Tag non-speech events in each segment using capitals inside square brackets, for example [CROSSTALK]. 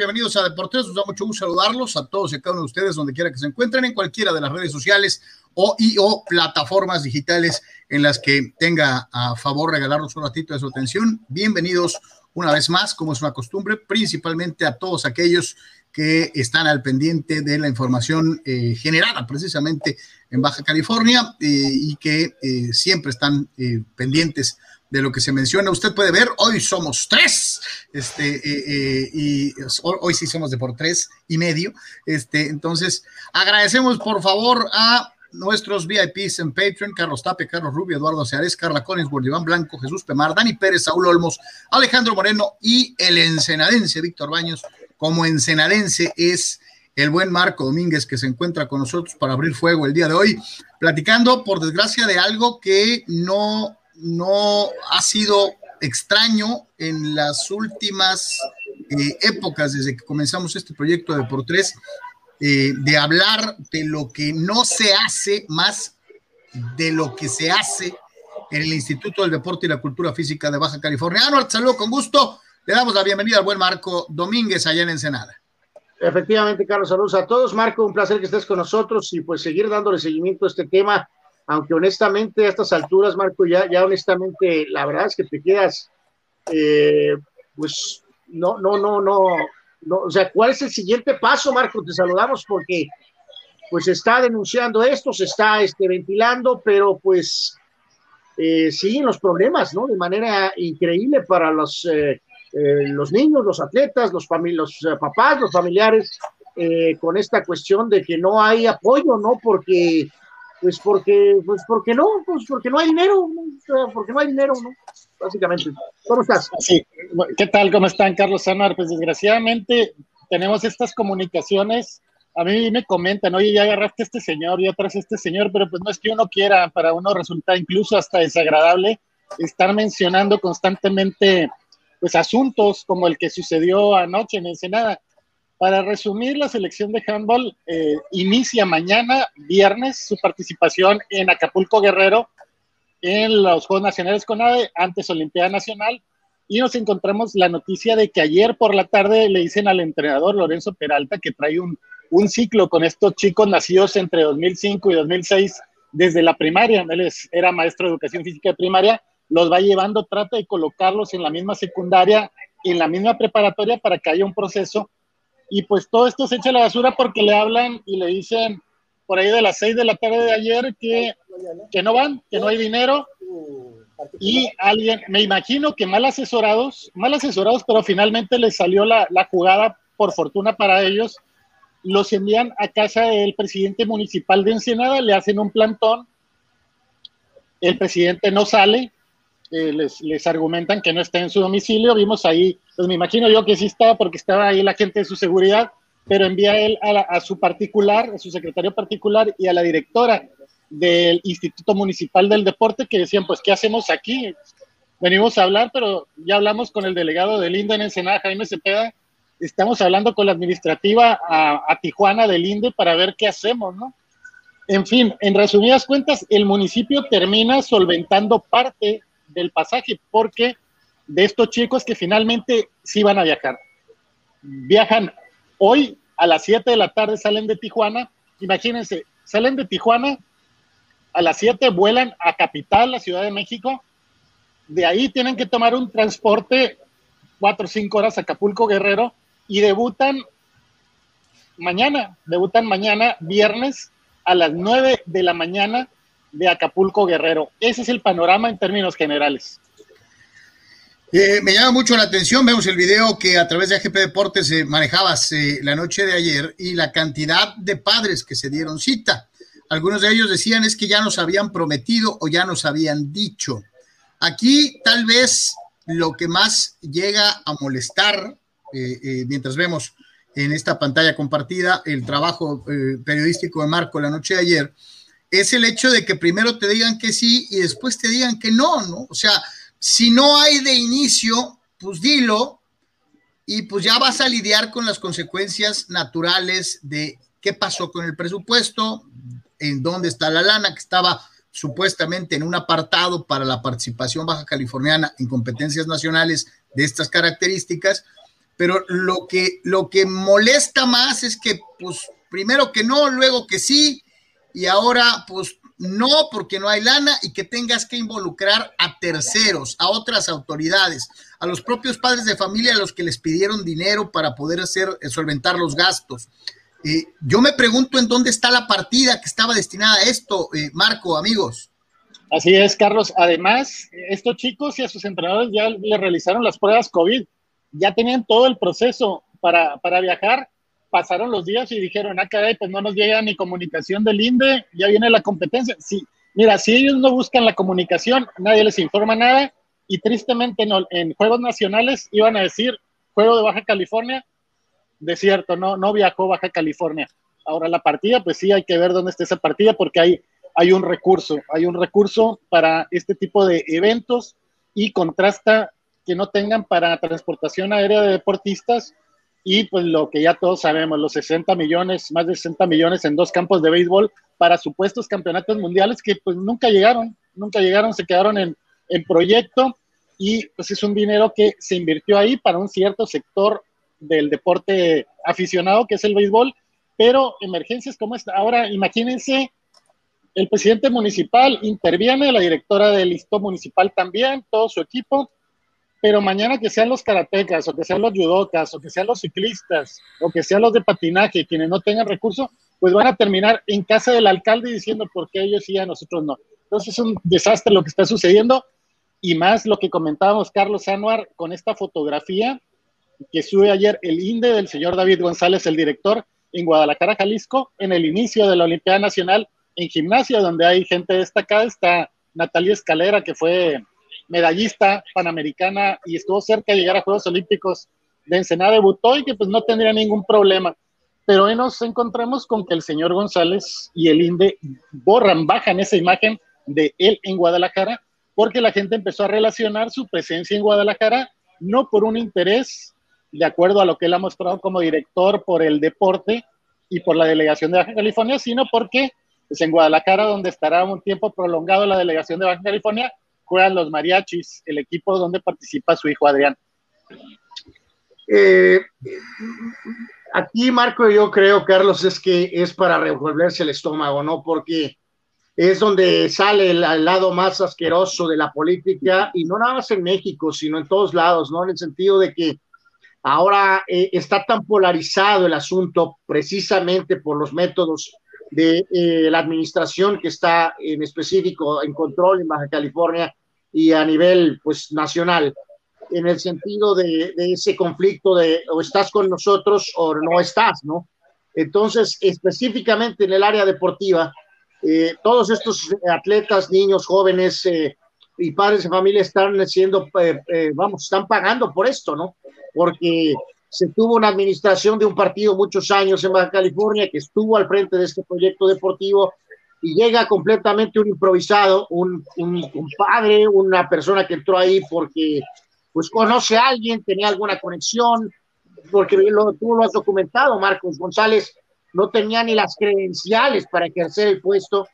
Bienvenidos a Deportes. Nos da mucho gusto saludarlos a todos y cada uno de ustedes, donde quiera que se encuentren, en cualquiera de las redes sociales o, y, o plataformas digitales en las que tenga a favor regalarnos un ratito de su atención. Bienvenidos una vez más, como es una costumbre, principalmente a todos aquellos que están al pendiente de la información eh, generada precisamente en Baja California eh, y que eh, siempre están pendientes de lo que se menciona. Usted puede ver, hoy somos tres, este, y hoy sí somos de por tres y medio. Este, entonces, agradecemos por favor a nuestros VIPs en Patreon, Carlos Tape, Carlos Rubio, Eduardo Seares, Carla Collinsworth, Iván Blanco, Jesús Pemar, Dani Pérez, Saúl Olmos, Alejandro Moreno y el ensenadense Víctor Baños como ensenadense es el buen Marco Domínguez que se encuentra con nosotros para abrir fuego el día de hoy, platicando por desgracia de algo que no, no ha sido extraño en las últimas eh, épocas desde que comenzamos este proyecto de por tres, eh, de hablar de lo que no se hace más de lo que se hace en el Instituto del Deporte y la Cultura Física de Baja California. Anual, saludo con gusto. Le damos la bienvenida al buen Marco Domínguez allá en Ensenada. Efectivamente, Carlos, saludos a todos. Marco, un placer que estés con nosotros y pues seguir dándole seguimiento a este tema, aunque honestamente a estas alturas, Marco, ya, ya honestamente, la verdad es que te quedas, eh, pues, no, no, no, no, no, o sea, ¿cuál es el siguiente paso, Marco? Te saludamos porque pues se está denunciando esto, se está este, ventilando, pero pues eh, siguen los problemas, ¿no? De manera increíble para los... Eh, eh, los niños, los atletas, los, los eh, papás, los familiares, eh, con esta cuestión de que no hay apoyo, ¿no? Porque, pues porque, pues porque no, pues porque no hay dinero, porque no hay dinero, ¿no? Básicamente. ¿Cómo estás? Sí, ¿qué tal? ¿Cómo están, Carlos Sanar? Pues desgraciadamente tenemos estas comunicaciones. A mí me comentan, oye, ya agarraste a este señor, ya traes a este señor, pero pues no es que uno quiera, para uno resulta incluso hasta desagradable estar mencionando constantemente pues asuntos como el que sucedió anoche en Ensenada. Para resumir, la selección de handball eh, inicia mañana, viernes, su participación en Acapulco Guerrero en los Juegos Nacionales con AVE, antes Olimpiada Nacional, y nos encontramos la noticia de que ayer por la tarde le dicen al entrenador Lorenzo Peralta que trae un, un ciclo con estos chicos nacidos entre 2005 y 2006 desde la primaria. Él era maestro de educación física de primaria los va llevando, trata de colocarlos en la misma secundaria, en la misma preparatoria para que haya un proceso. Y pues todo esto se echa a la basura porque le hablan y le dicen por ahí de las seis de la tarde de ayer que, que no van, que no hay dinero. Y alguien, me imagino que mal asesorados, mal asesorados, pero finalmente les salió la, la jugada, por fortuna para ellos, los envían a casa del presidente municipal de Ensenada, le hacen un plantón, el presidente no sale, eh, les, les, argumentan que no está en su domicilio. Vimos ahí, pues me imagino yo que sí estaba porque estaba ahí la gente de su seguridad, pero envía él a, su particular, a su secretario particular y a la directora del Instituto Municipal del Deporte que decían, pues, ¿qué hacemos aquí? Venimos a hablar, pero ya hablamos con el delegado del INDE en Ensenada, Jaime Cepeda, estamos hablando con la administrativa a, a Tijuana del INDE para ver qué hacemos, ¿no? En fin, en resumidas cuentas, el municipio termina solventando parte del pasaje, porque de estos chicos que finalmente sí van a viajar. Viajan hoy a las 7 de la tarde, salen de Tijuana. Imagínense, salen de Tijuana, a las 7 vuelan a Capital, la Ciudad de México. De ahí tienen que tomar un transporte 4 o 5 horas a Acapulco Guerrero y debutan mañana, debutan mañana, viernes, a las 9 de la mañana de Acapulco Guerrero. Ese es el panorama en términos generales. Eh, me llama mucho la atención, vemos el video que a través de AGP Deportes se manejaba la noche de ayer y la cantidad de padres que se dieron cita. Algunos de ellos decían es que ya nos habían prometido o ya nos habían dicho. Aquí tal vez lo que más llega a molestar, eh, eh, mientras vemos en esta pantalla compartida el trabajo periodístico de Marco la noche de ayer, es el hecho de que primero te digan que sí y después te digan que no, ¿no? O sea, si no hay de inicio, pues dilo y pues ya vas a lidiar con las consecuencias naturales de qué pasó con el presupuesto, en dónde está la lana que estaba supuestamente en un apartado para la participación baja californiana en competencias nacionales de estas características, pero lo que, lo que molesta más es que, pues, primero que no, luego que sí, y ahora, pues, no, porque no hay lana y que tengas que involucrar a terceros, a otras autoridades, a los propios padres de familia a los que les pidieron dinero para poder hacer, eh, solventar los gastos. Eh, yo me pregunto en dónde está la partida que estaba destinada a esto, eh, Marco, amigos. Así es, Carlos. Además, estos chicos y a sus entrenadores ya le realizaron las pruebas COVID ya tenían todo el proceso para, para viajar, pasaron los días y dijeron, ah, caray, pues no nos llega ni comunicación del INDE, ya viene la competencia. Sí, mira, si ellos no buscan la comunicación, nadie les informa nada y tristemente en Juegos Nacionales iban a decir, Juego de Baja California, desierto, no, no viajó Baja California. Ahora la partida, pues sí hay que ver dónde está esa partida porque hay, hay un recurso, hay un recurso para este tipo de eventos y contrasta que no tengan para transportación aérea de deportistas y pues lo que ya todos sabemos, los 60 millones, más de 60 millones en dos campos de béisbol para supuestos campeonatos mundiales que pues nunca llegaron, nunca llegaron, se quedaron en, en proyecto y pues es un dinero que se invirtió ahí para un cierto sector del deporte aficionado que es el béisbol, pero emergencias como esta. Ahora imagínense, el presidente municipal interviene, la directora del listo municipal también, todo su equipo, pero mañana que sean los karatecas o que sean los judocas o que sean los ciclistas o que sean los de patinaje quienes no tengan recursos, pues van a terminar en casa del alcalde diciendo por qué ellos sí y a nosotros no. Entonces es un desastre lo que está sucediendo y más lo que comentábamos Carlos Anuar con esta fotografía que sube ayer el INDE del señor David González, el director, en Guadalajara, Jalisco, en el inicio de la Olimpiada Nacional en gimnasia, donde hay gente destacada, está Natalia Escalera, que fue medallista panamericana y estuvo cerca de llegar a Juegos Olímpicos de Ensenada, debutó y que pues no tendría ningún problema. Pero hoy nos encontramos con que el señor González y el INDE borran, bajan esa imagen de él en Guadalajara, porque la gente empezó a relacionar su presencia en Guadalajara no por un interés, de acuerdo a lo que él ha mostrado como director por el deporte y por la delegación de Baja California, sino porque pues, en Guadalajara, donde estará un tiempo prolongado la delegación de Baja California, juegan los mariachis, el equipo donde participa su hijo Adrián. Eh, aquí, Marco, yo creo, Carlos, es que es para revolverse el estómago, ¿no? Porque es donde sale el, lado más asqueroso de la política, y no nada más en México, sino en todos lados, ¿no? En el sentido de que ahora eh, está tan polarizado el asunto precisamente por los métodos de eh, la administración que está en específico en control en Baja California y a nivel pues nacional en el sentido de, ese conflicto de o estás con nosotros o no estás, ¿no? Entonces, específicamente en el área deportiva, eh, todos estos atletas, niños, jóvenes eh, y padres de familia están siendo, eh, vamos, están pagando por esto, ¿no? Porque se tuvo una administración de un partido muchos años en Baja California que estuvo al frente de este proyecto deportivo y llega completamente un improvisado, un, un, padre, una persona que entró ahí porque pues conoce a alguien, tenía alguna conexión, porque tú lo has documentado, Marcos González, no tenía ni las credenciales para ejercer el puesto,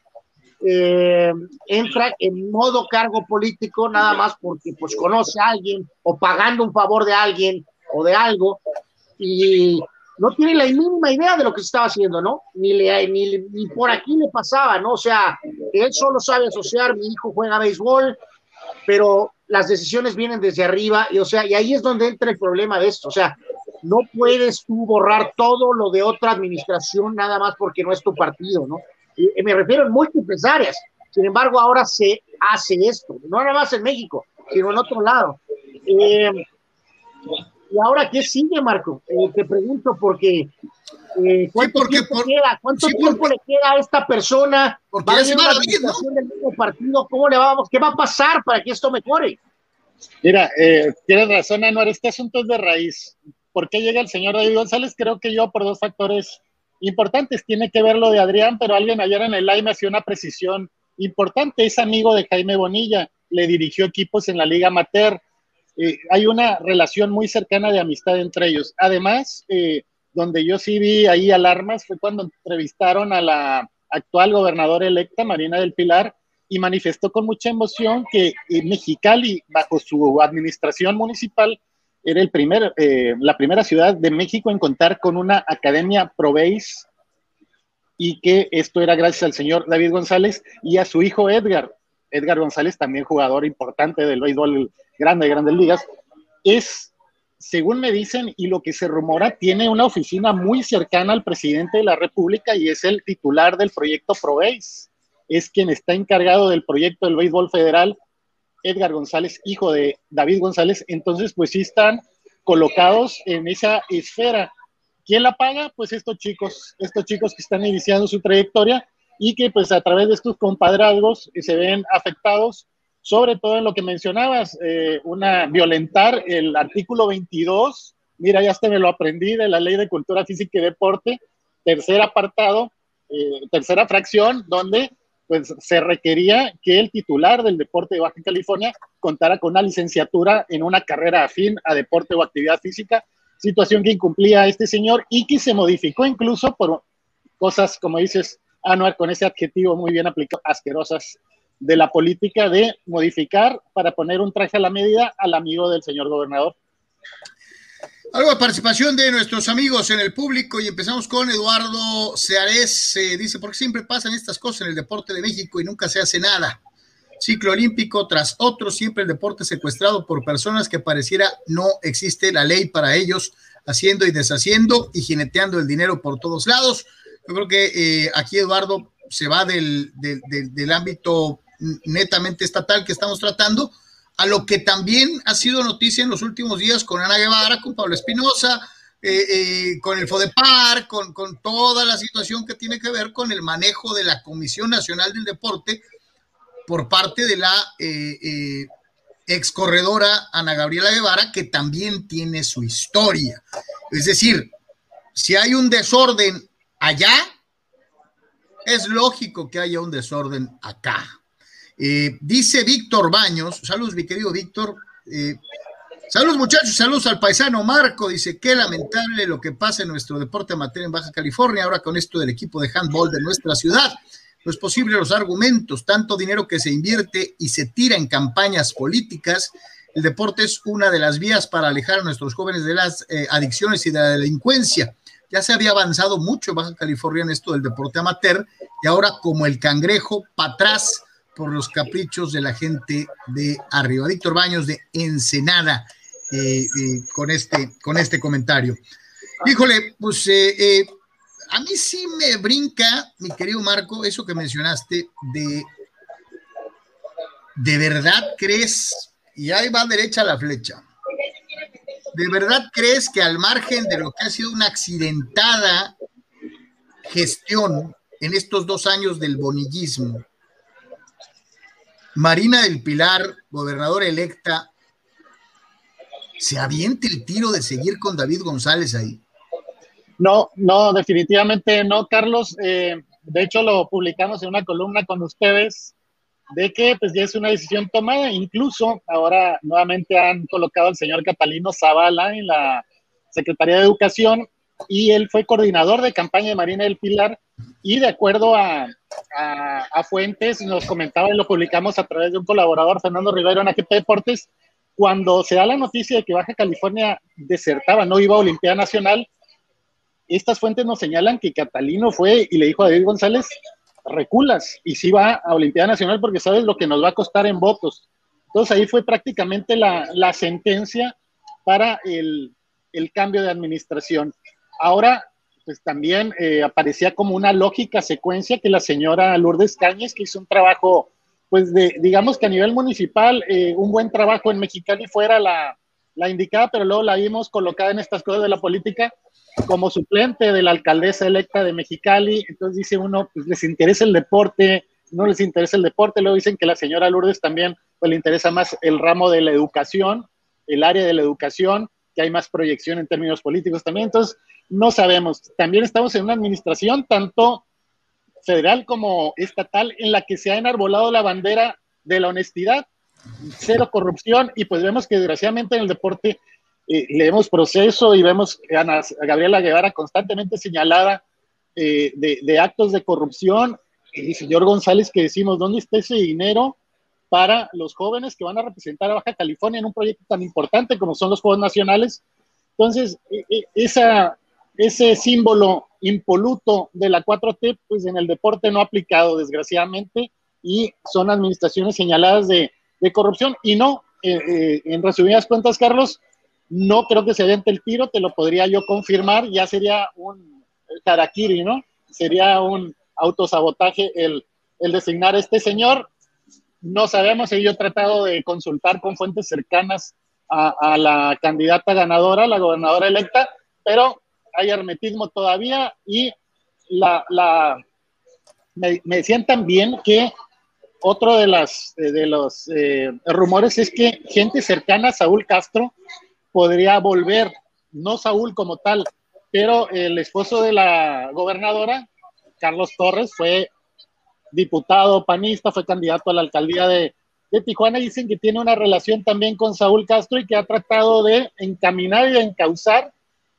eh, entra en modo cargo político nada más porque pues conoce a alguien o pagando un favor de alguien o de algo y no tiene la mínima idea de lo que se estaba haciendo, ¿no? Ni, le, ni, ni por aquí le pasaba, ¿no? O sea, él solo sabe asociar, mi hijo juega béisbol, pero las decisiones vienen desde arriba, y o sea, y ahí es donde entra el problema de esto, o sea, no puedes tú borrar todo lo de otra administración nada más porque no es tu partido, ¿no? Y, me refiero en múltiples áreas, sin embargo, ahora se hace esto, no nada más en México, sino en otro lado. Eh, ¿Y ahora qué sigue, Marco? Eh, te pregunto porque eh, ¿cuánto, tiempo, queda? ¿Cuánto tiempo le queda a esta persona? Porque ¿Va a ser ¿no? del mismo partido? ¿Cómo le vamos? ¿Qué va a pasar para que esto mejore? Mira, eh, tienes razón, Anuar, este asunto es de raíz. ¿Por qué llega el señor David González? Creo que yo por dos factores importantes. Tiene que ver lo de Adrián, pero alguien ayer en el live me hacía una precisión importante. Es amigo de Jaime Bonilla, le dirigió equipos en la Liga Amateur eh, hay una relación muy cercana de amistad entre ellos. Además, eh, donde yo sí vi ahí alarmas fue cuando entrevistaron a la actual gobernadora electa, Marina del Pilar, y manifestó con mucha emoción que Mexicali, bajo su administración municipal, era el primer, eh, la primera ciudad de México en contar con una academia ProBase y que esto era gracias al señor David González y a su hijo Edgar. Edgar González, también jugador importante del béisbol grande de grandes ligas, es, según me dicen y lo que se rumora, tiene una oficina muy cercana al presidente de la República y es el titular del proyecto ProBase. Es quien está encargado del proyecto del béisbol federal, Edgar González, hijo de David González. Entonces, pues sí están colocados en esa esfera ¿Quién la paga? Pues estos chicos, estos chicos que están iniciando su trayectoria y que pues a través de estos compadrazgos se ven afectados, sobre todo en lo que mencionabas, eh, una violentar el artículo 22, mira, ya hasta me lo aprendí de la Ley de Cultura Física y Deporte, tercer apartado, eh, tercera fracción, donde pues se requería que el titular del deporte de Baja California contara con una licenciatura en una carrera afín a deporte o actividad física situación que incumplía este señor y que se modificó incluso por cosas, como dices, Anuar, con ese adjetivo muy bien aplicado, asquerosas de la política de modificar para poner un traje a la medida al amigo del señor gobernador. Algo de participación de nuestros amigos en el público y empezamos con Eduardo Seares. dice, ¿por qué siempre pasan estas cosas en el deporte de México y nunca se hace nada? ciclo olímpico tras otro, siempre el deporte secuestrado por personas que pareciera no existe la ley para ellos, haciendo y deshaciendo y jineteando el dinero por todos lados. Yo creo que eh, aquí Eduardo se va del, del, ámbito netamente estatal que estamos tratando a lo que también ha sido noticia en los últimos días con Ana Guevara, con Pablo Espinosa, eh, eh, con el FODEPAR, con, con toda la situación que tiene que ver con el manejo de la Comisión Nacional del Deporte, por parte de la eh, ex corredora Ana Gabriela Guevara, que también tiene su historia. Es decir, si hay un desorden allá, es lógico que haya un desorden acá. Eh, dice Víctor Baños, saludos mi querido Víctor, saludos muchachos, saludos al paisano Marco, dice, qué lamentable lo que pasa en nuestro deporte amateur en Baja California, ahora con esto del equipo de handball de nuestra ciudad. No es posible los argumentos, tanto dinero que se invierte y se tira en campañas políticas. El deporte es una de las vías para alejar a nuestros jóvenes de las eh, adicciones y de la delincuencia. Ya se había avanzado mucho Baja California en esto del deporte amateur y ahora como el cangrejo para atrás por los caprichos de la gente de arriba. Víctor Baños de Ensenada eh, eh, con, este, con este comentario. Híjole, pues a mí sí me brinca, mi querido Marco, eso que mencionaste de, ¿de verdad crees? Y ahí va derecha la flecha. ¿De verdad crees que al margen de lo que ha sido una accidentada gestión en estos dos años del bonillismo, Marina del Pilar, gobernadora electa, se aviente el tiro de seguir con David González ahí? No, no, definitivamente no, Carlos. Eh, de hecho, lo publicamos en una columna con ustedes de que pues ya es una decisión tomada. Incluso ahora nuevamente han colocado al señor Catalino Zavala en la Secretaría de Educación y él fue coordinador de campaña de Marina del Pilar y de acuerdo a, fuentes nos comentaba y lo publicamos a través de un colaborador, Fernando Rivero, en AGP Deportes, cuando se da la noticia de que Baja California desertaba, no iba a Olimpiada Nacional, estas fuentes nos señalan que Catalino fue y le dijo a David González, reculas y si va a Olimpiada Nacional porque sabes lo que nos va a costar en votos. Entonces ahí fue prácticamente la, sentencia para el, cambio de administración. Ahora, pues también eh, aparecía como una lógica secuencia que la señora Lourdes Cañes, que hizo un trabajo, pues de, digamos que a nivel municipal, eh, un buen trabajo en Mexicali fuera la, la indicada, pero luego la vimos colocada en estas cosas de la política como suplente de la alcaldesa electa de Mexicali, entonces dice uno, pues les interesa el deporte, no les interesa el deporte, luego dicen que la señora Lourdes también pues, le interesa más el ramo de la educación, el área de la educación, que hay más proyección en términos políticos también, entonces no sabemos. También estamos en una administración tanto federal como estatal en la que se ha enarbolado la bandera de la honestidad, cero corrupción, y pues vemos que desgraciadamente en el deporte leemos proceso y vemos a, Gabriela Guevara constantemente señalada eh, de, actos de corrupción. Y señor González, que decimos, ¿dónde está ese dinero para los jóvenes que van a representar a Baja California en un proyecto tan importante como son los Juegos Nacionales. Entonces, e, e, esa, ese símbolo impoluto de la 4T, pues en el deporte no ha aplicado, desgraciadamente, y son administraciones señaladas de, de corrupción. Y no, eh, eh, en resumidas cuentas, Carlos, no creo que se dente el tiro, te lo podría yo confirmar, ya sería un karakiri, ¿no? Sería un autosabotaje el, el designar a este señor. No sabemos, yo he tratado de consultar con fuentes cercanas a, la candidata ganadora, la gobernadora electa, pero hay hermetismo todavía y la, me, me, decían también que otro de, las, los eh, rumores es que gente cercana a Saúl Castro podría volver, no Saúl como tal, pero el esposo de la gobernadora, Carlos Torres, fue diputado panista, fue candidato a la alcaldía de, de Tijuana. Dicen que tiene una relación también con Saúl Castro y que ha tratado de encaminar y encauzar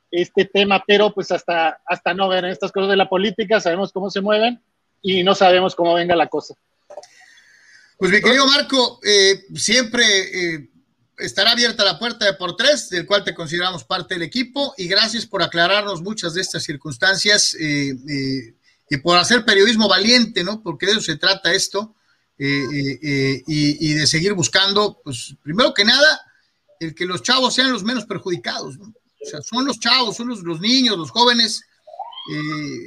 este tema, pero pues hasta, hasta no ver estas cosas de la política, sabemos cómo se mueven y no sabemos cómo venga la cosa. Pues mi querido Marco, eh, siempre eh, estará abierta la puerta de por tres, del cual te consideramos parte del equipo, y gracias por aclararnos muchas de estas circunstancias eh, y por hacer periodismo valiente, ¿no? Porque de eso se trata esto, y, de seguir buscando, pues primero que nada, el que los chavos sean los menos perjudicados, ¿no? O sea, son los chavos, son los, los niños, los jóvenes,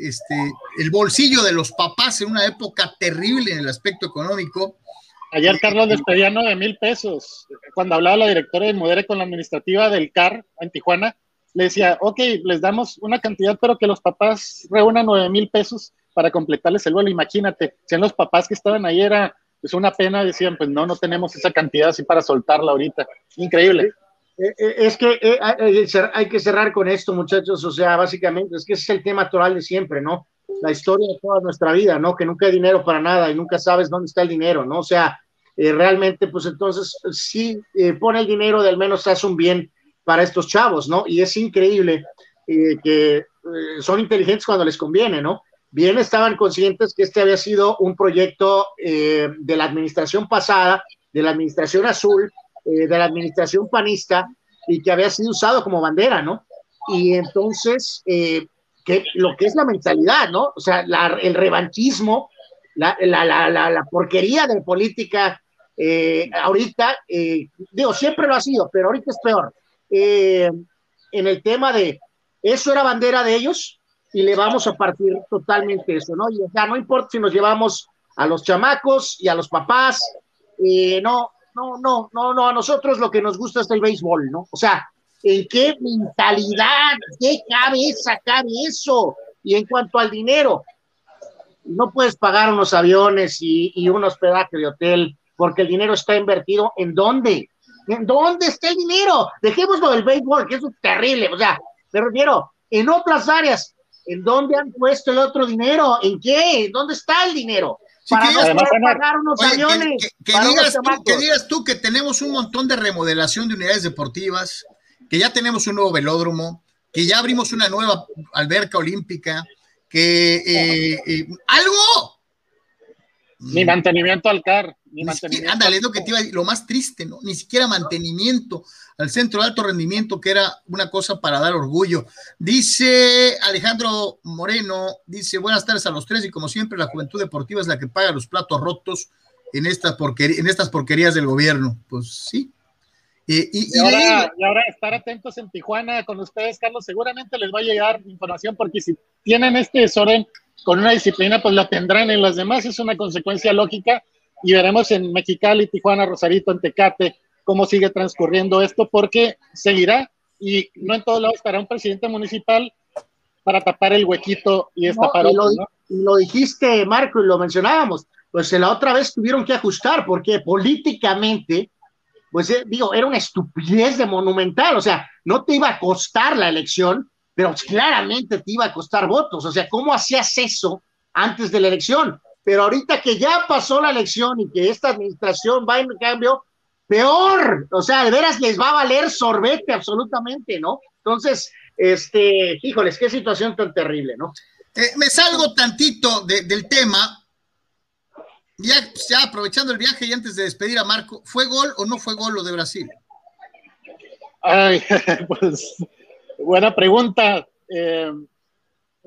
este, el bolsillo de los papás en una época terrible en el aspecto económico, Ayer Carlos despedía nueve mil pesos. Cuando hablaba la directora de Modere con la administrativa del CAR en Tijuana, le decía, ok, les damos una cantidad, pero que los papás reúnan nueve mil pesos para completarles el vuelo. Imagínate, sean los papás que estaban ahí, era pues una pena, decían, pues no, no tenemos esa cantidad así para soltarla ahorita. Increíble. Eh, eh, es que eh, hay que cerrar con esto, muchachos. O sea, básicamente, es que ese es el tema actual de siempre, ¿no? La historia de toda nuestra vida, ¿no? Que nunca hay dinero para nada y nunca sabes dónde está el dinero, ¿no? O sea, eh, realmente, pues entonces sí eh, pone el dinero de al menos hace un bien para estos chavos, ¿no? Y es increíble eh, que son inteligentes cuando les conviene, ¿no? Bien estaban conscientes que este había sido un proyecto de la administración pasada, de la administración azul, de la administración panista, y que había sido usado como bandera, ¿no? Y entonces, que lo que es la mentalidad, ¿no? O sea, el revanchismo, la, la, porquería de política, eh, ahorita, eh, digo, siempre lo ha sido, pero ahorita es peor. Eh, en el tema de, eso era bandera de ellos y le vamos a partir totalmente eso, ¿no? Y ya no importa si nos llevamos a los chamacos y a los papás, no, no, no, no, no, a nosotros lo que nos gusta es el béisbol, ¿no? O sea, ¿En qué mentalidad, qué cabeza cabe eso? Y en cuanto al dinero, no puedes pagar unos aviones y, y un hospedaje de hotel porque el dinero está invertido en dónde? ¿En dónde está el dinero? Dejémoslo del béisbol, que eso es terrible. O sea, me refiero, en otras áreas, ¿en dónde han puesto el otro dinero? ¿En qué? ¿Dónde está el dinero? para no pagar unos aviones. Que, digas tú, que digas tú que tenemos un montón de remodelación de unidades deportivas, que ya tenemos un nuevo velódromo, que ya abrimos una nueva alberca olímpica, que eh, eh, algo. Ni mantenimiento al CAR. Ni mantenimiento ándale, es lo que te iba a decir, lo más triste, ¿no? Ni siquiera mantenimiento al centro de alto rendimiento, que era una cosa para dar orgullo. Dice Alejandro Moreno, dice, buenas tardes a los tres y como siempre la juventud deportiva es la que paga los platos rotos en estas, en estas porquerías del gobierno. Pues sí, y, ahora, estar atentos en Tijuana con ustedes, Carlos, seguramente les va a llegar información porque si tienen este desorden con una disciplina, pues la tendrán en las demás, es una consecuencia lógica y veremos en Mexicali, Tijuana, Rosarito, en Tecate, cómo sigue transcurriendo esto, porque seguirá y no en todos lados estará un presidente municipal para tapar el huequito y esta no, lo, lo dijiste, Marco, y lo mencionábamos, pues la otra vez tuvieron que ajustar porque políticamente pues eh, digo, era una estupidez de monumental, o sea, no te iba a costar la elección, pero claramente te iba a costar votos, o sea, ¿cómo hacías eso antes de la elección? Pero ahorita que ya pasó la elección y que esta administración va en cambio, peor, o sea, de veras les va a valer sorbete absolutamente, ¿no? Entonces, este, híjoles, qué situación tan terrible, ¿no? Eh, me salgo tantito del tema, ya, ya aprovechando el viaje y antes de despedir a Marco, ¿fue gol o no fue gol lo de Brasil? Ay, [LAUGHS] pues buena pregunta. Eh,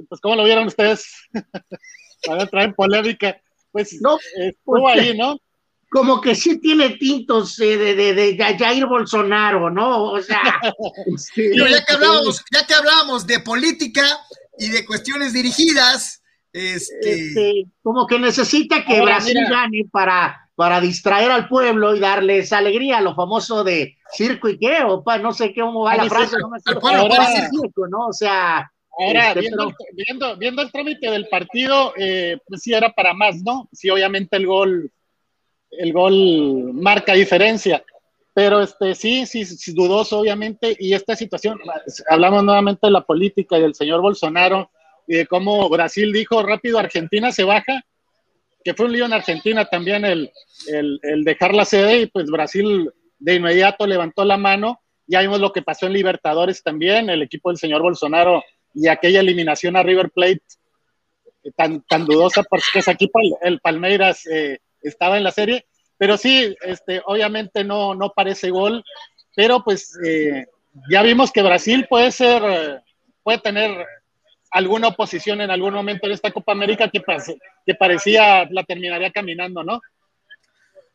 pues, ¿cómo lo vieron ustedes? [LAUGHS] Para traer polémica. Pues no, estuvo pues, ahí, ¿no? Como que sí tiene tintos de, de, de, Jair Bolsonaro, ¿no? O sea, [LAUGHS] ya, que hablábamos, ya que hablábamos de política y de cuestiones dirigidas, este... este como que necesita que Brasil gane para, para distraer al pueblo y darles alegría, lo famoso de circo y qué, o no sé cómo va la frase, no me acuerdo, ¿no? O sea, Ahora, este, viendo, viendo, el trámite del partido, eh, pues sí era para más, ¿no? Sí, obviamente el gol, el gol marca diferencia. Pero este, sí, sí, sí, dudoso, obviamente. Y esta situación, hablamos nuevamente de la política y del señor Bolsonaro y Brasil dijo rápido, Argentina se baja, que fue un lío en Argentina también el, el, dejar la sede y pues Brasil de inmediato levantó la mano. Ya vimos lo que pasó en Libertadores también, el equipo del señor Bolsonaro y aquella eliminación a River Plate eh, tan, tan dudosa, porque es aquí el Palmeiras eh, estaba en la serie, pero sí, este, obviamente no, no parece gol, pero pues eh, ya vimos que Brasil puede ser, puede tener alguna oposición en algún momento en esta Copa América que, que parecía la terminaría caminando, ¿no?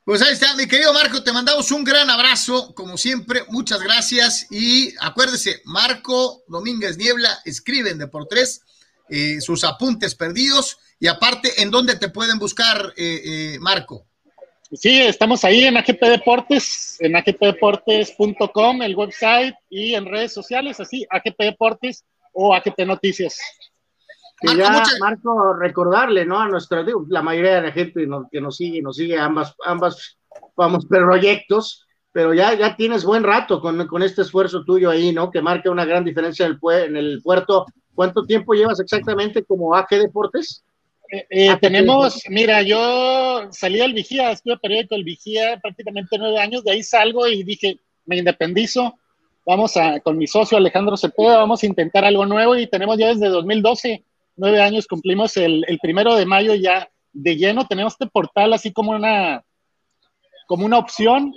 Pues ahí está, mi querido Marco, te mandamos un gran abrazo, como siempre, muchas gracias y acuérdese, Marco Domínguez Niebla escribe en Deportes eh, sus apuntes perdidos y aparte, ¿en dónde te pueden buscar, eh, eh, Marco? Sí, estamos ahí en AGP Deportes, en agpdeportes.com, el website y en redes sociales, así, AGP Deportes o AGP Noticias. Marco, recordarle, ¿no? A nuestra, la mayoría de la gente que nos sigue, nos sigue ambas, ambas, vamos, [LAUGHS] proyectos, pero ya, ya tienes buen rato con, con este esfuerzo tuyo ahí, ¿no? Que marca una gran diferencia en el, en el puerto. ¿Cuánto tiempo llevas exactamente como AG Deportes? Eh, eh, tenemos, mira, yo salí al Vigía, estuve periódico el Vigía prácticamente nueve años, de ahí salgo y dije, me independizo, vamos a, con mi socio Alejandro Cepeda, vamos a intentar algo nuevo y tenemos ya desde 2012 nueve años, cumplimos el, primero de mayo ya de lleno, tenemos este portal así como una, como una opción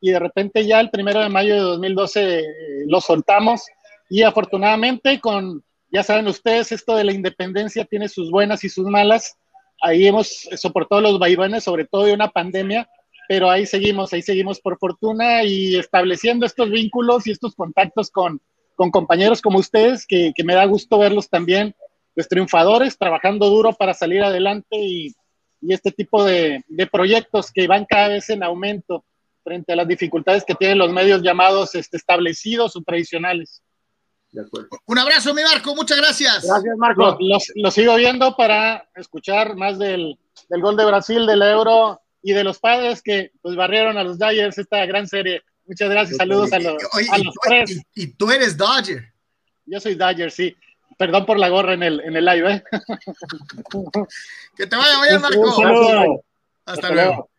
y de repente ya el primero de mayo de 2012 eh, lo soltamos y afortunadamente con, ya saben ustedes, esto de la independencia tiene sus buenas y sus malas. Ahí hemos soportado los vaivenes, sobre todo de una pandemia, pero ahí seguimos, ahí seguimos por fortuna y estableciendo estos vínculos y estos contactos con, con compañeros como ustedes, que, que me da gusto verlos también pues, triunfadores, trabajando duro para salir adelante y, este tipo de, proyectos que van cada vez en aumento frente a las dificultades que tienen los medios llamados este, establecidos o tradicionales. Un abrazo, mi Marco, muchas gracias. Gracias, Marco. Lo, sigo viendo para escuchar más del, gol de Brasil, del Euro y de los padres que pues barrieron a los Dodgers esta gran serie. Muchas gracias, saludos a los, tres. Y, tú eres Dodger. Yo soy Dodger, sí. Perdón por la gorra en el, en el live, ¿eh? [LAUGHS] que te vaya bien, Marco. Hasta, luego.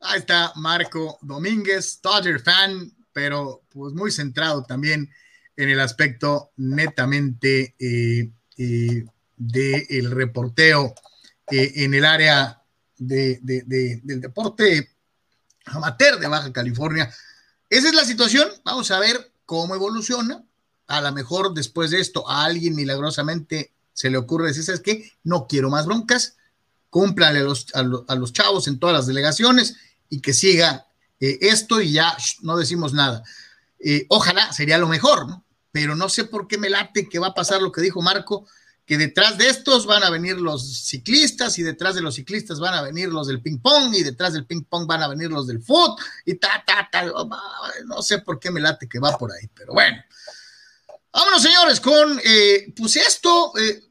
Ahí está Marco Domínguez, Dodger fan, pero pues muy centrado también en el aspecto netamente eh, eh, del reporteo eh, en el área de, del deporte amateur de Baja California. Esa es la situación. Vamos a ver cómo evoluciona a lo mejor después de esto a alguien milagrosamente se le ocurre decir, ¿sabes qué? No quiero más broncas, cúmplale a los, a, los chavos en todas las delegaciones y que siga eh, esto y ya no decimos nada. Eh, ojalá sería lo mejor, ¿no? Pero no sé por qué me late que va a pasar lo que dijo Marco, que detrás de estos van a venir los ciclistas y detrás de los ciclistas van a venir los del ping pong y detrás del ping pong van a venir los del foot y ta, ta, ta. No sé por qué me late que va por ahí, pero bueno. Vámonos, señores, con eh, pues esto. Eh,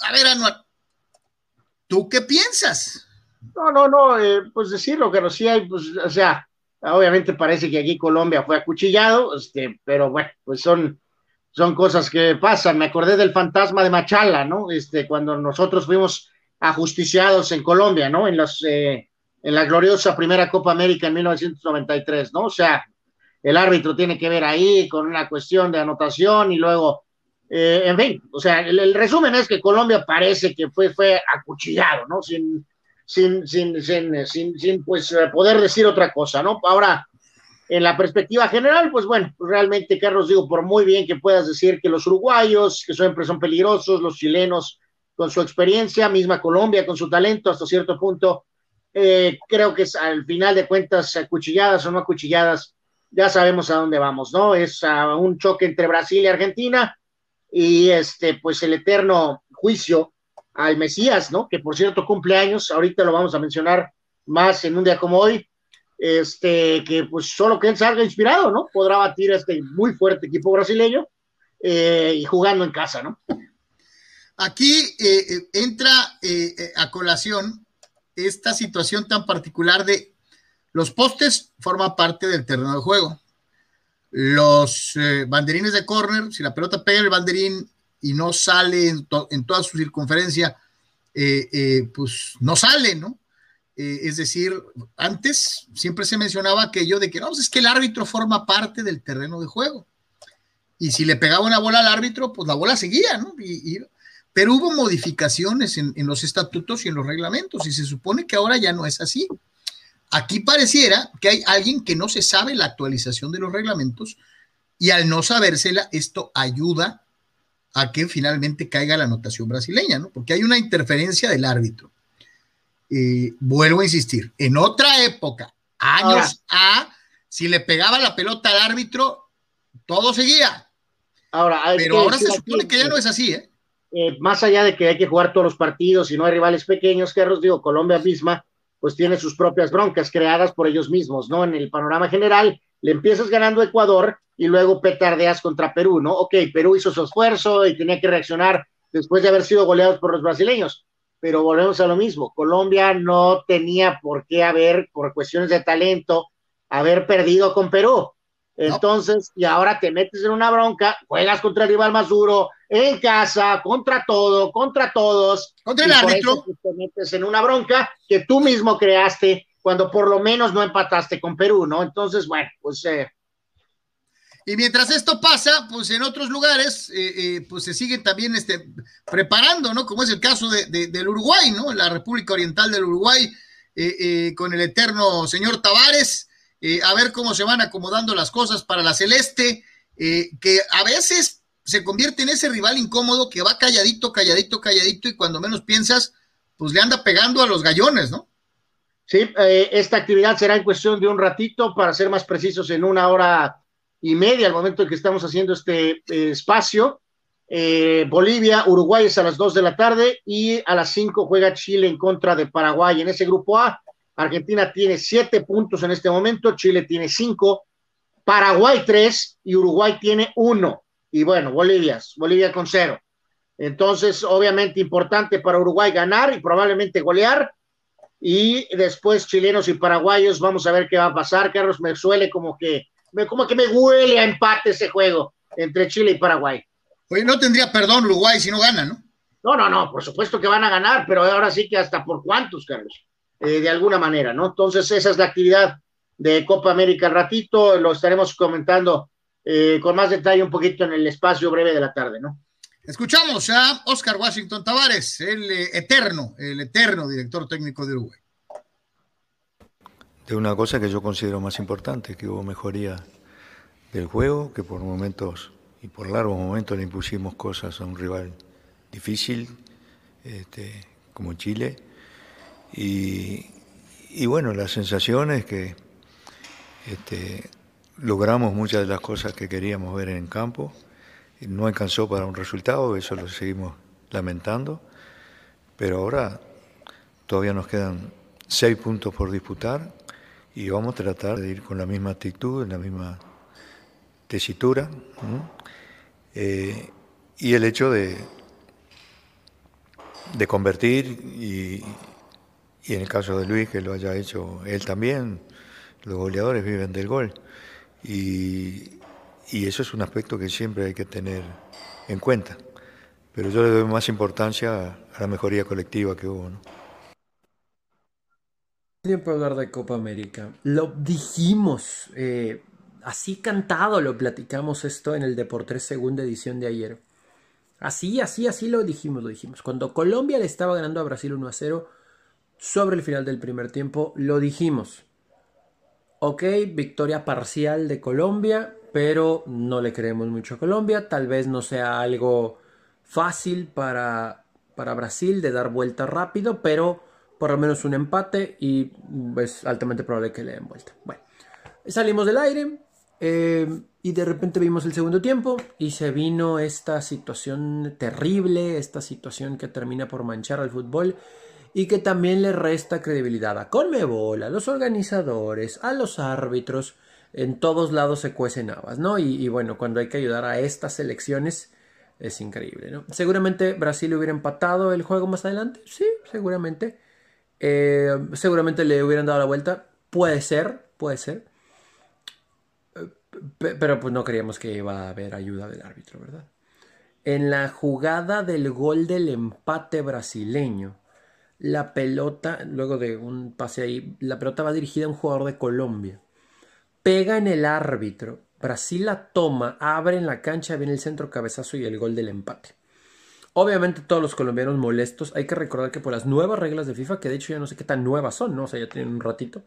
a ver, Anuar, ¿tú qué piensas? No, no, no, eh, pues decirlo que sí hay, pues, o sea, obviamente parece que aquí Colombia fue acuchillado, este, pero bueno, pues son, son cosas que pasan. Me acordé del fantasma de Machala, ¿no? Este, cuando nosotros fuimos ajusticiados en Colombia, ¿no? En los, en la gloriosa primera Copa América en 1993, ¿no? O sea, el árbitro tiene que ver ahí con una cuestión de anotación y luego, eh, en fin, o sea, el, resumen es que Colombia parece que fue, fue acuchillado, ¿no? Sin, sin, sin, sin, sin, sin pues poder decir otra cosa, ¿no? Ahora, en la perspectiva general, pues bueno, realmente, Carlos, digo, por muy bien que puedas decir que los uruguayos, que siempre son peligrosos, los chilenos con su experiencia, misma Colombia con su talento hasta cierto punto, eh, creo que es, al final de cuentas, acuchilladas o no acuchilladas, ya sabemos a dónde vamos, ¿no? Es a un choque entre Brasil y Argentina y este, pues el eterno juicio al Mesías, ¿no? Que por cierto cumple años, ahorita lo vamos a mencionar más en un día como hoy, este, que pues solo que él salga inspirado, ¿no? Podrá batir a este muy fuerte equipo brasileño eh, y jugando en casa, ¿no? Aquí eh, entra a colación esta situación tan particular de los postes forman parte del terreno de juego. Los eh, banderines de córner, si la pelota pega el banderín y no sale en, toda su circunferencia, eh, eh, pues no sale, ¿no? Es decir, antes siempre se mencionaba aquello de que no, pues es que el árbitro forma parte del terreno de juego. Y si le pegaba una bola al árbitro, pues la bola seguía, ¿no? pero hubo modificaciones en, los estatutos y en los reglamentos y se supone que ahora ya no es así. Aquí pareciera que hay alguien que no se sabe la actualización de los reglamentos y al no sabérsela, esto ayuda a que finalmente caiga la anotación brasileña, ¿no? Porque hay una interferencia del árbitro. Eh, vuelvo a insistir, en otra época, años A, si le pegaba la pelota al árbitro, todo seguía. Ahora, pero ahora se supone que ya no es así, ¿eh? Eh, más allá de que hay que jugar todos los partidos y no hay rivales pequeños, Carlos, digo, Colombia misma, pues tiene sus propias broncas creadas por ellos mismos, ¿no? En el panorama general, le empiezas ganando a Ecuador y luego petardeas contra Perú, ¿no? Ok, Perú hizo su esfuerzo y tenía que reaccionar después de haber sido goleados por los brasileños, pero volvemos a lo mismo, Colombia no tenía por qué haber, por cuestiones de talento, haber perdido con Perú. Entonces, y ahora te metes en una bronca, juegas contra el rival más duro, en casa, contra todo, contra todos. Contra el árbitro. te metes en una bronca que tú mismo creaste cuando por lo menos no empataste con Perú, ¿no? Entonces, bueno, pues... Eh, y mientras esto pasa, pues en otros lugares, eh, eh, pues se siguen también este, preparando, ¿no? Como es el caso de, del Uruguay, ¿no? La República Oriental del Uruguay, con el eterno señor Tavares, eh, a ver cómo se van acomodando las cosas para la Celeste, eh, que a veces se convierte en ese rival incómodo que va calladito, calladito, calladito y cuando menos piensas, pues le anda pegando a los gallones, ¿no? Sí, eh, esta actividad será en cuestión de un ratito, para ser más precisos, en una hora y media, al momento en que estamos haciendo este espacio. Bolivia, Uruguay es a las 2 de la tarde y a las 5 juega Chile en contra de Paraguay. En ese grupo A Argentina tiene siete puntos en este momento, Chile tiene cinco, Paraguay tres y Uruguay tiene uno. Y bueno, Bolivia, Bolivia con cero. Entonces, obviamente importante para Uruguay ganar y probablemente golear. Y después chilenos y paraguayos, vamos a ver qué va a pasar. Carlos, me suele como que, me, como que me huele a empate ese juego entre Chile y Paraguay. Oye, no tendría perdón Uruguay si no gana, ¿no? No, no, no, por supuesto que van a ganar, pero ahora sí que hasta por cuántos, Carlos. Eh, de alguna manera, ¿no? Entonces, esa es la actividad de Copa América ratito, lo estaremos comentando eh, con más detalle un poquito en el espacio breve de la tarde, ¿no? Escuchamos a Oscar Washington Tavares, el eh, eterno, el eterno director técnico de Uruguay. De una cosa que yo considero más importante, que hubo mejoría del juego, que por momentos y por largos momentos le impusimos cosas a un rival difícil, este, como Chile, y, bueno, la sensación es que este, logramos muchas de las cosas que queríamos ver en campo. No alcanzó para un resultado, eso lo seguimos lamentando, pero ahora todavía nos quedan seis puntos por disputar y vamos a tratar de ir con la misma actitud, en la misma tesitura. Eh, y el hecho de, de convertir y, y en el caso de Luis, que lo haya hecho él también, los goleadores viven del gol. Y, eso es un aspecto que siempre hay que tener en cuenta. Pero yo le doy más importancia a la mejoría colectiva que hubo. ¿no? Tiempo hablar de Copa América. Lo dijimos, eh, así cantado lo platicamos esto en el Deportes segunda edición de ayer. Así, así, así lo dijimos, lo dijimos. Cuando Colombia le estaba ganando a Brasil 1 a 0, sobre el final del primer tiempo, lo dijimos. Ok, victoria parcial de Colombia, pero no le creemos mucho a Colombia. Tal vez no sea algo fácil para, para Brasil de dar vuelta rápido, pero por lo menos un empate y es altamente probable que le den vuelta. Bueno, salimos del aire eh, y de repente vimos el segundo tiempo y se vino esta situación terrible, esta situación que termina por manchar al fútbol y que también le resta credibilidad a Conmebol, a los organizadores, a los árbitros. En todos lados se cuecen habas, ¿no? Y, y bueno, cuando hay que ayudar a estas elecciones es increíble, ¿no? Seguramente Brasil hubiera empatado el juego más adelante, sí, seguramente. Eh, seguramente le hubieran dado la vuelta, puede ser, puede ser. Eh, pero pues no creíamos que iba a haber ayuda del árbitro, ¿verdad? En la jugada del gol del empate brasileño, la pelota, luego de un pase ahí, la pelota va dirigida a un jugador de Colombia. Pega en el árbitro. Brasil la toma, abre en la cancha, viene el centro cabezazo y el gol del empate. Obviamente todos los colombianos molestos. Hay que recordar que por las nuevas reglas de FIFA, que de hecho ya no sé qué tan nuevas son, ¿no? O sea, ya tienen un ratito.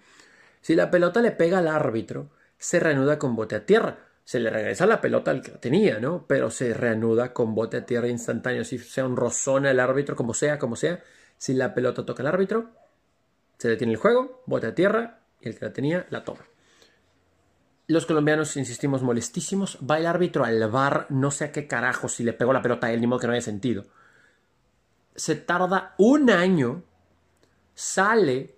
Si la pelota le pega al árbitro, se reanuda con bote a tierra. Se le regresa la pelota al que la tenía, ¿no? Pero se reanuda con bote a tierra instantáneo. Si sea un rozón al árbitro, como sea, como sea si la pelota toca al árbitro, se detiene el juego, bote a tierra y el que la tenía la toma. Los colombianos, insistimos, molestísimos. Va el árbitro al bar, no sé a qué carajo, si le pegó la pelota a él, ni modo que no haya sentido. Se tarda un año, sale,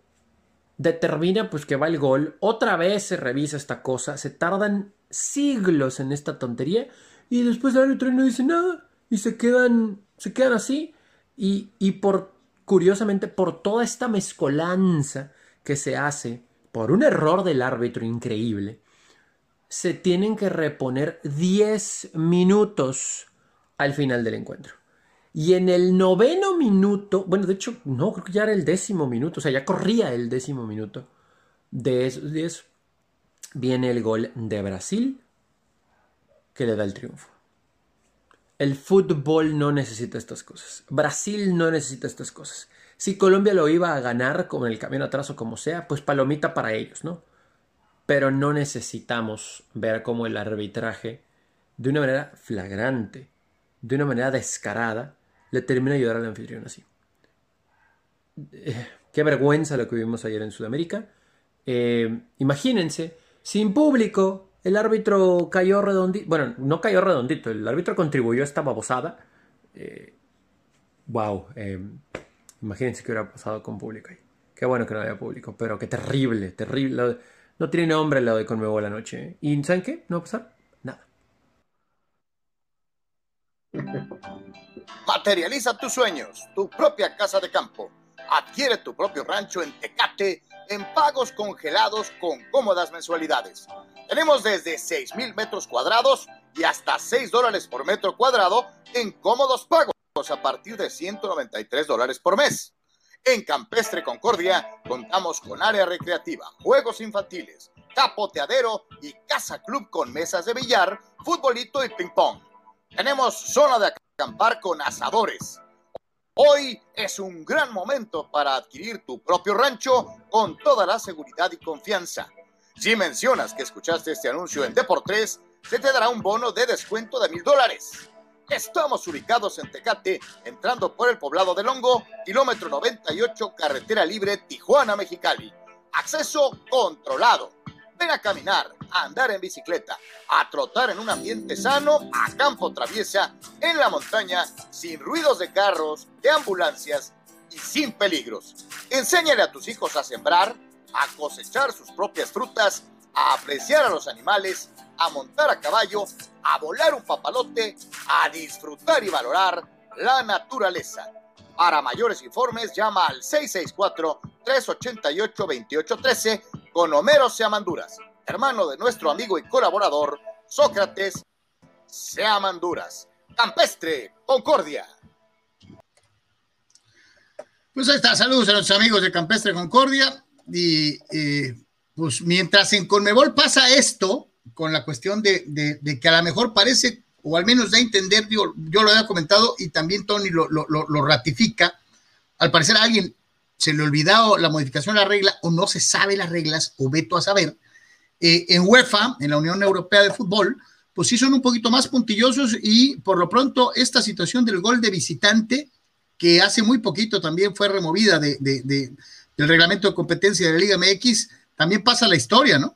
determina pues que va el gol, otra vez se revisa esta cosa, se tardan siglos en esta tontería y después el árbitro no dice nada y se quedan, se quedan así y, y por curiosamente, por toda esta mezcolanza que se hace, por un error del árbitro increíble, se tienen que reponer 10 minutos al final del encuentro. Y en el noveno minuto, bueno, de hecho, no, creo que ya era el décimo minuto, o sea, ya corría el décimo minuto de esos 10, viene el gol de Brasil que le da el triunfo. El fútbol no necesita estas cosas. Brasil no necesita estas cosas. Si Colombia lo iba a ganar con el camión atrás o como sea, pues palomita para ellos, ¿no? Pero no necesitamos ver cómo el arbitraje, de una manera flagrante, de una manera descarada, le termina ayudar al anfitrión así. Eh, qué vergüenza lo que vimos ayer en Sudamérica. Eh, imagínense, sin público, el árbitro cayó redondito. Bueno, no cayó redondito. El árbitro contribuyó a esta babosada. Wow. Eh, imagínense qué hubiera pasado con público ahí. Qué bueno que no había público. Pero qué terrible, terrible. No tiene nombre el lado de Conmebol la noche. ¿eh? ¿Y saben qué? No va a pasar nada. [LAUGHS] Materializa tus sueños. Tu propia casa de campo. Adquiere tu propio rancho en Tecate en pagos congelados con cómodas mensualidades. Tenemos desde 6 mil metros cuadrados y hasta 6 dólares por metro cuadrado en cómodos pagos a partir de 193 dólares por mes. En Campestre Concordia contamos con área recreativa, juegos infantiles, capoteadero y casa club con mesas de billar, futbolito y ping pong. Tenemos zona de acampar con asadores Hoy es un gran momento para adquirir tu propio rancho con toda la seguridad y confianza. Si mencionas que escuchaste este anuncio en Deportes, se te dará un bono de descuento de mil dólares. Estamos ubicados en Tecate, entrando por el poblado de Longo, kilómetro 98, carretera libre Tijuana-Mexicali. Acceso controlado. Ven a caminar, a andar en bicicleta, a trotar en un ambiente sano, a campo traviesa, en la montaña, sin ruidos de carros, de ambulancias y sin peligros. Enséñale a tus hijos a sembrar, a cosechar sus propias frutas, a apreciar a los animales, a montar a caballo, a volar un papalote, a disfrutar y valorar la naturaleza. Para mayores informes, llama al 664-388-2813 con Homero Seamanduras, hermano de nuestro amigo y colaborador Sócrates Seamanduras. Campestre, Concordia. Pues ahí está, saludos a nuestros amigos de Campestre Concordia. Y pues mientras en Conmebol pasa esto, con la cuestión de, que a lo mejor parece, o al menos da a entender, yo lo había comentado y también Tony lo, lo ratifica, al parecer alguien se le olvidado la modificación de la regla o no se sabe las reglas o veto a saber. Eh, en UEFA, en la Unión Europea de Fútbol, pues sí son un poquito más puntillosos y por lo pronto esta situación del gol de visitante, que hace muy poquito también fue removida de, del reglamento de competencia de la Liga MX, también pasa la historia, ¿no?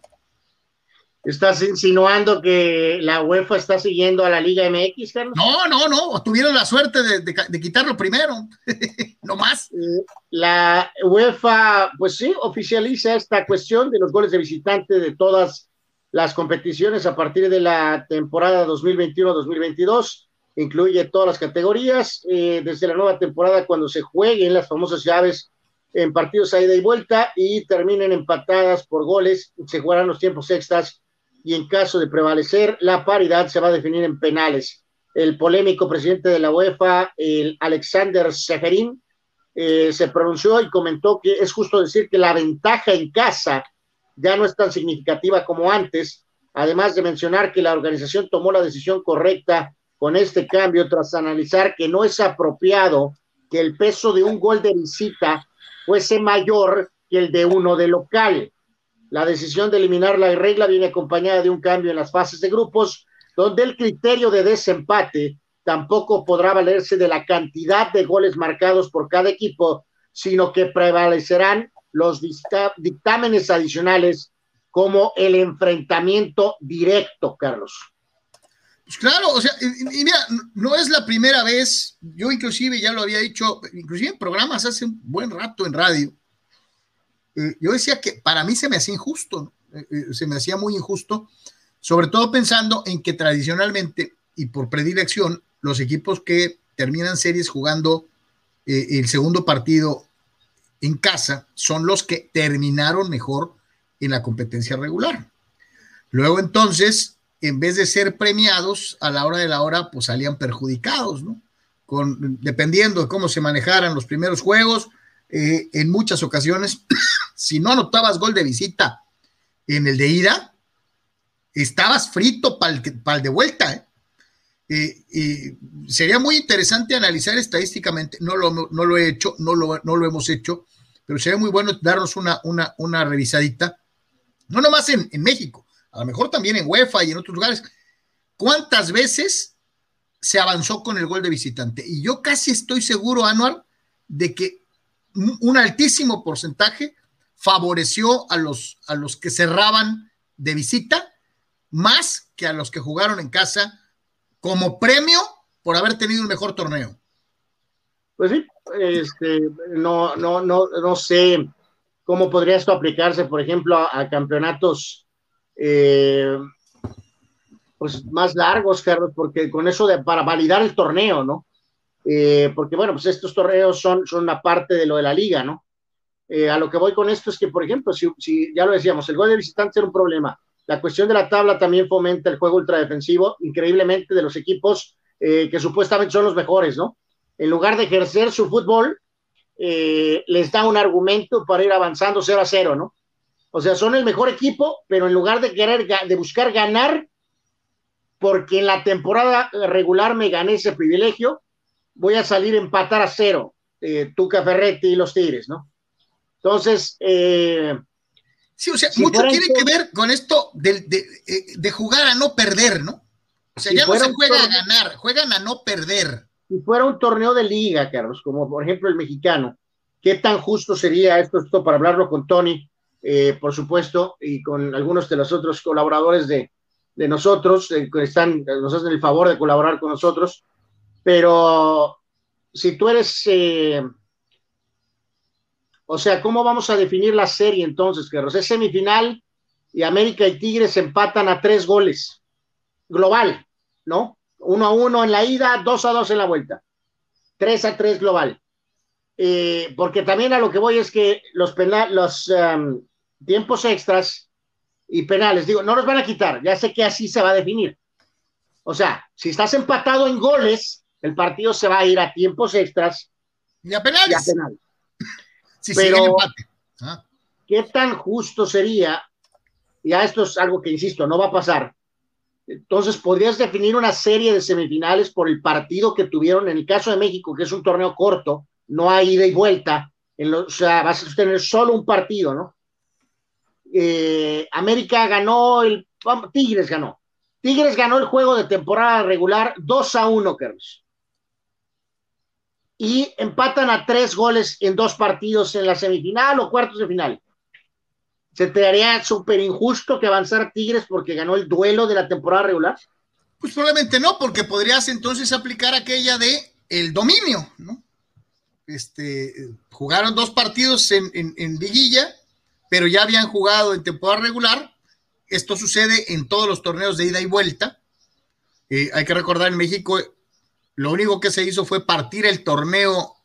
¿Estás insinuando que la UEFA está siguiendo a la Liga MX, Carlos? No, no, no, tuvieron la suerte de, quitarlo primero, [LAUGHS] no más. Eh, la UEFA, pues sí, oficializa esta cuestión de los goles de visitante de todas las competiciones a partir de la temporada 2021-2022. Incluye todas las categorías, eh, desde la nueva temporada cuando se jueguen las famosas llaves en partidos a ida y vuelta y terminen empatadas por goles, se jugarán los tiempos extras y en caso de prevalecer la paridad se va a definir en penales. El polémico presidente de la UEFA, Alexander Seferin, eh, se pronunció y comentó que es justo decir que la ventaja en casa ya no es tan significativa como antes, además de mencionar que la organización tomó la decisión correcta con este cambio tras analizar que no es apropiado que el peso de un gol de visita fuese mayor que el de uno de local. La decisión de eliminar la regla viene acompañada de un cambio en las fases de grupos, donde el criterio de desempate tampoco podrá valerse de la cantidad de goles marcados por cada equipo, sino que prevalecerán los dictámenes adicionales como el enfrentamiento directo, Carlos. Pues claro, o sea, y, mira, no es la primera vez, yo inclusive ya lo había dicho, inclusive en programas hace un buen rato en radio, eh, yo decía que para mí se me hacía injusto, eh, eh, se me hacía muy injusto, sobre todo pensando en que tradicionalmente y por predilección, los equipos que terminan series jugando el segundo partido en casa son los que terminaron mejor en la competencia regular. Luego entonces, en vez de ser premiados, a la hora de la hora, pues salían perjudicados, ¿no? Con, dependiendo de cómo se manejaran los primeros juegos, en muchas ocasiones [COUGHS] si no anotabas gol de visita en el de ida, estabas frito para el, de vuelta. ¿eh? sería muy interesante analizar estadísticamente, no lo, no lo he hecho, no lo, no lo, hemos hecho, pero sería muy bueno darnos una, una, una revisadita, no nomás en, en México, a lo mejor también en UEFA y en otros lugares. ¿Cuántas veces se avanzó con el gol de visitante? Y yo casi estoy seguro, Anuar, de que un altísimo porcentaje favoreció a los, a los que cerraban de visita más que a los que jugaron en casa como premio por haber tenido un mejor torneo. Pues sí, este, no, no, no, no sé cómo podría esto aplicarse, por ejemplo, a, campeonatos eh, pues más largos, Carlos, porque con eso de para validar el torneo, ¿no? Eh, porque bueno, pues estos torneos son, son una parte de lo de la liga, ¿no? Eh, a lo que voy con esto es que, por ejemplo, si, ya lo decíamos, el gol de visitante era un problema. La cuestión de la tabla también fomenta el juego ultradefensivo, increíblemente, de los equipos eh, que supuestamente son los mejores, ¿no? En lugar de ejercer su fútbol, eh, les da un argumento para ir avanzando 0 a 0, ¿no? O sea, son el mejor equipo, pero en lugar de querer, de buscar ganar, porque en la temporada regular me gané ese privilegio, voy a salir a empatar a cero, Tuca Ferretti y los Tigres, ¿no? Entonces, eh, sí, o sea, mucho tiene que ver con esto de, eh, de, jugar a no perder, ¿no? O sea, ya no se juega a ganar, juegan a no perder. Si fuera un torneo de liga, Carlos, como por ejemplo el mexicano, ¿qué tan justo sería esto, esto para hablarlo con Tony, eh, por supuesto, y con algunos de los otros colaboradores de, de nosotros, que están, nos hacen el favor de colaborar con nosotros, pero si tú eres o sea, ¿cómo vamos a definir la serie entonces, Carlos? Es semifinal y América y Tigres empatan a tres goles. Global, ¿no? Uno a uno en la ida, dos a dos en la vuelta. Tres a tres global. Eh, porque también a lo que voy es que los, los um, tiempos extras y penales, digo, no los van a quitar, ya sé que así se va a definir. O sea, si estás empatado en goles, el partido se va a ir a tiempos extras y a penales. Y a penales. Pero, ah. ¿qué tan justo sería? Ya esto es algo que, insisto, no va a pasar. Entonces, podrías definir una serie de semifinales por el partido que tuvieron en el caso de México, que es un torneo corto, no hay ida y vuelta. En o sea, vas a tener solo un partido, ¿no? Eh, América ganó, el Tigres ganó. Tigres ganó el juego de temporada regular 2 a 1, Carlos. Y empatan a tres goles en dos partidos en la semifinal o cuartos de final. ¿Se te haría súper injusto que avanzara Tigres porque ganó el duelo de la temporada regular? Pues probablemente no, porque podrías entonces aplicar aquella de el dominio, ¿no? Este, jugaron dos partidos en, en, en pero ya habían jugado en temporada regular. Esto sucede en todos los torneos de ida y vuelta. Eh, hay que recordar en México, lo único que se hizo fue partir el torneo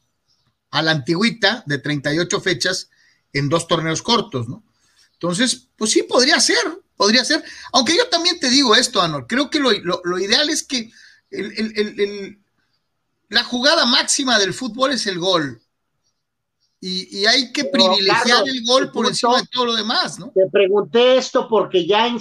a la antigüita de 38 fechas en dos torneos cortos, ¿no? Entonces, pues sí, podría ser, podría ser. Aunque yo también te digo esto, Anor, creo que lo, lo, lo ideal es que el, el, el, la jugada máxima del fútbol es el gol. Y, y hay que privilegiar Carlos, el gol por encima de todo lo demás, ¿no? Te pregunté esto porque ya en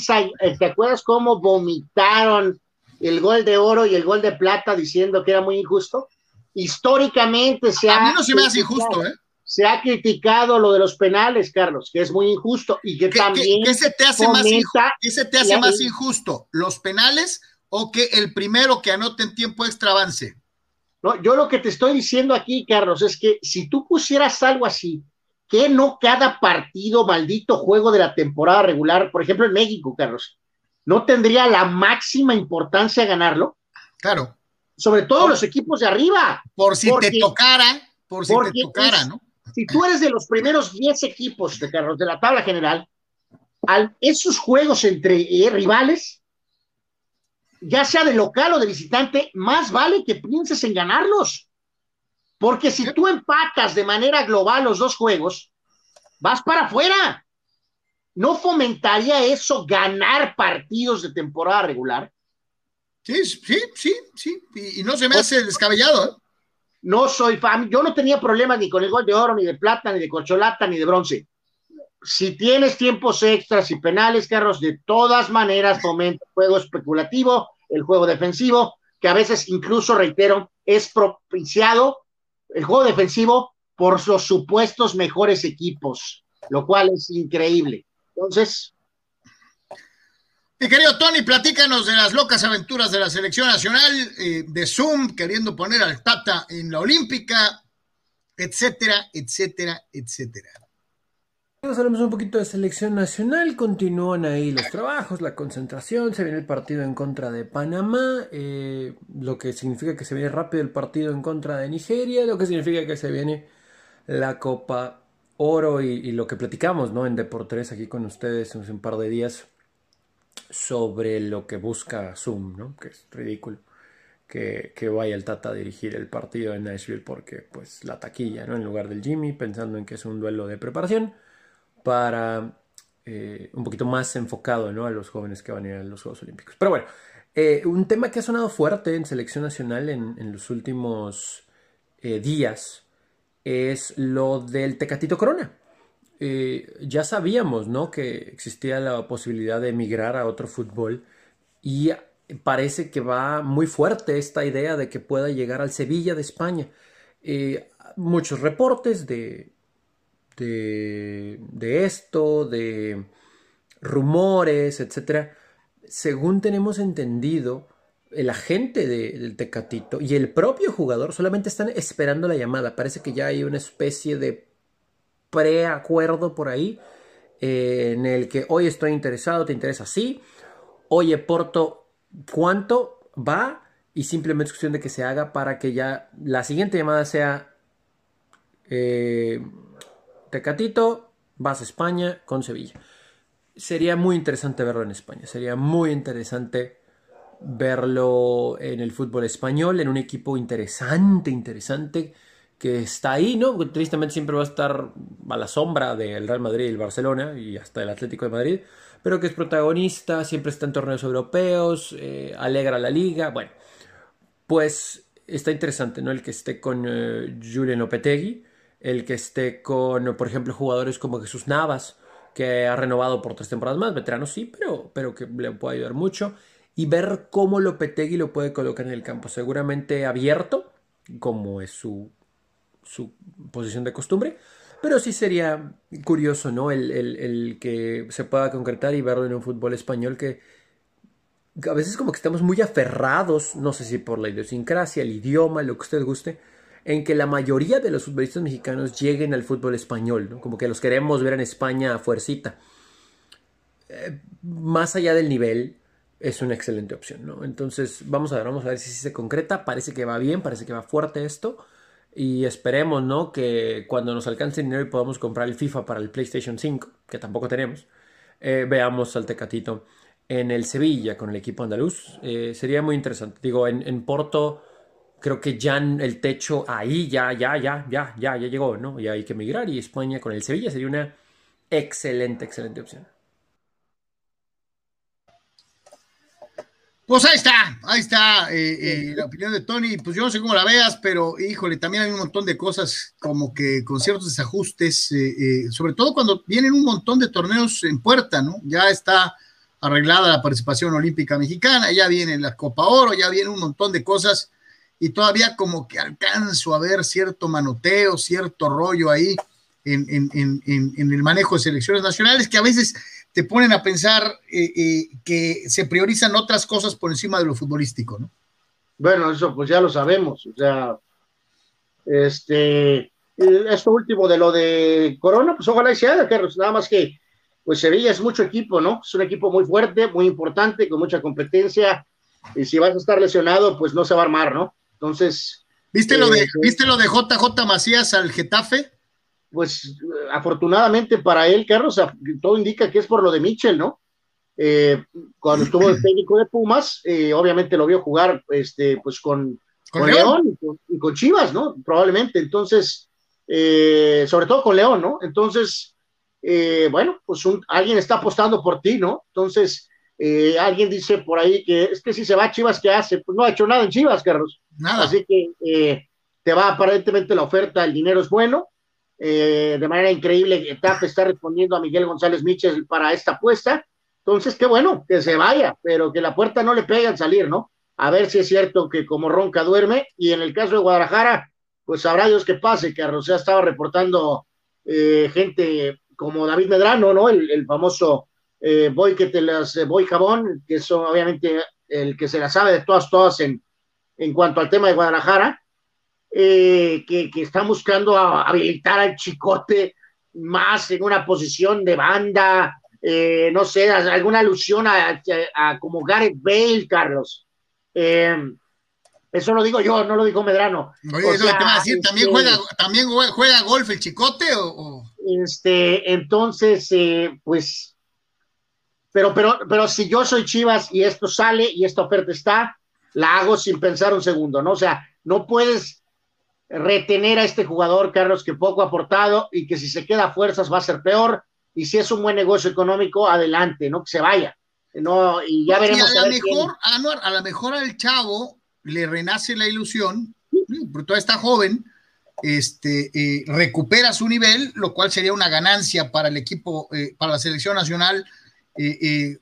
¿te acuerdas cómo vomitaron el gol de oro y el gol de plata diciendo que era muy injusto? Históricamente se A ha. mí no se me hace injusto, ¿eh? Se ha criticado lo de los penales, Carlos, que es muy injusto y que ¿Qué, también. ¿qué, qué se te hace, más, injusto, ¿qué se te hace más injusto? ¿Los penales o que el primero que anote en tiempo extra avance? No, yo lo que te estoy diciendo aquí, Carlos, es que si tú pusieras algo así, que no cada partido, maldito juego de la temporada regular, por ejemplo en México, Carlos, no tendría la máxima importancia ganarlo. Claro. Sobre todo por, los equipos de arriba. Por si porque, te tocara, por si te tocara, es, ¿no? Si tú eres de los primeros 10 equipos de Carlos de la tabla general, al, esos juegos entre eh, rivales ya sea de local o de visitante, más vale que pienses en ganarlos. Porque si tú empatas de manera global los dos juegos, vas para afuera. ¿No fomentaría eso ganar partidos de temporada regular? Sí, sí, sí, sí. Y, y no se me hace descabellado. ¿eh? No soy fan, yo no tenía problemas ni con el gol de oro, ni de plata, ni de corcholata, ni de bronce. Si tienes tiempos extras y penales, Carlos, de todas maneras fomenta el juego especulativo, el juego defensivo, que a veces incluso, reitero, es propiciado el juego defensivo por los supuestos mejores equipos, lo cual es increíble. Entonces. Mi querido Tony, platícanos de las locas aventuras de la selección nacional, eh, de Zoom, queriendo poner al Tata en la Olímpica, etcétera, etcétera, etcétera. Hablamos un poquito de selección nacional, continúan ahí los trabajos, la concentración, se viene el partido en contra de Panamá, eh, lo que significa que se viene rápido el partido en contra de Nigeria, lo que significa que se viene la Copa Oro y, y lo que platicamos ¿no? en Deportes aquí con ustedes hace un par de días sobre lo que busca Zoom, ¿no? que es ridículo. Que, que, vaya el Tata a dirigir el partido en Nashville porque pues la taquilla, ¿no? En lugar del Jimmy, pensando en que es un duelo de preparación para eh, un poquito más enfocado ¿no? a los jóvenes que van a ir a los Juegos Olímpicos. Pero bueno, eh, un tema que ha sonado fuerte en selección nacional en, en los últimos eh, días es lo del Tecatito Corona. ya sabíamos ¿no? que existía la posibilidad de emigrar a otro fútbol y parece que va muy fuerte esta idea de que pueda llegar al Sevilla de España. muchos reportes de de, de esto, de rumores, etcétera. Según tenemos entendido, el agente de, del Tecatito y el propio jugador solamente están esperando la llamada. Parece que ya hay una especie de preacuerdo por ahí eh, en el que hoy estoy interesado, te interesa sí. Oye, Porto, ¿cuánto va? Y simplemente es cuestión de que se haga para que ya la siguiente llamada sea eh, Tecatito, vas a España con Sevilla. Sería muy interesante verlo en España. Sería muy interesante verlo en el fútbol español, en un equipo interesante, interesante, que está ahí, ¿no? Tristemente siempre va a estar a la sombra del Real Madrid y el Barcelona y hasta el Atlético de Madrid, pero que es protagonista, siempre está en torneos europeos, eh, alegra la liga. Bueno, pues está interesante, ¿no? El que esté con eh, Julian Lopetegui el que esté con, por ejemplo, jugadores como Jesús Navas, que ha renovado por tres temporadas más, veterano sí, pero, pero que le puede ayudar mucho, y ver cómo Lopetegui lo puede colocar en el campo, seguramente abierto, como es su, su posición de costumbre, Pero sí sería curioso, ¿no? El, el, que se pueda concretar y verlo en un fútbol español que a veces como que estamos muy aferrados, no sé si por la idiosincrasia, el idioma, lo que usted guste, en que la mayoría de los futbolistas mexicanos lleguen al fútbol español. Como que los queremos ver en España a fuercita. Eh, más allá del nivel, es una excelente opción, ¿no? Entonces, vamos a ver, vamos a ver si se concreta. Parece que va bien, parece que va fuerte esto. Y esperemos, ¿no? Que cuando nos alcance dinero y podamos comprar el FIFA para el PlayStation 5, que tampoco tenemos, eh, veamos al Tecatito en el Sevilla con el equipo andaluz. Eh, sería muy interesante. Digo, en, en, Porto creo que ya el techo ahí ya, ya, ya, ya, ya, ya llegó, ¿no? Y hay que migrar. Y España con el Sevilla sería una excelente, excelente opción. Pues ahí está, ahí está eh, eh, la opinión de Tony. Pues yo no sé cómo la veas, pero híjole, también hay un montón de cosas como que con ciertos desajustes, eh, sobre todo cuando vienen un montón de torneos en puerta, ¿no? Ya está arreglada la participación olímpica mexicana, ya viene la Copa Oro, ya viene un montón de cosas y todavía como que alcanzo a ver cierto manoteo, cierto rollo ahí en, en, en el manejo de selecciones nacionales que a veces te ponen a pensar eh, eh, que se priorizan otras cosas por encima de lo futbolístico, ¿no? Bueno, eso pues ya lo sabemos, o sea, este, esto último de lo de Corona, pues ojalá y se haga, Carlos, nada más que, pues Sevilla es mucho equipo, ¿no? Es un equipo muy fuerte, muy importante, con mucha competencia, y si vas a estar lesionado, pues no se va a armar, ¿no? Entonces... ¿Viste, lo, de, eh, ¿viste lo de JJ Macías al Getafe? pues afortunadamente para él, Carlos, todo indica que es por lo de Mitchell, ¿no? Eh, cuando estuvo el [CLEARS THROAT] técnico de Pumas, eh, obviamente lo vio jugar este, pues con, León, y, con, Chivas, ¿no? Probablemente. Entonces, eh, sobre todo con León, ¿no? Entonces, bueno, pues alguien está apostando por ti, ¿no? Entonces, alguien dice por ahí que es que si se va a Chivas, ¿qué hace? Pues no ha hecho nada en Chivas, Carlos. Nada. Así que te va aparentemente la oferta, el dinero es bueno eh, de manera increíble, TAP está respondiendo a Miguel González Michel para esta apuesta. Entonces, qué bueno, que se vaya, pero que la puerta no le pegue al salir, ¿no? A ver si es cierto que como ronca duerme. Y en el caso de Guadalajara, pues sabrá Dios que pase, que Arrocea estaba reportando eh, gente como David Medrano, ¿no? El, famoso eh, Boy que te las, Boy Jabón, que son obviamente el que se la sabe de todas, todas en, en cuanto al tema de Guadalajara eh, que, que, están buscando habilitar al chicote más en una posición de banda, eh, no sé, alguna alusión a, como Gareth Bale, Carlos. Eh, eso lo digo yo, no lo dijo Medrano. Oye, eso te a decir, ¿también, este, juega, ¿también juega golf el chicote? O, Este, entonces, pues, pero, pero, pero si yo soy Chivas y esto sale y esta oferta está, la hago sin pensar un segundo, ¿no? O sea, no puedes retener a este jugador, Carlos, que poco ha aportado y que si se queda a fuerzas va a ser peor. Y si es un buen negocio económico, adelante, ¿no? Que se vaya. No, y ya veremos. a, lo mejor, a lo mejor al chavo le renace la ilusión, porque todavía está joven, este, eh, recupera su nivel, lo cual sería una ganancia para el equipo, eh, para la selección nacional, eh,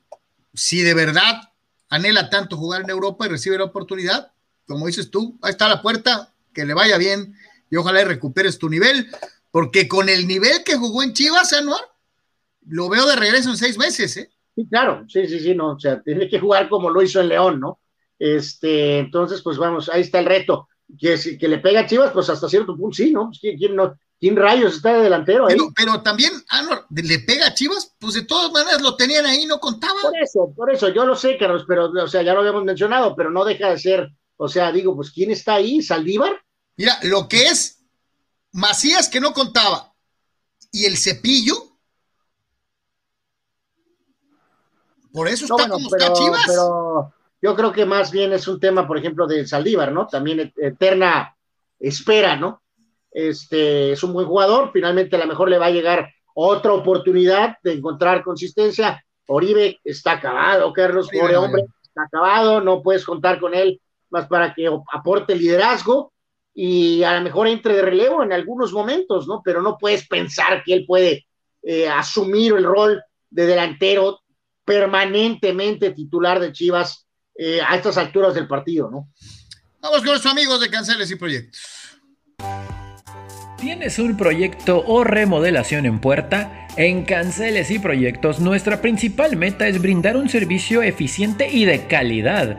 si de verdad anhela tanto jugar en Europa y recibe la oportunidad, como dices tú, ahí está la puerta, que le vaya bien y ojalá recuperes tu nivel, porque con el nivel que jugó en Chivas, Anuar, lo veo de regreso en seis meses, ¿eh? Sí, claro, sí, sí, sí, no, o sea, tiene que jugar como lo hizo en León, ¿no? Este, entonces, pues vamos, ahí está el reto. Que, que le pega a Chivas, pues hasta cierto punto sí, ¿no? Pues, ¿quién, no, ¿Quién rayos está de delantero ahí? Pero, también, Anuar, le pega a Chivas, pues de todas maneras lo tenían ahí, no contaba. Por eso, por eso, yo lo sé, Carlos, pero, o sea, ya lo habíamos mencionado, pero no deja de ser o sea, digo, pues ¿quién está ahí? ¿Saldívar? Mira, lo que es Macías que no contaba y el cepillo. Por eso está como está Chivas. Pero yo creo que más bien es un tema, por ejemplo, de Saldívar, ¿no? También eterna espera, ¿no? Este es un buen jugador, finalmente a lo mejor le va a llegar otra oportunidad de encontrar consistencia. Oribe está acabado, Carlos, pobre hombre, está acabado, no puedes contar con él más para que aporte liderazgo y a lo mejor entre de relevo en algunos momentos, ¿no? Pero no puedes pensar que él puede eh, asumir el rol de delantero permanentemente titular de Chivas eh, a estas alturas del partido, ¿no? Vamos con los amigos de Canceles y Proyectos. ¿Tienes un proyecto o remodelación en puerta? En Canceles y Proyectos nuestra principal meta es brindar un servicio eficiente y de calidad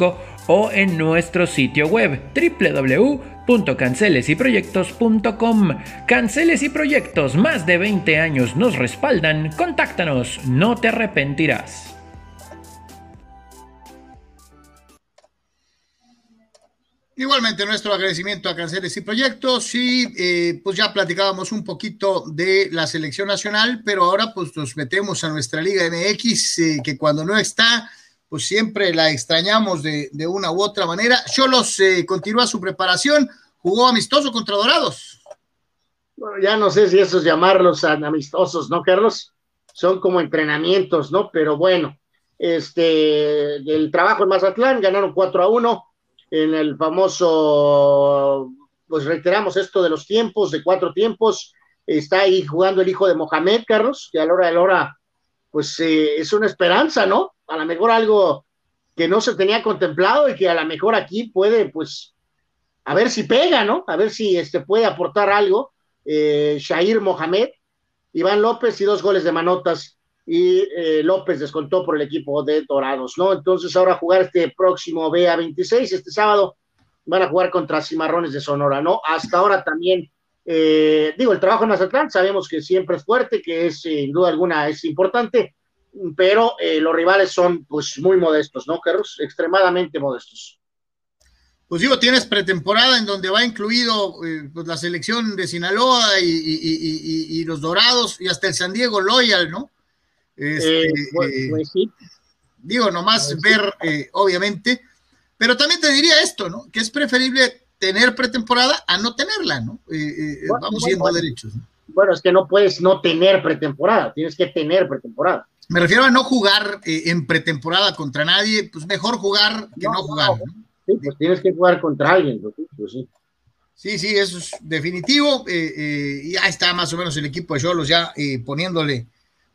o en nuestro sitio web www.cancelesyproyectos.com. Canceles y Proyectos, más de 20 años nos respaldan. Contáctanos, no te arrepentirás. Igualmente nuestro agradecimiento a Canceles y Proyectos y eh, pues ya platicábamos un poquito de la selección nacional, pero ahora pues nos metemos a nuestra Liga MX eh, que cuando no está pues siempre la extrañamos de, una u otra manera. Cholos eh, continúa su preparación, jugó amistoso contra Dorados. Bueno, ya no sé si esos llamarlos amistosos, ¿no, Carlos? Son como entrenamientos, ¿no? Pero bueno, este, el trabajo en Mazatlán, ganaron 4 a 1 en el famoso, pues reiteramos esto de los tiempos, de cuatro tiempos, está ahí jugando el hijo de Mohamed, Carlos, que a la hora de la hora, pues eh, es una esperanza, ¿no? A lo mejor algo que no se tenía contemplado y que a lo mejor aquí puede, pues, a ver si pega, ¿no? A ver si este puede aportar algo. Eh, Shair Mohamed, Iván López y dos goles de manotas y eh, López descontó por el equipo de Dorados, ¿no? Entonces ahora jugar este próximo BA26, este sábado, van a jugar contra Cimarrones de Sonora, ¿no? Hasta ahora también, eh, digo, el trabajo en Mazatlán sabemos que siempre es fuerte, que es sin duda alguna es importante, pero eh, los rivales son pues muy modestos, ¿no, Carlos? Extremadamente modestos. Pues digo, tienes pretemporada en donde va incluido eh, pues, la selección de Sinaloa y, los Dorados y hasta el San Diego Loyal, ¿no? Este, eh, pues, pues, sí. Digo, nomás pues ver, obviamente, pero también te diría esto, ¿no? Que es preferible tener pretemporada a no tenerla, ¿no? vamos siendo derechos. Bueno, es que no puedes no tener pretemporada, tienes que tener pretemporada. Me refiero a no jugar eh, en pretemporada contra nadie, pues mejor jugar que no, jugar. Sí, pues tienes que jugar contra alguien, pues, pues sí. Sí, sí, eso es definitivo. Eh, eh, ya está más o menos el equipo de Cholos ya poniéndole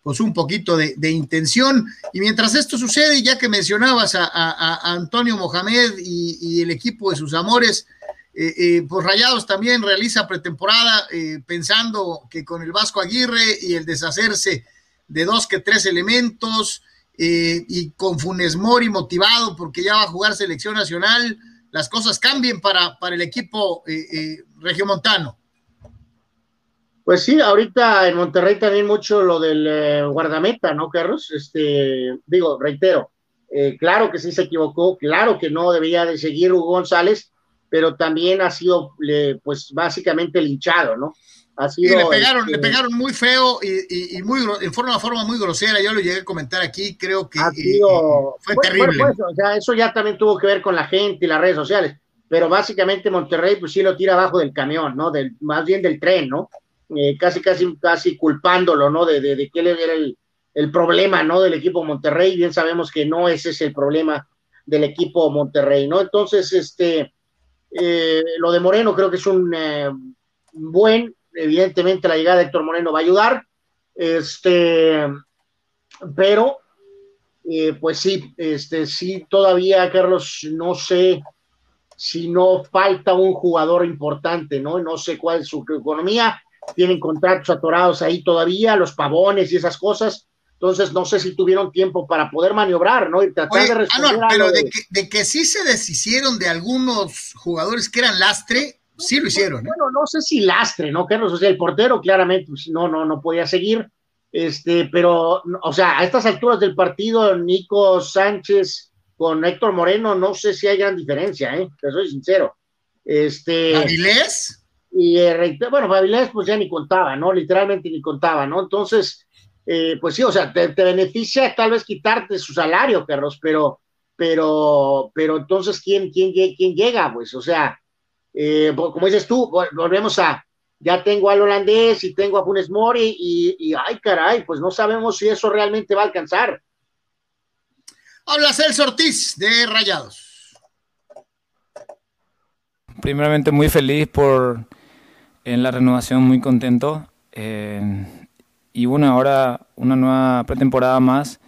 pues un poquito de, intención. Y mientras esto sucede, ya que mencionabas a, Antonio Mohamed y, el equipo de sus amores, pues Rayados también realiza pretemporada pensando que con el Vasco Aguirre y el deshacerse de dos que tres elementos eh, y con Funes Mori motivado porque ya va a jugar selección nacional, las cosas cambien para, para el equipo eh, eh, regiomontano. Pues sí, ahorita en Monterrey también mucho lo del guardameta, ¿no, Carlos? Este, digo, reitero, claro que sí se equivocó, claro que no debía de seguir Hugo González, pero también ha sido, pues, básicamente linchado, ¿no? Y le pegaron, le este, pegaron muy feo y, muy en forma, forma muy grosera. Yo lo llegué a comentar aquí, creo que fue terrible. Pues, o sea, eso ya también tuvo que ver con la gente y las redes sociales. Pero básicamente Monterrey, pues sí lo tira abajo del camión, ¿no? Del, más bien del tren, ¿no? Eh, casi, casi, casi culpándolo, ¿no? De, de, de que era el, el, problema, ¿no? Del equipo Monterrey. Bien sabemos que no ese es el problema del equipo Monterrey, ¿no? Entonces, este, eh, lo de Moreno creo que es un eh, buen evidentemente la llegada de Héctor Moreno va a ayudar, este, pero eh, pues sí, este, sí, todavía, Carlos, no sé si no falta un jugador importante, ¿no? No sé cuál es su economía, tienen contratos atorados ahí todavía, los pavones y esas cosas, entonces no sé si tuvieron tiempo para poder maniobrar, ¿no? Y tratar de responder. Ah, pero de, que, de que sí se deshicieron de algunos jugadores que eran lastre, sí lo hicieron. ¿eh? Bueno, no sé si lastre, ¿no, Carlos? O sea, el portero claramente pues, no, no, no podía seguir. Este, pero, o sea, a estas alturas del partido, Nico Sánchez con Héctor Moreno, no sé si hay gran diferencia, ¿eh? Te soy sincero. Este. ¿Avilés? Y eh, bueno, Avilés, pues ya ni contaba, ¿no? Literalmente ni contaba, ¿no? Entonces, eh, pues sí, o sea, te, te, beneficia tal vez quitarte su salario, Carlos, pero, pero, pero entonces, ¿quién, quién, quién llega? Pues, o sea, eh, como dices tú, volvemos a, ya tengo al holandés y tengo a Funes Mori y, y ay caray, pues no sabemos si eso realmente va a alcanzar. Habla Celso Ortiz de Rayados. Primeramente muy feliz por en la renovación, muy contento. Eh, y bueno, ahora una nueva pretemporada más,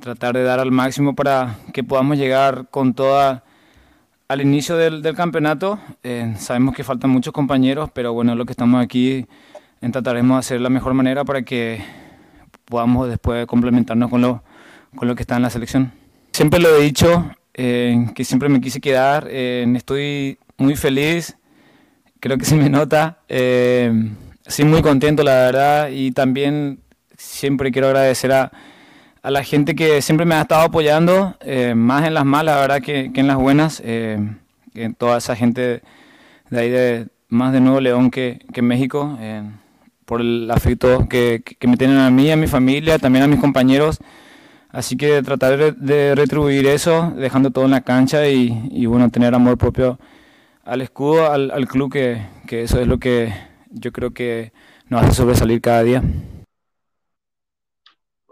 tratar de dar al máximo para que podamos llegar con toda al inicio del, del campeonato. Eh, sabemos que faltan muchos compañeros, pero bueno, lo que estamos aquí en trataremos de hacer la mejor manera para que podamos después complementarnos con lo, con lo que está en la selección. Siempre lo he dicho, eh, que siempre me quise quedar, eh, estoy muy feliz, creo que se me nota, eh, sí muy contento la verdad y también siempre quiero agradecer a, a la gente que siempre me ha estado apoyando, eh, más en las malas, la verdad, que, que en las buenas, eh, toda esa gente de ahí, de, más de Nuevo León que, que México, eh, por el afecto que, que, me tienen a mí, a mi familia, también a mis compañeros. Así que tratar de retribuir eso, dejando todo en la cancha y, y bueno, tener amor propio al escudo, al, al club, que, que eso es lo que yo creo que nos hace sobresalir cada día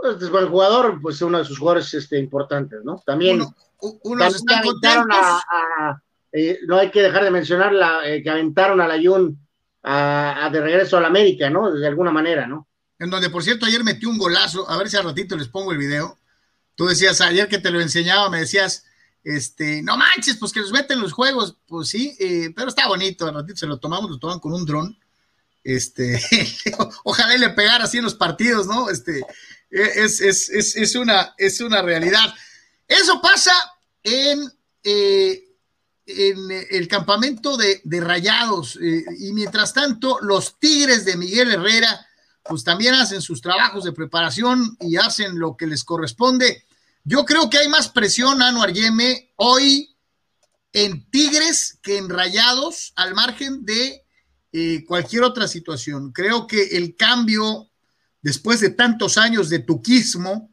pues, es buen jugador, pues uno de sus jugadores este, importantes, ¿no? También, uno, están contentos. A, a, eh, no hay que dejar de mencionar la, eh, que aventaron a la Jun a, de regreso a la América, ¿no? De alguna manera, ¿no? En donde, por cierto, ayer metió un golazo, a ver si al ratito les pongo el video. Tú decías, ayer que te lo enseñaba, me decías, este, no manches, pues que los meten los juegos, pues sí, eh, pero está bonito, al ratito se lo tomamos, lo toman con un dron, este, [LAUGHS] ojalá le pegara así en los partidos, ¿no? Este, es, es, es, es, una, es una realidad. Eso pasa en, eh, en el campamento de, de Rayados eh, y mientras tanto los Tigres de Miguel Herrera pues también hacen sus trabajos de preparación y hacen lo que les corresponde. Yo creo que hay más presión, Anuar Yeme, hoy en Tigres que en Rayados, al margen de eh, cualquier otra situación. Creo que el cambio después de tantos años de tuquismo,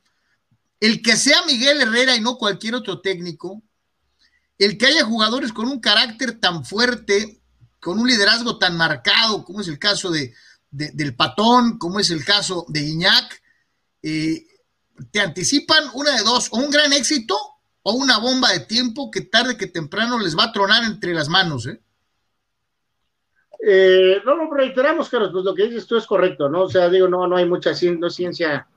el que sea Miguel Herrera y no cualquier otro técnico, el que haya jugadores con un carácter tan fuerte, con un liderazgo tan marcado, como es el caso de, de del Patón, como es el caso de Iñac, eh, te anticipan una de dos, o un gran éxito o una bomba de tiempo que tarde que temprano les va a tronar entre las manos, ¿eh? Eh, no, lo reiteramos, Carlos, pues lo que dices tú es correcto, ¿no? O sea, digo, no, no hay mucha no, ciencia,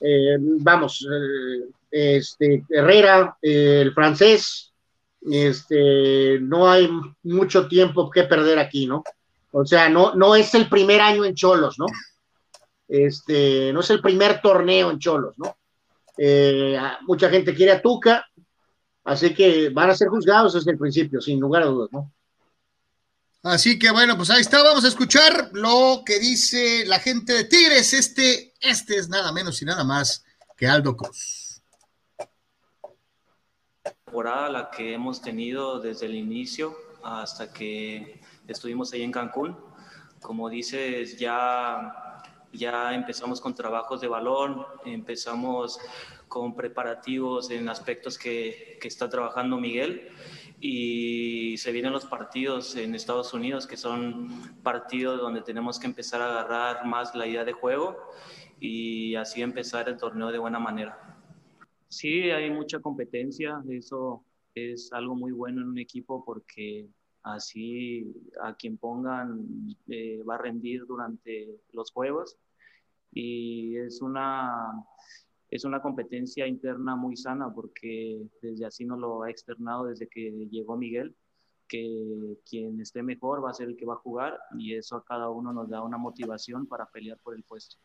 eh, vamos, eh, este, Herrera, eh, el francés, este, no hay mucho tiempo que perder aquí, ¿no? O sea, no, no es el primer año en Cholos, ¿no? Este, no es el primer torneo en Cholos, ¿no? mucha gente quiere a Tuca, así que van a ser juzgados desde el principio, sin lugar a dudas, ¿no? Así que bueno, pues ahí está, vamos a escuchar lo que dice la gente de Tigres. Este, este es nada menos y nada más que Aldo Cruz. Temporada la que hemos tenido desde el inicio hasta que estuvimos ahí en Cancún. Como dices, ya, ya empezamos con trabajos de balón, empezamos con preparativos en aspectos que, que está trabajando Miguel y se vienen los partidos en Estados Unidos, que son partidos donde tenemos que empezar a agarrar más la idea de juego y así empezar el torneo de buena manera. Sí, hay mucha competencia, eso es algo muy bueno en un equipo porque así a quien pongan eh, va a rendir durante los juegos y es una es una competencia interna muy sana porque desde así nos lo ha externado desde que llegó Miguel, que quien esté mejor va a ser el que va a jugar y eso a cada uno nos da una motivación para pelear por el puesto.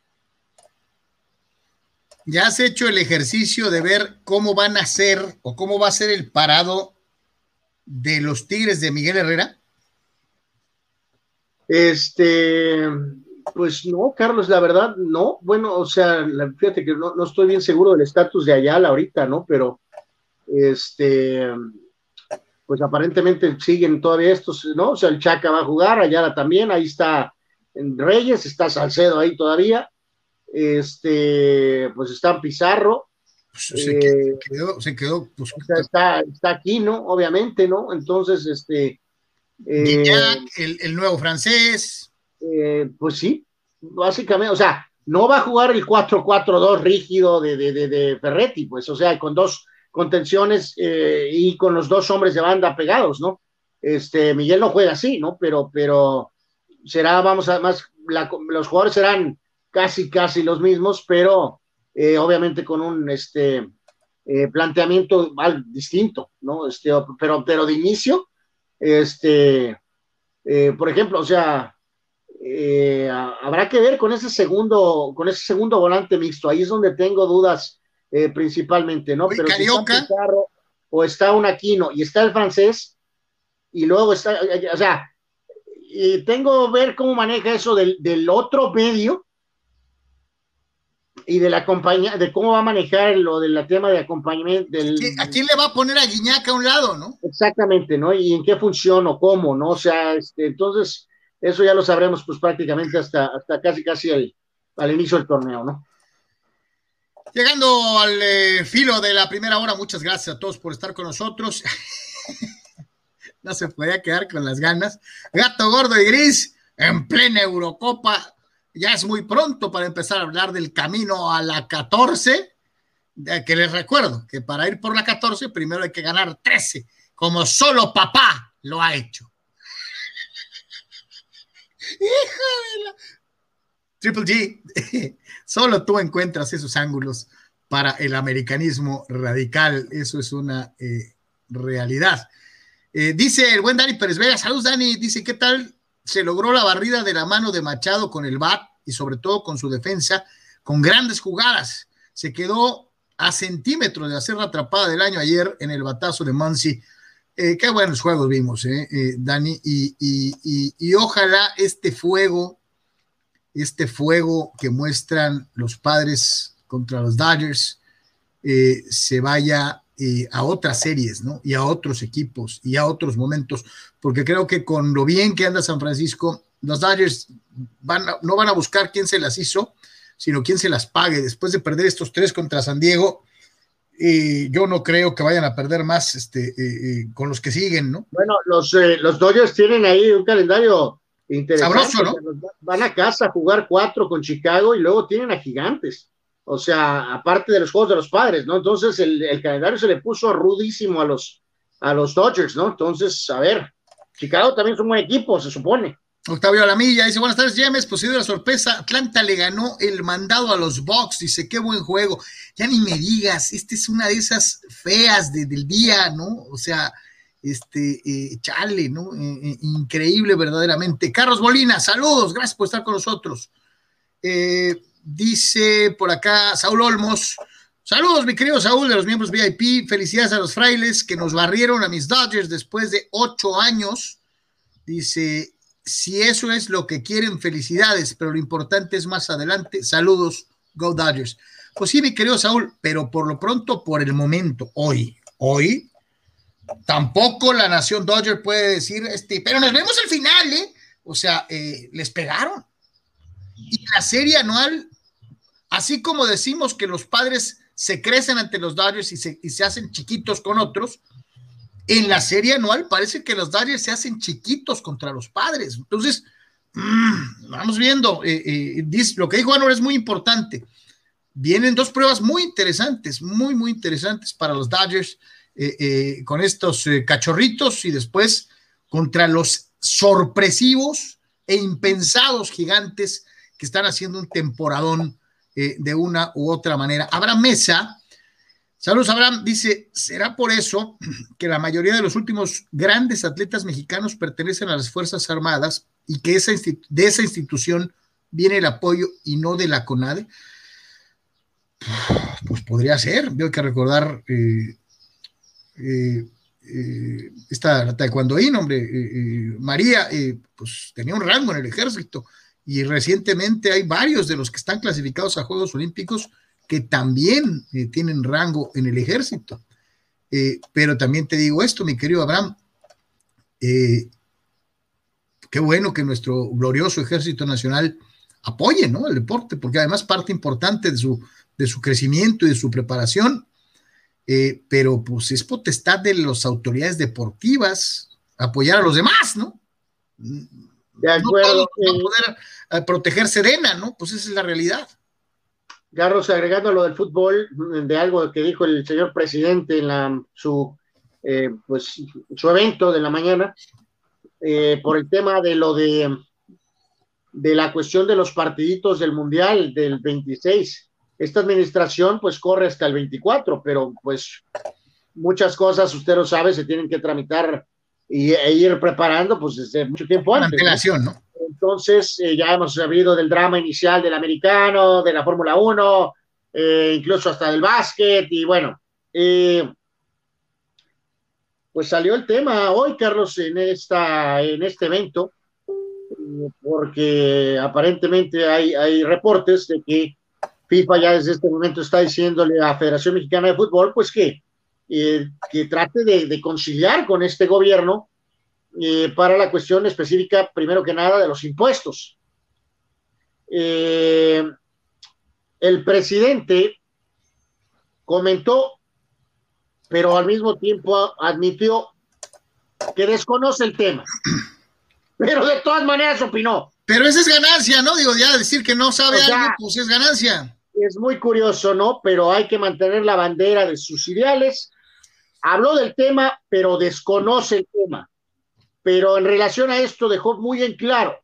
¿Ya has hecho el ejercicio de ver cómo van a ser o cómo va a ser el parado de los Tigres de Miguel Herrera? Este, pues no, Carlos, la verdad, no. Bueno, o sea, fíjate que no, no estoy bien seguro del estatus de Ayala ahorita, ¿no? Pero, este, pues aparentemente siguen todavía estos, ¿no? O sea, el Chaca va a jugar, Ayala también, ahí está en Reyes, está Salcedo ahí todavía, este, pues está Pizarro. Pues se, eh, quedó, se quedó, pues, o sea, está, está aquí, ¿no? Obviamente, ¿no? Entonces, este. Eh, el, el nuevo francés. Eh, pues sí, básicamente, o sea, no va a jugar el 4-4-2 rígido de, de, de, Ferretti, pues, o sea, con dos contenciones eh, y con los dos hombres de banda pegados, ¿no? Este, Miguel no juega así, ¿no? Pero, pero será, vamos a más, los jugadores serán casi, casi los mismos, pero eh, obviamente con un este, planteamiento distinto, ¿no? Este, pero, pero de inicio, este, por ejemplo, o sea, habrá que ver con ese segundo, con ese segundo volante mixto. Ahí es donde tengo dudas principalmente, ¿no? Pero si está o está un Aquino y está el francés, y luego está, o sea, y tengo ver cómo maneja eso del, del otro medio y de la compañía, de cómo va a manejar lo del tema de acompañamiento. Del, ¿A quién le va a poner a Guiñac a un lado, no? Exactamente, ¿no? Y en qué función o cómo, ¿no? O sea, este, entonces, eso ya lo sabremos pues prácticamente hasta, hasta casi casi el, al inicio del torneo, ¿no? Llegando al eh, filo de la primera hora, muchas gracias a todos por estar con nosotros. [LAUGHS] no se podía quedar con las ganas. Gato gordo y gris en plena Eurocopa. Ya es muy pronto para empezar a hablar del camino a la 14. Que les recuerdo que para ir por la 14 primero hay que ganar 13, como solo papá lo ha hecho. De la... Triple G, [LAUGHS] solo tú encuentras esos ángulos para el americanismo radical. Eso es una eh, realidad. Eh, dice el buen Dani Pérez Vega, saludos Dani, dice, ¿qué tal se logró la barrida de la mano de Machado con el BAT y sobre todo con su defensa, con grandes jugadas? Se quedó a centímetros de hacer la atrapada del año ayer en el batazo de Mansi. Eh, qué buenos juegos vimos, eh, Dani, y, ojalá este fuego, este fuego que muestran los padres contra los Dodgers, se vaya a otras series, ¿no? Y a otros equipos y a otros momentos, porque creo que con lo bien que anda San Francisco, los Dodgers van no van a buscar quién se las hizo, sino quién se las pague. Después de perder estos tres contra San Diego, y yo no creo que vayan a perder más este, eh, eh, con los que siguen, ¿no? Bueno, los, eh, los Dodgers tienen ahí un calendario interesante. Sabroso, ¿no? Van a casa a jugar cuatro con Chicago y luego tienen a Gigantes o sea, aparte de los juegos de los padres, ¿no? Entonces el, calendario se le puso rudísimo a los, a los Dodgers, ¿no? Entonces, a ver, Chicago también es un buen equipo, se supone. Octavio Alamilla dice, buenas tardes, James, posible la sorpresa, Atlanta le ganó el mandado a los Bucks, dice, qué buen juego, ya ni me digas, esta es una de esas feas del día, ¿no? O sea, este, eh, chale, ¿no? Eh, eh, increíble verdaderamente. Carlos Molina, saludos, gracias por estar con nosotros. Dice por acá Saúl Olmos. Saludos, mi querido Saúl, de los miembros VIP. Felicidades a los frailes que nos barrieron a mis Dodgers después de ocho años. Dice, si eso es lo que quieren, felicidades, pero lo importante es más adelante. Saludos, Go Dodgers. Pues sí, mi querido Saúl, pero por lo pronto, por el momento, hoy, hoy, tampoco la nación Dodger puede decir, este, pero nos vemos al final, ¿eh? O sea, eh, les pegaron. Y la serie anual Así como decimos que los padres se crecen ante los Dodgers y se, hacen chiquitos con otros, en la serie anual parece que los Dodgers se hacen chiquitos contra los padres. Entonces, mm, vamos viendo, eh, eh, lo que dijo Anor es muy importante. Vienen dos pruebas muy interesantes, muy, muy interesantes para los Dodgers eh, con estos cachorritos y después contra los sorpresivos e impensados gigantes que están haciendo un temporadón eh, de una u otra manera. Abraham Mesa, saludos Abraham, dice, ¿será por eso que la mayoría de los últimos grandes atletas mexicanos pertenecen a las Fuerzas Armadas y que esa de esa institución viene el apoyo y no de la CONADE? Pues podría ser, veo que recordar eh, eh, eh, esta taekwondoín, hombre, María, pues tenía un rango en el ejército y recientemente hay varios de los que están clasificados a Juegos Olímpicos que también eh, tienen rango en el ejército. Eh, pero también te digo esto, mi querido Abraham, eh, qué bueno que nuestro glorioso ejército nacional apoye ¿no? el deporte, porque además parte importante de su, de su crecimiento y de su preparación, pero pues es potestad de las autoridades deportivas apoyar a los demás, ¿no? De acuerdo. No a poder eh, proteger Serena, ¿no? Pues esa es la realidad. Carlos, agregando lo del fútbol, de algo que dijo el señor presidente en la, su, eh, pues, su evento de la mañana, eh, por el tema de lo de, de la cuestión de los partiditos del Mundial del 26. Esta administración pues corre hasta el 24, pero pues muchas cosas, usted lo sabe, se tienen que tramitar y, e ir preparando pues desde mucho tiempo antes. Antelación, ¿no? Entonces, eh, ya hemos sabido del drama inicial del americano, de la Fórmula 1, eh, incluso hasta del básquet, y bueno, eh, pues salió el tema hoy, Carlos, en, esta, en este evento, porque aparentemente hay, hay reportes de que FIFA ya desde este momento está diciéndole a Federación Mexicana de Fútbol, pues que, que trate de conciliar con este gobierno eh, para la cuestión específica, primero que nada, de los impuestos. Eh, el presidente comentó, pero al mismo tiempo admitió que desconoce el tema, pero de todas maneras opinó. Pero esa es ganancia, ¿no? Digo, ya decir que no sabe algo, pues es ganancia. Es muy curioso, ¿no? Pero hay que mantener la bandera de sus ideales. Habló del tema, pero desconoce el tema pero en relación a esto dejó muy en claro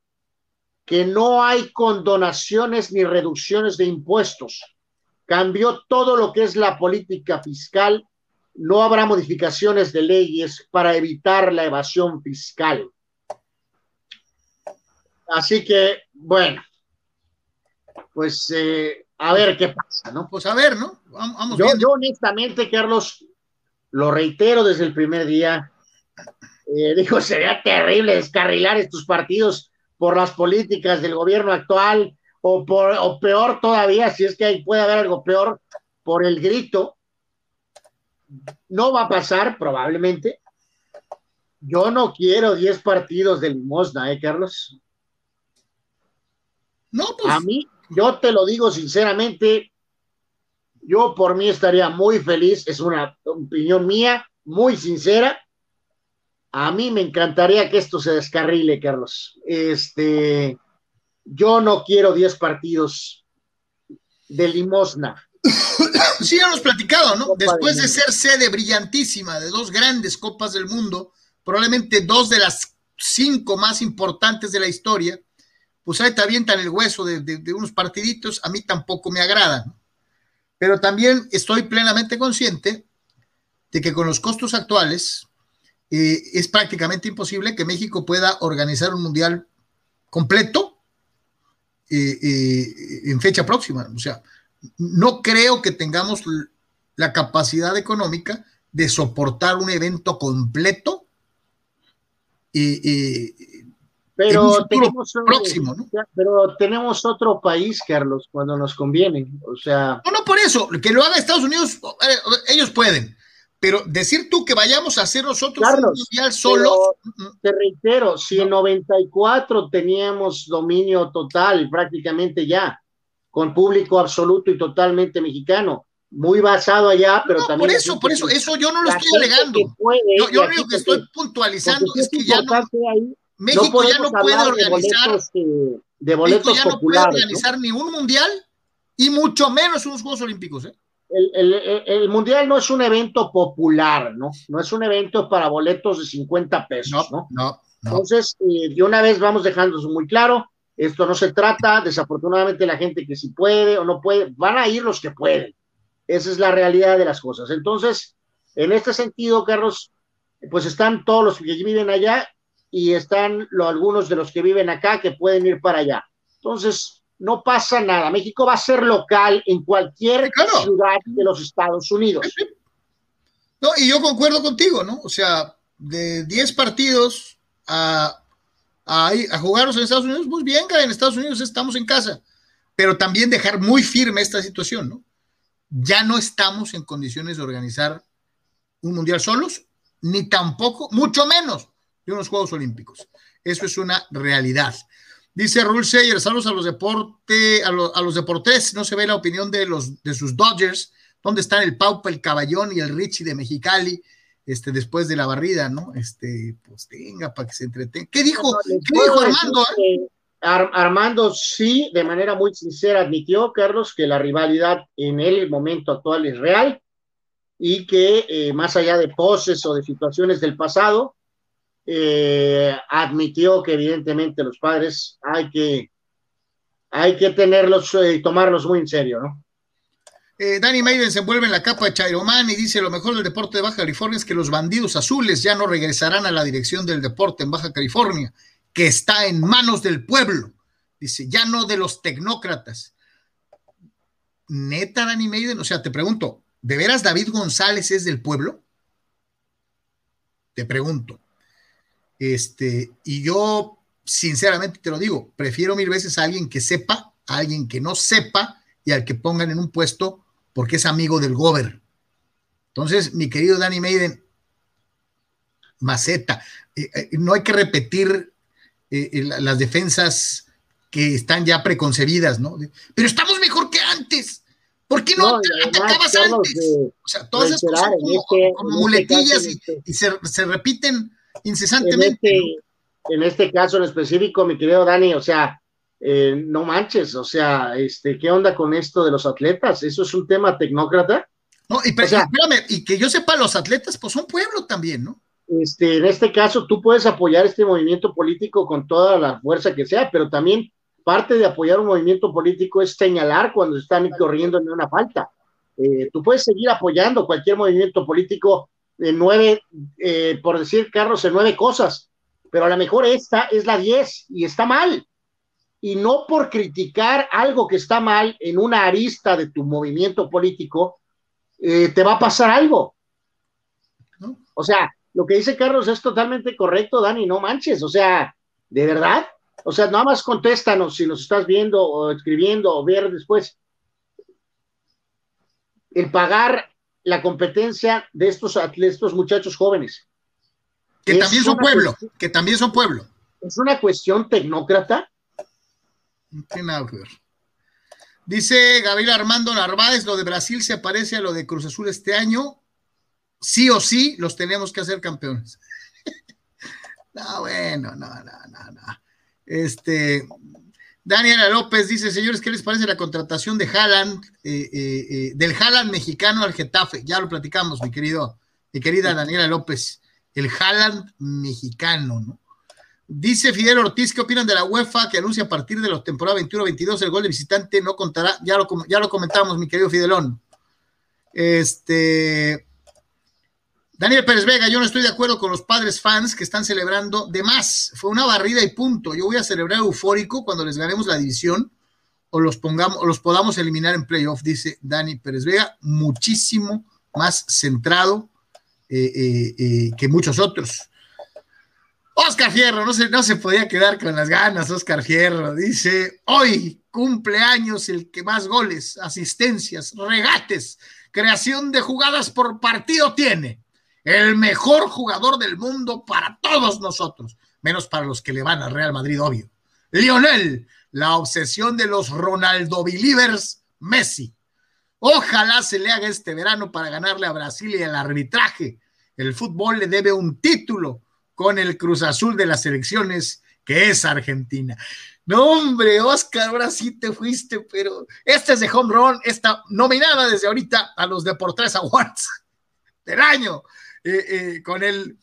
que no hay condonaciones ni reducciones de impuestos. Cambió todo lo que es la política fiscal. No habrá modificaciones de leyes para evitar la evasión fiscal. Así que, bueno, pues eh, a ver qué pasa, ¿no? Pues a ver, ¿no? Vamos yo, yo honestamente, Carlos, lo reitero desde el primer día, eh, dijo, sería terrible descarrilar estos partidos por las políticas del gobierno actual o, por, o peor todavía, si es que ahí puede haber algo peor, por el grito. No va a pasar probablemente. Yo no quiero 10 partidos de limosna, ¿eh, Carlos? No, pues. A mí, yo te lo digo sinceramente, yo por mí estaría muy feliz, es una opinión mía, muy sincera, a mí me encantaría que esto se descarrile, Carlos. Este, yo no quiero 10 partidos de limosna. [COUGHS] Sí, ya hemos platicado, ¿no? Después de ser sede brillantísima de dos grandes copas del mundo, probablemente dos de las cinco más importantes de la historia, pues ahí te avientan el hueso de, de unos partiditos, a mí tampoco me agradan. Pero también estoy plenamente consciente de que con los costos actuales, eh, es prácticamente imposible que México pueda organizar un mundial completo eh, eh, en fecha próxima. O sea, no creo que tengamos la capacidad económica de soportar un evento completo pero tenemos próximo, ¿no? Pero tenemos otro país, Carlos, cuando nos conviene. O sea. No, no por eso, que lo haga Estados Unidos, ellos pueden. Pero decir tú que vayamos a hacer nosotros un mundial solo. Te reitero, si en 94 teníamos dominio total, prácticamente ya, con público absoluto y totalmente mexicano, muy basado allá, pero también. Por eso, por eso, eso yo no lo estoy alegando. yo, yo lo único que estoy puntualizando es que ya no. México ya no puede organizar. De boletos, México ya no puede organizar ni un mundial y mucho menos unos Juegos Olímpicos, ¿eh? El, Mundial no es un evento popular, ¿no? No es un evento para boletos de 50 pesos, ¿no? No, Entonces, eh, de una vez vamos dejando eso muy claro, esto no se trata, desafortunadamente la gente que sí puede o no puede, van a ir los que pueden. Esa es la realidad de las cosas. Entonces, en este sentido, Carlos, pues están todos los que viven allá y están algunos de los que viven acá que pueden ir para allá. Entonces, no pasa nada. México va a ser local en cualquier ciudad de los Estados Unidos. No, y yo concuerdo contigo, ¿no? O sea, de 10 partidos a, a, a, jugarlos en Estados Unidos, pues bien, en Estados Unidos estamos en casa, pero también dejar muy firme esta situación, ¿no? Ya no estamos en condiciones de organizar un mundial solos, ni tampoco, mucho menos, de unos Juegos Olímpicos. Eso es una realidad. Dice Rule Sayer, saludos a los deportes, a, los deportes, no se ve la opinión de los de sus Dodgers, ¿dónde están el Paupa, el Caballón y el Richie de Mexicali? este, después de la barrida, ¿no? Este, pues tenga para que se entretenga. ¿Qué dijo, ¿qué dijo Armando? Eh? Armando sí, de manera muy sincera, admitió, Carlos, que la rivalidad en el momento actual es real y que eh, más allá de poses o de situaciones del pasado, eh, admitió que evidentemente los padres hay que, hay que tenerlos y tomarlos muy en serio, ¿no? Eh, Danny Maiden se envuelve en la capa de Chairomán y dice, lo mejor del deporte de Baja California es que los bandidos azules ya no regresarán a la dirección del deporte en Baja California, que está en manos del pueblo. Dice, ya no de los tecnócratas. Neta, Danny Maiden, o sea, te pregunto, ¿de veras David González es del pueblo? Te pregunto. Este, y yo, sinceramente te lo digo, prefiero mil veces a alguien que sepa, a alguien que no sepa y al que pongan en un puesto porque es amigo del Gober. Entonces, mi querido Danny Maiden, maceta, eh, eh, no hay que repetir eh, las defensas que están ya preconcebidas, ¿no? Pero estamos mejor que antes. ¿Por qué no, atacabas antes? o sea, todas esas cosas como, este, este muletillas y, se, repiten incesantemente. En este, en este caso en específico, mi querido Dani, o sea, eh, no manches, o sea, este, ¿qué onda con esto de los atletas? ¿Eso es un tema tecnócrata? No, y, espérame, y que yo sepa, los atletas, pues son pueblo también, ¿no? Este, en este caso, tú puedes apoyar este movimiento político con toda la fuerza que sea, pero también parte de apoyar un movimiento político es señalar cuando están corriendo en una falta. Eh, tú puedes seguir apoyando cualquier movimiento político en nueve, eh, por decir, Carlos, en nueve cosas, pero a lo mejor esta es la diez y está mal y no por criticar algo que está mal en una arista de tu movimiento político, eh, te va a pasar algo. O sea, lo que dice Carlos es totalmente correcto, Dani, no manches, o sea, ¿de verdad? O sea, nada más contéstanos si nos estás viendo o escribiendo o ver después. El pagar la competencia de estos, estos muchachos jóvenes. Que también son pueblo, que también son pueblo. Es una cuestión tecnócrata Dice Gabriel Armando Narváez, lo de Brasil se parece a lo de Cruz Azul este año. Sí o sí, los tenemos que hacer campeones. [LAUGHS] no, bueno, no, no, no, no. Este, Daniela López dice, señores, ¿qué les parece la contratación de Haaland, eh, eh, eh, del Haaland mexicano al Getafe? Ya lo platicamos, mi querido, mi querida Daniela López, el Haaland mexicano, ¿no? Dice Fidel Ortiz, ¿qué opinan de la UEFA que anuncia a partir de la temporada 21-22 el gol de visitante no contará? Ya lo, ya lo comentamos, mi querido Fidelón. Este. Daniel Pérez Vega, yo no estoy de acuerdo con los padres fans que están celebrando de más. Fue una barrida y punto. Yo voy a celebrar eufórico cuando les ganemos la división o los pongamos, o los podamos eliminar en playoff, dice Dani Pérez Vega, muchísimo más centrado eh, eh, eh, que muchos otros. Oscar Fierro, no se, no se podía quedar con las ganas, Oscar Fierro. Dice, hoy cumpleaños el que más goles, asistencias, regates, creación de jugadas por partido tiene. El mejor jugador del mundo para todos nosotros, menos para los que le van al Real Madrid, obvio. Lionel, la obsesión de los Ronaldo Believers, Messi. Ojalá se le haga este verano para ganarle a Brasil y el arbitraje. El fútbol le debe un título con el Cruz Azul de las elecciones, que es Argentina. No, hombre, Oscar, ahora sí te fuiste, pero este es de home run, está nominada desde ahorita a los Deportes Awards del año, eh, eh, con el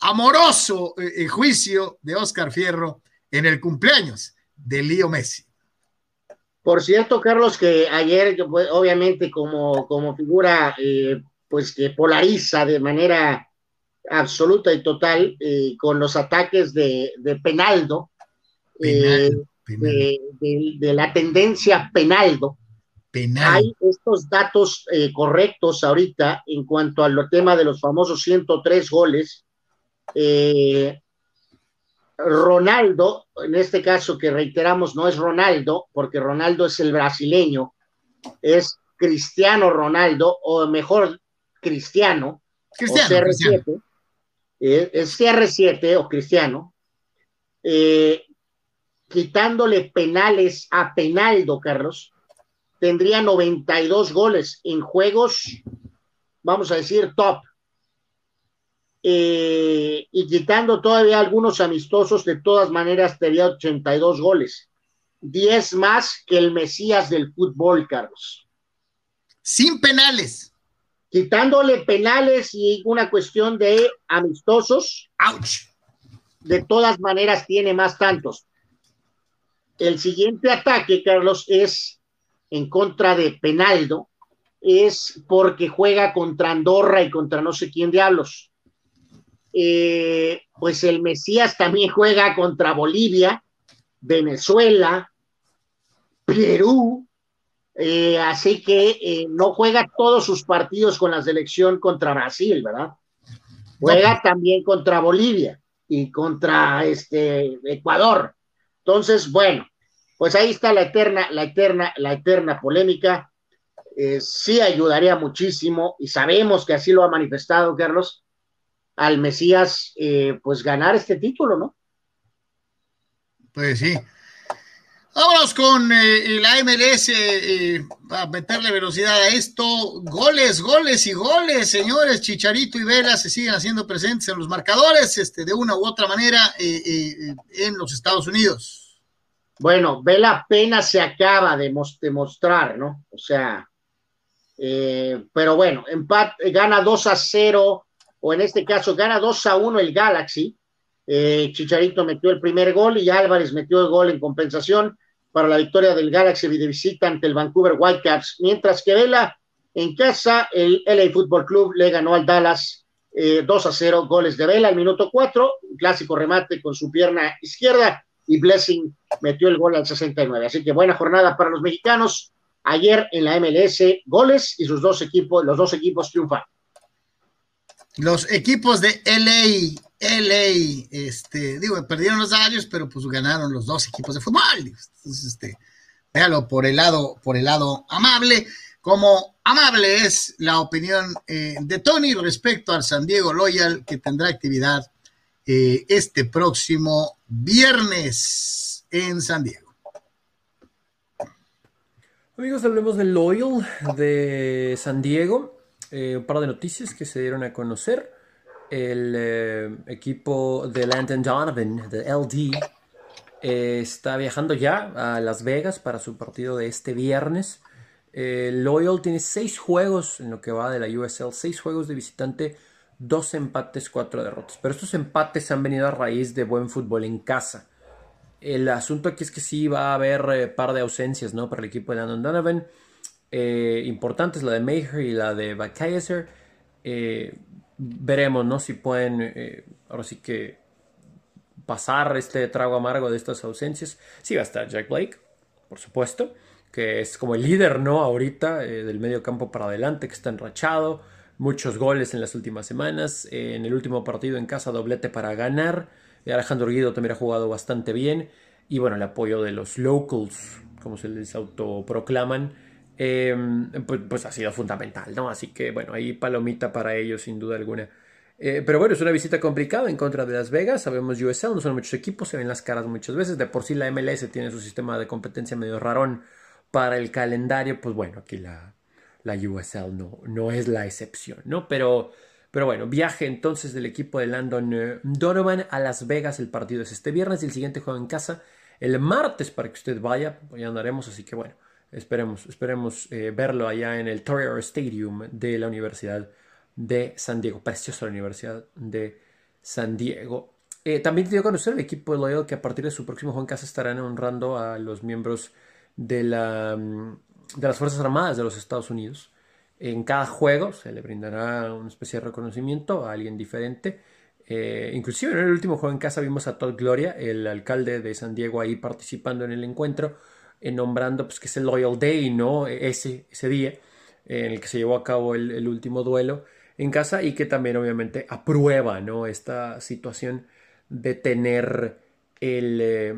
amoroso eh, juicio de Oscar Fierro en el cumpleaños de Lío Messi. Por cierto, Carlos, que ayer, pues, obviamente, como, como figura, pues que polariza de manera absoluta y total con los ataques de, Penaldo, De, la tendencia Penaldo. Hay estos datos eh, correctos ahorita en cuanto al tema de los famosos 103 goles. Ronaldo, en este caso que reiteramos, no es Ronaldo, porque Ronaldo es el brasileño, es Cristiano Ronaldo, o mejor, Cristiano, Cristiano, CR7, eh, es CR7 o Cristiano, eh, quitándole penales a Penaldo, Carlos, tendría 92 goles en juegos, vamos a decir, top. eh, y quitando todavía algunos amistosos, de todas maneras tenía 82 goles. 10 más que el Mesías del fútbol, Carlos. Sin penales. Quitándole penales y una cuestión de amistosos. ¡Auch! De todas maneras tiene más tantos. El siguiente ataque, Carlos, es en contra de Penaldo, es porque juega contra Andorra y contra no sé quién diablos. Eh, pues el Mesías también juega contra Bolivia, Venezuela, Perú, eh, así que eh, no juega todos sus partidos con la selección contra Brasil, ¿verdad? Juega también contra Bolivia y contra este Ecuador. Entonces, bueno, pues ahí está la eterna, la eterna, la eterna polémica. Eh, sí ayudaría muchísimo y sabemos que así lo ha manifestado Carlos al Mesías, pues ganar este título, ¿no? Pues sí, Vámonos con eh, la MLS eh, a meterle velocidad a esto. Goles, goles y goles, señores. Chicharito y Vela se siguen haciendo presentes en los marcadores este, de una u otra manera eh, en los Estados Unidos. Bueno, Vela apenas se acaba de mostrar, ¿no? O sea, pero bueno, empate, gana 2 a 0, o en este caso gana 2 a 1 el Galaxy. Chicharito metió el primer gol y Álvarez metió el gol en compensación para la victoria del Galaxy de visita ante el Vancouver Whitecaps, mientras que Vela en casa, el LA Football Club le ganó al Dallas 2 eh, a 0, goles de Vela al minuto 4, un clásico remate con su pierna izquierda y Blessing metió el gol al 69. Así que buena jornada para los mexicanos. Ayer en la MLS, goles y sus dos equipos, los dos equipos triunfan. Los equipos de LA LA, este, digo, perdieron los años, pero pues ganaron los dos equipos de fútbol. Entonces, este, véalo por el lado, por el lado amable. Como amable es la opinión eh, de Tony respecto al San Diego Loyal, que tendrá actividad eh, este próximo viernes en San Diego. Amigos, hablemos del Loyal de San Diego. Eh, un par de noticias que se dieron a conocer el eh, equipo de Landon Donovan, de LD, eh, está viajando ya a Las Vegas para su partido de este viernes. Loyal tiene seis juegos en lo que va de la USL, seis juegos de visitante, dos empates, cuatro derrotas. Pero estos empates han venido a raíz de buen fútbol en casa. El asunto aquí es que sí va a haber par de ausencias ¿no? para el equipo de Landon Donovan. importantes, la de Maher y la de Bakaiser veremos, ¿no? Si pueden, eh, ahora sí que pasar este trago amargo de estas ausencias. Sí va a estar Jack Blake, por supuesto, que es como el líder, ¿no? Ahorita eh, del medio campo para adelante, que está enrachado. Muchos goles en las últimas semanas. en el último partido en casa, doblete para ganar. Alejandro Guido también ha jugado bastante bien. Y bueno, el apoyo de los locals, como se les autoproclaman, Em, pues, pues, ha sido fundamental, ¿no? Así que bueno, ahí palomita para ellos sin duda alguna. Eh, pero bueno, es una visita complicada en contra de Las Vegas. Sabemos USL, no son muchos equipos, se ven las caras muchas veces. De por sí la MLS tiene su sistema de competencia medio rarón para el calendario. Pues bueno, aquí la, la USL no, no es la excepción, ¿no? Pero, pero bueno, viaje entonces del equipo de Landon eh, Donovan a Las Vegas. El partido es este viernes y el siguiente juego en casa el martes para que usted vaya. Ya andaremos, así que bueno. Esperemos, esperemos eh, verlo allá en el Toreador Stadium de la Universidad de San Diego. Preciosa la Universidad de San Diego. Eh, también dio a conocer el equipo de Loyal que a partir de su próximo juego en casa estarán honrando a los miembros de, la, mm, de las Fuerzas Armadas de los Estados Unidos. En cada juego se le brindará una especie de reconocimiento a alguien diferente. Eh, inclusive en el último juego en casa vimos a Todd Gloria, el alcalde de San Diego, ahí participando en el encuentro nombrando pues que es el Loyal Day, ¿no? Ese, ese día en el que se llevó a cabo el, último duelo en casa y que también obviamente aprueba, ¿no? Esta situación de tener el, eh,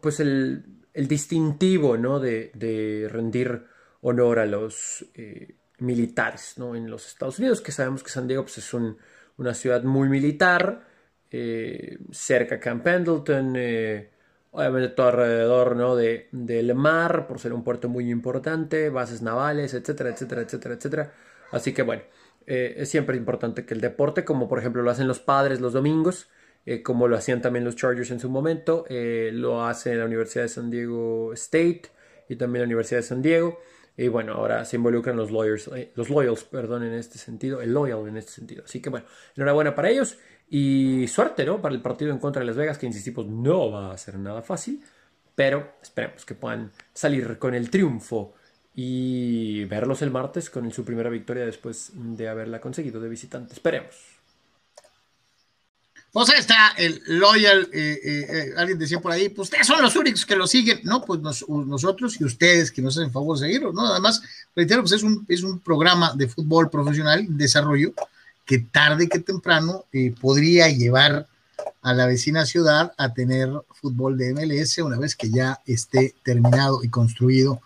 pues el, distintivo, ¿no? De, rendir honor a los eh, militares, ¿no? En los Estados Unidos, que sabemos que San Diego pues, es una ciudad muy militar, eh, cerca a Camp Pendleton, obviamente todo alrededor ¿no? de, del mar, por ser un puerto muy importante, bases navales, etcétera, etcétera, etcétera, etcétera. Así que bueno, Eh, es siempre importante que el deporte, como por ejemplo lo hacen los padres los domingos, eh, como lo hacían también los Chargers en su momento, eh, lo hace la Universidad de San Diego State y también la Universidad de San Diego. Y bueno, ahora se involucran los lawyers, los loyals, perdón, en este sentido, el loyal en este sentido. Así que bueno, enhorabuena para ellos y suerte, ¿no? Para el partido en contra de Las Vegas, que insistimos, no va a ser nada fácil, pero esperemos que puedan salir con el triunfo y verlos el martes con su primera victoria después de haberla conseguido de visitante. Esperemos. Pues ahí está el loyal, eh, eh, eh, alguien decía por ahí, pues ustedes son los únicos que lo siguen, no, pues nosotros y ustedes que nos hacen favor de seguirlo, ¿no? Además, reitero, pues es un, es un programa de fútbol profesional, desarrollo, que tarde que temprano podría llevar a la vecina ciudad a tener fútbol de MLS una vez que ya esté terminado y construido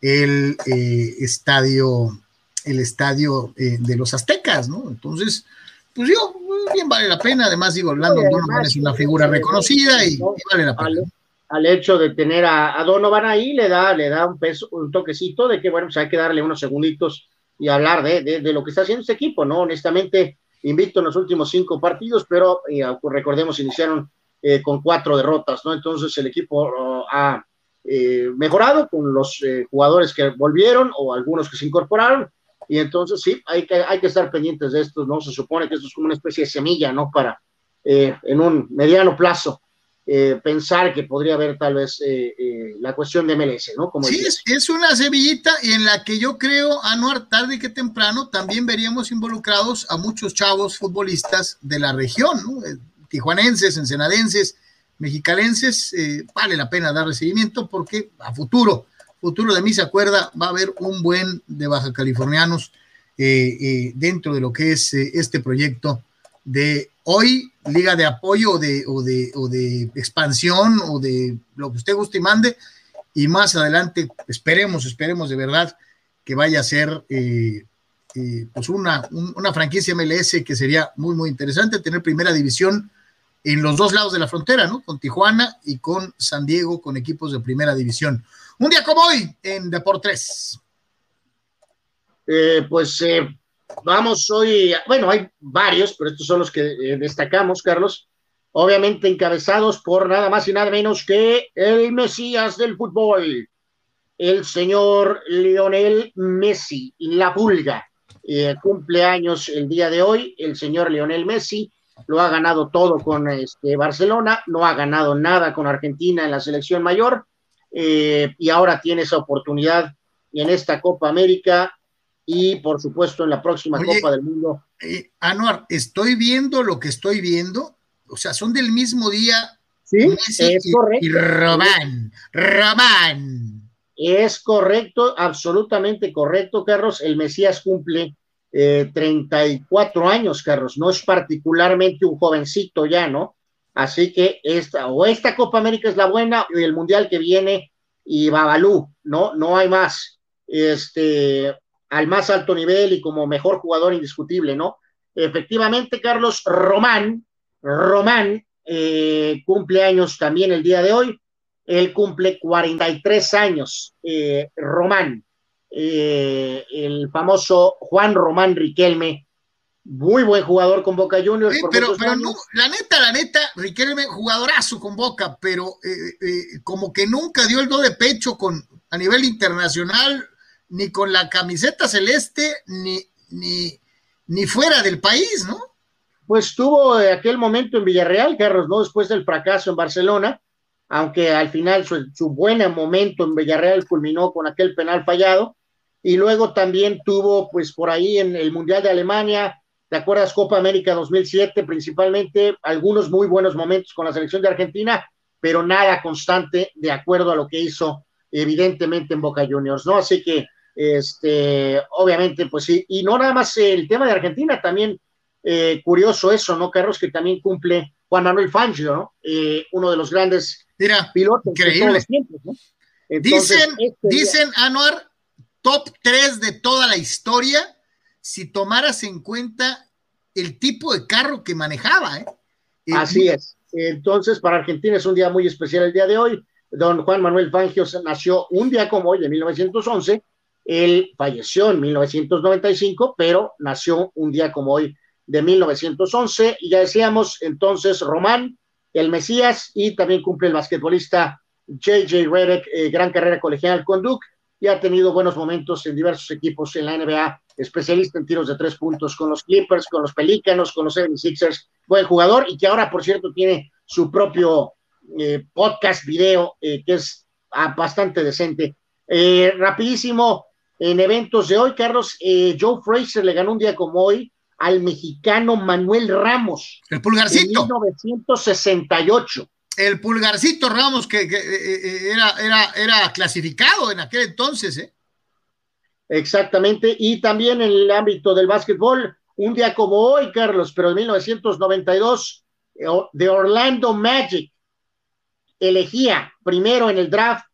el eh, estadio, el estadio eh, de los aztecas, ¿no? Entonces, pues yo, bien vale la pena, además digo, Orlando Donovan es una figura reconocida y, vale la pena. Al, hecho de tener a, Donovan ahí le da, le da un peso, un toquecito de que, bueno, pues hay que darle unos segunditos y hablar de, de, lo que está haciendo este equipo, ¿no? Honestamente, invicto en los últimos cinco partidos, pero eh, recordemos, iniciaron con cuatro derrotas, ¿no? Entonces el equipo oh, ha eh, mejorado con los eh, jugadores que volvieron o algunos que se incorporaron. Y entonces sí, hay que, hay que estar pendientes de esto, ¿no? Se supone que esto es como una especie de semilla, ¿no? Para eh, en un mediano plazo pensar que podría haber tal vez la cuestión de MLS, ¿no? Como sí, es, es, una semillita en la que yo creo, Anuar, tarde que temprano, también veríamos involucrados a muchos chavos futbolistas de la región, ¿no? Tijuanenses, ensenadenses, mexicalenses, eh, vale la pena darle seguimiento porque a futuro, futuro de mí se acuerda, va a haber un buen de baja californianos eh, eh, dentro de lo que es este proyecto de hoy, liga de apoyo o de, o de, o de expansión o de lo que usted guste y mande, y más adelante esperemos, esperemos de verdad que vaya a ser pues una, una franquicia MLS que sería muy, muy interesante tener primera división en los dos lados de la frontera, ¿no? Con Tijuana y con San Diego, con equipos de primera división. Un día como hoy en Deportes. Eh, pues eh, vamos hoy, bueno, hay varios, pero estos son los que eh, destacamos, Carlos. Obviamente encabezados por nada más y nada menos que el Mesías del fútbol, el señor Lionel Messi, la pulga. cumpleaños el día de hoy, el señor Lionel Messi lo ha ganado todo con este, Barcelona, no ha ganado nada con Argentina en la selección mayor, eh, y ahora tiene esa oportunidad en esta Copa América y por supuesto en la próxima Copa del Mundo. Eh, Anuar, estoy viendo lo que estoy viendo, o sea, son del mismo día. Sí, es correcto. Y Román, Román. Es correcto, absolutamente correcto, Carlos. El Mesías cumple 34 eh, años, Carlos, no es particularmente un jovencito ya, ¿no? Así que esta, o esta Copa América es la buena, y el Mundial que viene, y Babalú, ¿no? No hay más. Este, al más alto nivel y como mejor jugador indiscutible, ¿no? Efectivamente, Carlos Román, Román, eh, cumple años también el día de hoy. Él cumple 43 años, eh, Román. Eh, el famoso Juan Román Riquelme, muy buen jugador con Boca Juniors. pero, pero no, la neta, la neta, Riquelme, jugadorazo con Boca, pero eh, eh, como que nunca dio el do de pecho con, a nivel internacional, ni con la camiseta celeste, ni, ni, ni fuera del país, ¿no? Pues tuvo aquel momento en Villarreal, Carlos, ¿no? Después del fracaso en Barcelona, aunque al final su, su buen momento en Villarreal culminó con aquel penal fallado y luego también tuvo, pues por ahí en el Mundial de Alemania, ¿te acuerdas? Copa América 2007, principalmente algunos muy buenos momentos con la selección de Argentina, pero nada constante de acuerdo a lo que hizo evidentemente en Boca Juniors, ¿no? Así que, este, obviamente, pues sí, y no nada más el tema de Argentina, también eh, curioso eso, ¿no, Carlos? Que también cumple Juan Manuel Fangio, ¿no? Eh, uno de los grandes pilotos de todos los tiempos, ¿no? dicen, este dicen, Anuar, top 3 de toda la historia si tomaras en cuenta el tipo de carro que manejaba. ¿eh? Así es. Entonces, para Argentina es un día muy especial el día de hoy. Don Juan Manuel Fangio nació un día como hoy, de 1911, Él falleció en 1995, pero nació un día como hoy de 1911. Y ya decíamos entonces Román, el Mesías, y también cumple el basquetbolista JJ Redick, eh, gran carrera colegial con Duke, y ha tenido buenos momentos en diversos equipos en la NBA, especialista en tiros de tres puntos con los Clippers, con los Pelícanos, con los 76ers, buen jugador, y que ahora, por cierto, tiene su propio eh, podcast video, eh, que es ah, bastante decente. rapidísimo, en eventos de hoy, Carlos, Joe Fraser le ganó un día como hoy al mexicano Manuel Ramos. El pulgarcito. En 1968. El pulgarcito Ramos que, eh, eh, era, era, era clasificado en aquel entonces, ¿eh? Exactamente. Y también en el ámbito del básquetbol, un día como hoy, Carlos, pero en 1992, de Orlando Magic elegía primero en el draft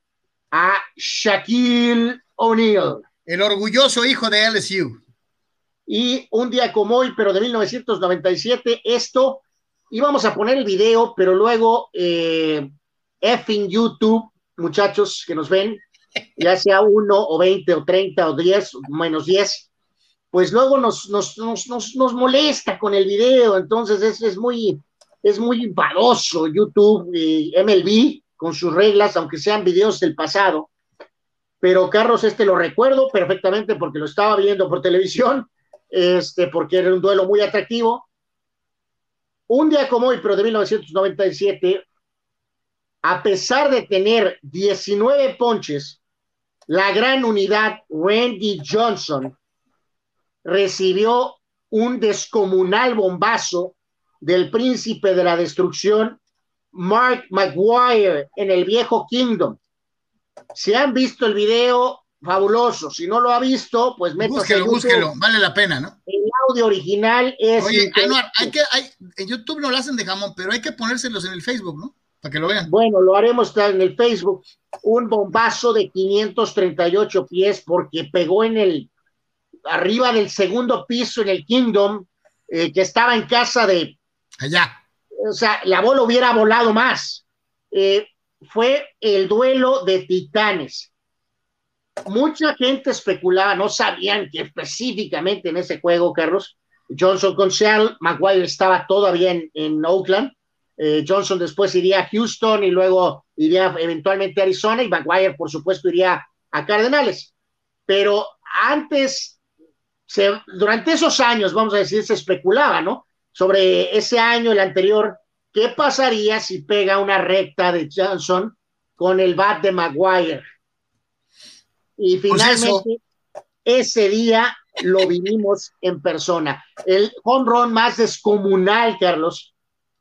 a Shaquille O'Neal. El orgulloso hijo de LSU. Y un día como hoy, pero de 1997, esto, íbamos a poner el video, pero luego eh, F YouTube, muchachos que nos ven, ya sea uno o 20 o 30 o 10, menos 10, pues luego nos, nos, nos, nos, molesta con el video, entonces es, es muy, es muy YouTube y MLB con sus reglas, aunque sean videos del pasado. Pero Carlos, este lo recuerdo perfectamente porque lo estaba viendo por televisión este, porque era un duelo muy atractivo. Un día como hoy, pero de 1997, a pesar de tener 19 ponches, la gran unidad Randy Johnson recibió un descomunal bombazo del príncipe de la destrucción, Mark McGuire, en el viejo Kingdom. Si han visto el video, fabuloso. Si no lo ha visto, pues métase Búsquelo, búsquelo, vale la pena, ¿no? El audio original es. Oye, Anuar, hay que, hay, en YouTube no lo hacen de jamón, pero hay que ponérselos en el Facebook, ¿no? Para que lo vean. Bueno, lo haremos en el Facebook. Un bombazo de 538 pies porque pegó en el. arriba del segundo piso en el Kingdom, eh, que estaba en casa de. Allá. O sea, la bola hubiera volado más. Eh, fue el duelo de titanes mucha gente especulaba, no sabían que específicamente en ese juego, Carlos, Johnson con Seattle, Maguire estaba todavía en, Oakland, eh, Johnson después iría a Houston y luego iría eventualmente a Arizona y Maguire, por supuesto, iría a Cardenales. Pero antes, durante esos años, vamos a decir, se especulaba, ¿no? Sobre ese año, el anterior, ¿qué pasaría si pega una recta de Johnson con el bat de Maguire? Y pues finalmente, ese día lo vivimos en persona. El home run más descomunal, Carlos,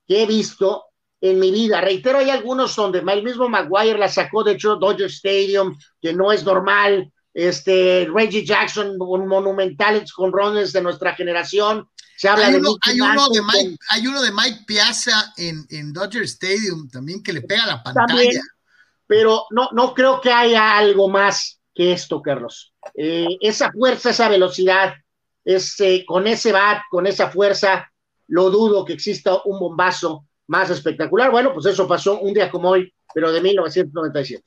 que he visto en mi vida. Reitero, hay algunos donde el mismo Maguire la sacó de Dodger Stadium, que no es normal. Este, Reggie Jackson, un monumental con runs de nuestra generación. Se habla hay, de uno, hay, uno de Mike, hay uno de Mike Piazza en, en Dodger Stadium también que le pega la pantalla. pero no, no creo que haya algo más que esto, Carlos. Eh, esa fuerza, esa velocidad, ese, con ese bat, con esa fuerza, lo dudo que exista un bombazo más espectacular. Bueno, pues eso pasó un día como hoy, pero de 1997.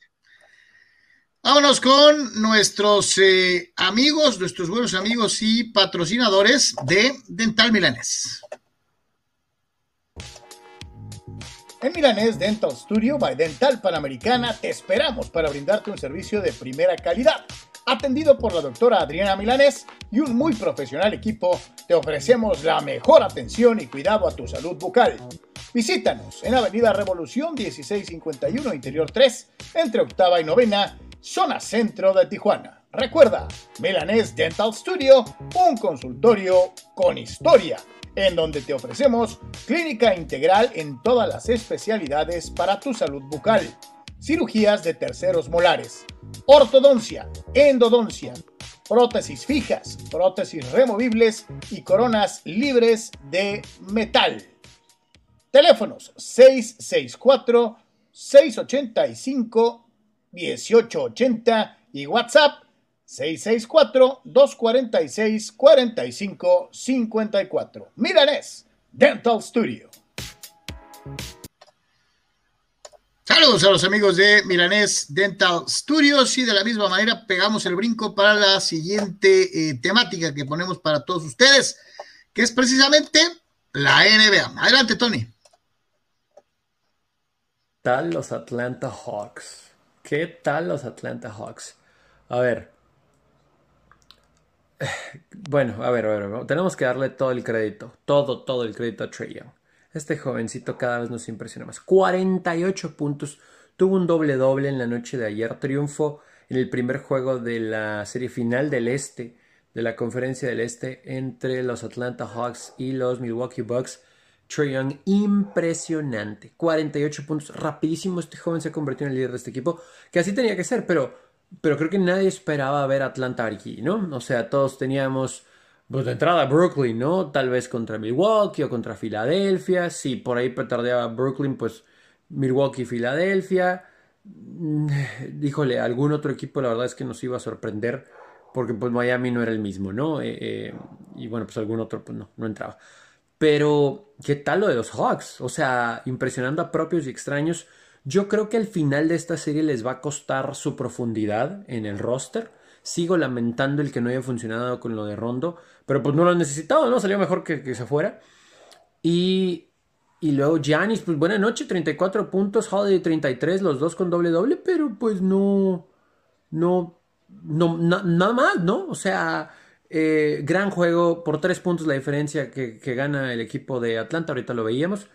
Vámonos con nuestros eh, amigos, nuestros buenos amigos y patrocinadores de Dental Milanes. En Milanés Dental Studio by Dental Panamericana te esperamos para brindarte un servicio de primera calidad. Atendido por la doctora Adriana Milanés y un muy profesional equipo, te ofrecemos la mejor atención y cuidado a tu salud bucal. Visítanos en Avenida Revolución 1651 Interior 3, entre octava y novena, zona centro de Tijuana. Recuerda, Milanés Dental Studio, un consultorio con historia en donde te ofrecemos clínica integral en todas las especialidades para tu salud bucal, cirugías de terceros molares, ortodoncia, endodoncia, prótesis fijas, prótesis removibles y coronas libres de metal. Teléfonos 664 685 1880 y WhatsApp 664-246-4554. Milanes Dental Studio. Saludos a los amigos de Milanés Dental Studios y de la misma manera pegamos el brinco para la siguiente eh, temática que ponemos para todos ustedes, que es precisamente la NBA. Adelante, Tony. tal los Atlanta Hawks? ¿Qué tal los Atlanta Hawks? A ver. [SIGHS] Bueno, a ver, a ver, tenemos que darle todo el crédito, todo, todo el crédito a Trey. Este jovencito cada vez nos impresiona más. 48 puntos, tuvo un doble doble en la noche de ayer, triunfo en el primer juego de la serie final del Este, de la conferencia del Este, entre los Atlanta Hawks y los Milwaukee Bucks. Trey Young, impresionante. 48 puntos, rapidísimo. Este joven se convirtió en el líder de este equipo, que así tenía que ser, pero, pero creo que nadie esperaba ver a Atlanta aquí, ¿no? O sea, todos teníamos pues de entrada Brooklyn, ¿no? Tal vez contra Milwaukee o contra Filadelfia. Si por ahí petardeaba Brooklyn, pues Milwaukee, Filadelfia. Mm, híjole, algún otro equipo la verdad es que nos iba a sorprender porque pues Miami no era el mismo, ¿no? Eh, eh, y bueno, pues algún otro pues no, no entraba. Pero, ¿qué tal lo de los Hawks? O sea, impresionando a propios y extraños. Yo creo que al final de esta serie les va a costar su profundidad en el roster. Sigo lamentando el que no haya funcionado con lo de Rondo, pero pues no lo han necesitado, ¿no? Salió mejor que, se fuera. Y, y luego Giannis, pues buena noche, 34 puntos, Holiday 33, los dos con doble doble, pero pues no, no, no, nada más, ¿no? O sea, eh, gran juego, por tres puntos la diferencia que, que, gana el equipo de Atlanta, ahorita lo veíamos.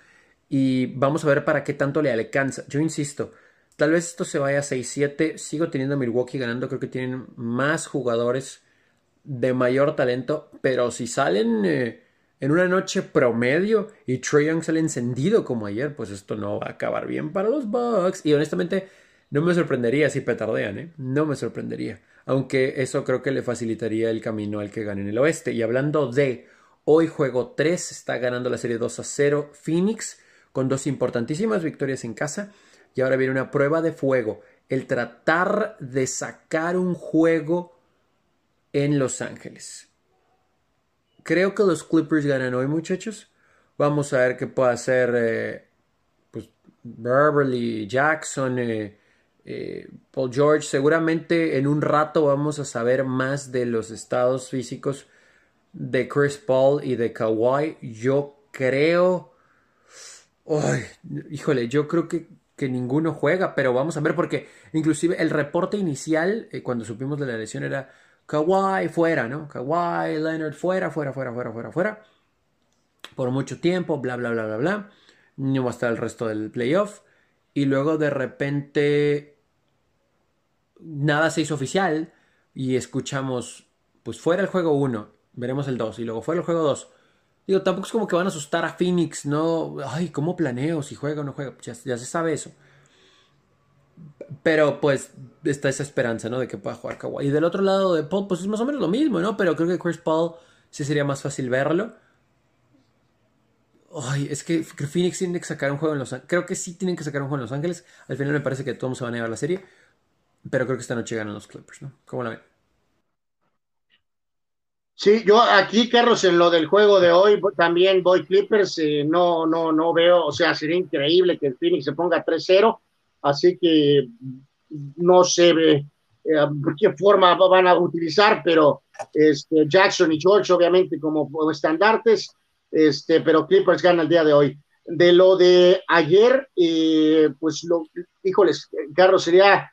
Y vamos a ver para qué tanto le alcanza. Yo insisto, tal vez esto se vaya a 6-7. Sigo teniendo a Milwaukee ganando, creo que tienen más jugadores de mayor talento, pero si salen eh, en una noche promedio y Trae Young sale encendido como ayer, pues esto no va a acabar bien para los Bucks. Y honestamente, no me sorprendería si petardean, ¿eh? No me sorprendería. Aunque eso creo que le facilitaría el camino al que gane en el oeste. Y hablando de hoy, juego 3, está ganando la serie 2 a 0 Phoenix con dos importantísimas victorias en casa. Y ahora viene una prueba de fuego. El tratar de sacar un juego en Los Ángeles. Creo que los Clippers ganan hoy, muchachos. Vamos a ver qué puede hacer eh, pues, Beverly, Jackson, eh, eh, Paul George. Seguramente en un rato vamos a saber más de los estados físicos de Chris Paul y de Kawhi. Yo creo. híjole, yo creo que, que, ninguno juega, pero vamos a ver porque inclusive el reporte inicial, cuando supimos de la lesión, era Kawhi fuera, ¿no? Kawhi, Leonard fuera, fuera, fuera, fuera, fuera, fuera. Por mucho tiempo, bla, bla, bla, bla, bla. No va a estar el resto del playoff. Y luego de repente nada se hizo oficial y escuchamos, pues fuera el juego 1, veremos el 2 y luego fuera el juego 2. Digo, tampoco es como que van a asustar a Phoenix, ¿no? Ay, ¿cómo planeo si juega o no juega? ya se sabe eso. Pero pues está esa esperanza, ¿no? De que pueda jugar Kawhi. Y del otro lado de Paul, pues es más o menos lo mismo, ¿no? Pero creo que Chris Paul sí sería más fácil verlo. Ay, es que Phoenix tiene que sacar un juego en Los Ángeles. Creo que sí tienen que sacar un juego en Los Ángeles. Al final me parece que todos se van a llevar la serie. Pero creo que esta noche ganan los Clippers, ¿no? ¿Cómo la ven? Sí, yo aquí, Carlos, en lo del juego de hoy también voy Clippers. Eh, no, no, no veo, o sea, sería increíble que el Phoenix se ponga 3-0 así que no sé eh, qué forma van a utilizar, pero este, Jackson y George obviamente como, estandartes, este, pero Clippers gana el día de hoy. De lo de ayer, eh, pues lo, híjoles, Carlos sería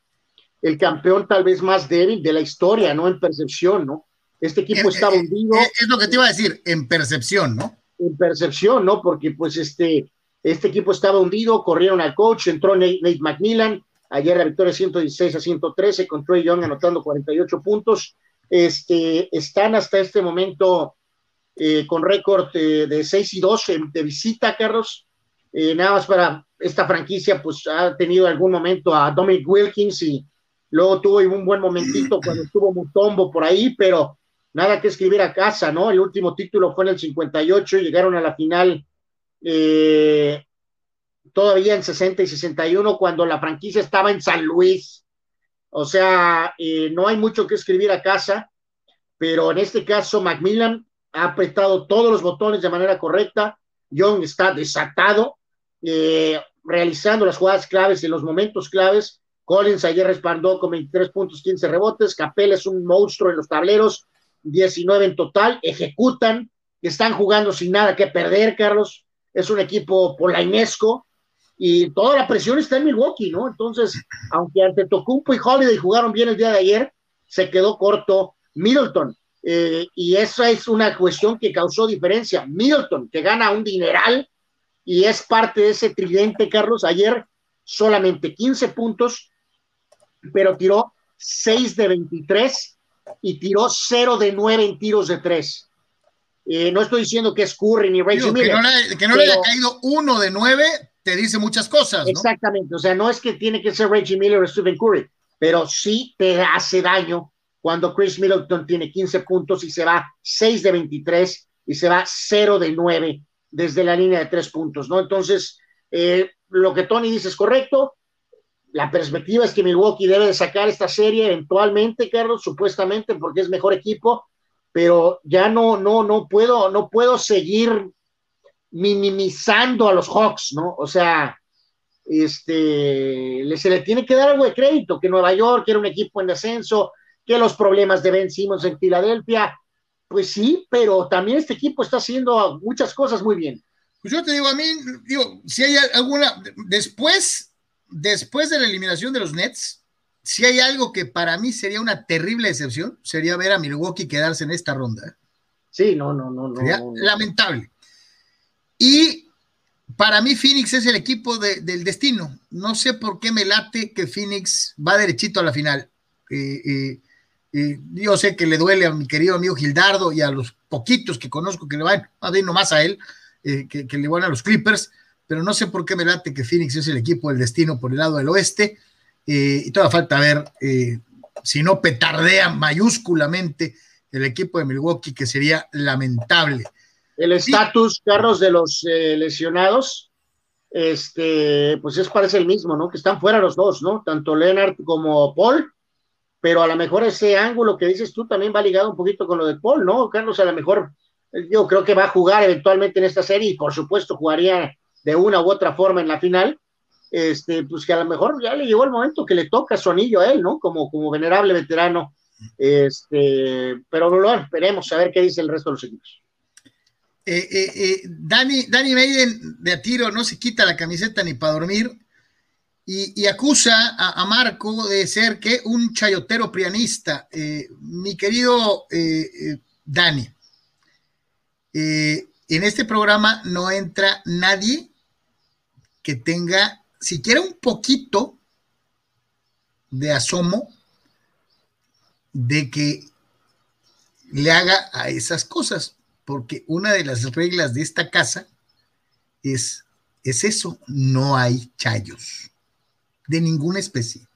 el campeón tal vez más débil de la historia, ¿no? En percepción, ¿no? Este equipo estaba hundido. Es lo que te iba a decir, en percepción, ¿no? En percepción, ¿no? Porque pues este, este equipo estaba hundido, corrieron al coach, entró Nate, McMillan, ayer la victoria 116 a 113 con Trey Young anotando 48 puntos. Este, están hasta este momento eh, con récord eh, de 6 y 2 de visita, Carlos. Eh, nada más para esta franquicia, pues ha tenido algún momento a Dominic Wilkins y luego tuvo un buen momentito cuando estuvo Mutombo por ahí, pero nada que escribir a casa, ¿no? El último título fue en el 58, llegaron a la final eh, todavía en 60 y 61, cuando la franquicia estaba en San Luis. O sea, eh, no hay mucho que escribir a casa, pero en este caso Macmillan ha apretado todos los botones de manera correcta. Young está desatado. Eh, realizando las jugadas claves en los momentos claves. Collins ayer respaldó con 23 puntos, 15 rebotes. Capel es un monstruo en los tableros, 19 en total. Ejecutan, están jugando sin nada que perder, Carlos. Es un equipo polainesco y toda la presión está en Milwaukee, ¿no? Entonces, aunque ante Tocumpo y Holiday jugaron bien el día de ayer, se quedó corto Middleton. Eh, y esa es una cuestión que causó diferencia. Middleton, que gana un dineral y es parte de ese tridente, Carlos, ayer solamente 15 puntos, pero tiró 6 de 23 y tiró 0 de 9 en tiros de 3. Eh, no estoy diciendo que es Curry ni Reggie Miller. Que no, le, haya caído uno de nueve, te dice muchas cosas. ¿no? Exactamente, o sea, no es que tiene que ser Reggie Miller o Stephen Curry, pero sí te hace daño cuando Chris Middleton tiene 15 puntos y se va 6 de 23 y se va 0 de 9 desde la línea de 3 puntos, ¿no? Entonces, eh, lo que Tony dice es correcto. La perspectiva es que Milwaukee debe de sacar esta serie eventualmente, Carlos, supuestamente porque es mejor equipo, pero ya no, no, no puedo, no puedo seguir minimizando a los Hawks, ¿no? O sea, este, se le tiene que dar algo de crédito, que Nueva York era un equipo en descenso, que los problemas de Ben Simmons en Filadelfia, pues sí, pero también este equipo está haciendo muchas cosas muy bien. Pues yo te digo, a mí, digo, si hay alguna, después, después de la eliminación de los Nets, si hay algo que para mí sería una terrible excepción, sería ver a Milwaukee quedarse en esta ronda. Sí, no, no, no, no. lamentable. Y para mí Phoenix es el equipo del destino. No sé por qué me late que Phoenix va derechito a la final. Eh, eh, yo sé que le duele a mi querido amigo Gildardo y a los poquitos que conozco que le van, a ver nomás a él, eh, que, le van a los Clippers, pero no sé por qué me late que Phoenix es el equipo del destino por el lado del oeste. y toda falta ver si no petardea mayúsculamente el equipo de Milwaukee, que sería lamentable el estatus, Carlos, de los eh, lesionados, este, pues es parece el mismo, ¿no? Que están fuera los dos, ¿no? Tanto Leonard como Paul, pero a lo mejor ese ángulo que dices tú también va ligado un poquito con lo de Paul, ¿no? Carlos, a lo mejor yo creo que va a jugar eventualmente en esta serie y por supuesto jugaría de una u otra forma en la final. Este, pues que a lo mejor ya le llegó el momento que le toca sonillo a él, ¿no? Como, como venerable veterano. Este, pero bueno, esperemos a ver qué dice el resto de los equipos. Eh, eh, eh, Dani, Dani Maiden de a tiro no se quita la camiseta ni para dormir y, acusa a, Marco de ser que un chayotero prianista. mi querido Dani, en este programa no entra nadie que tenga siquiera un poquito de asomo de que le haga a esas cosas porque una de las reglas de esta casa es, es eso, no hay chayos de ninguna especie.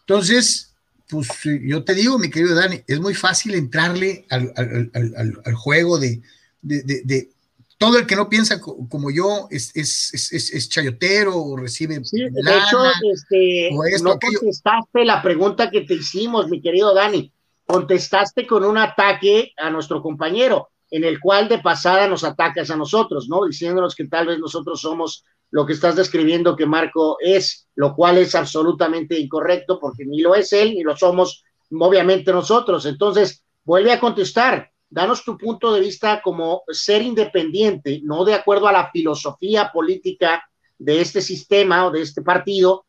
Entonces, pues yo te digo, mi querido Dani, es muy fácil entrarle al, juego de, todo el que no piensa como yo es, es, chayotero o recibe. Sí, de hecho, este, no contestaste la pregunta que te hicimos, mi querido Dani contestaste con un ataque a nuestro compañero, en el cual de pasada nos atacas a nosotros, ¿no? Diciéndonos que tal vez nosotros somos lo que estás describiendo que Marco es, lo cual es absolutamente incorrecto porque ni lo es él ni lo somos obviamente nosotros. Entonces, vuelve a contestar, danos tu punto de vista como ser independiente, no de acuerdo a la filosofía política de este sistema o de este partido,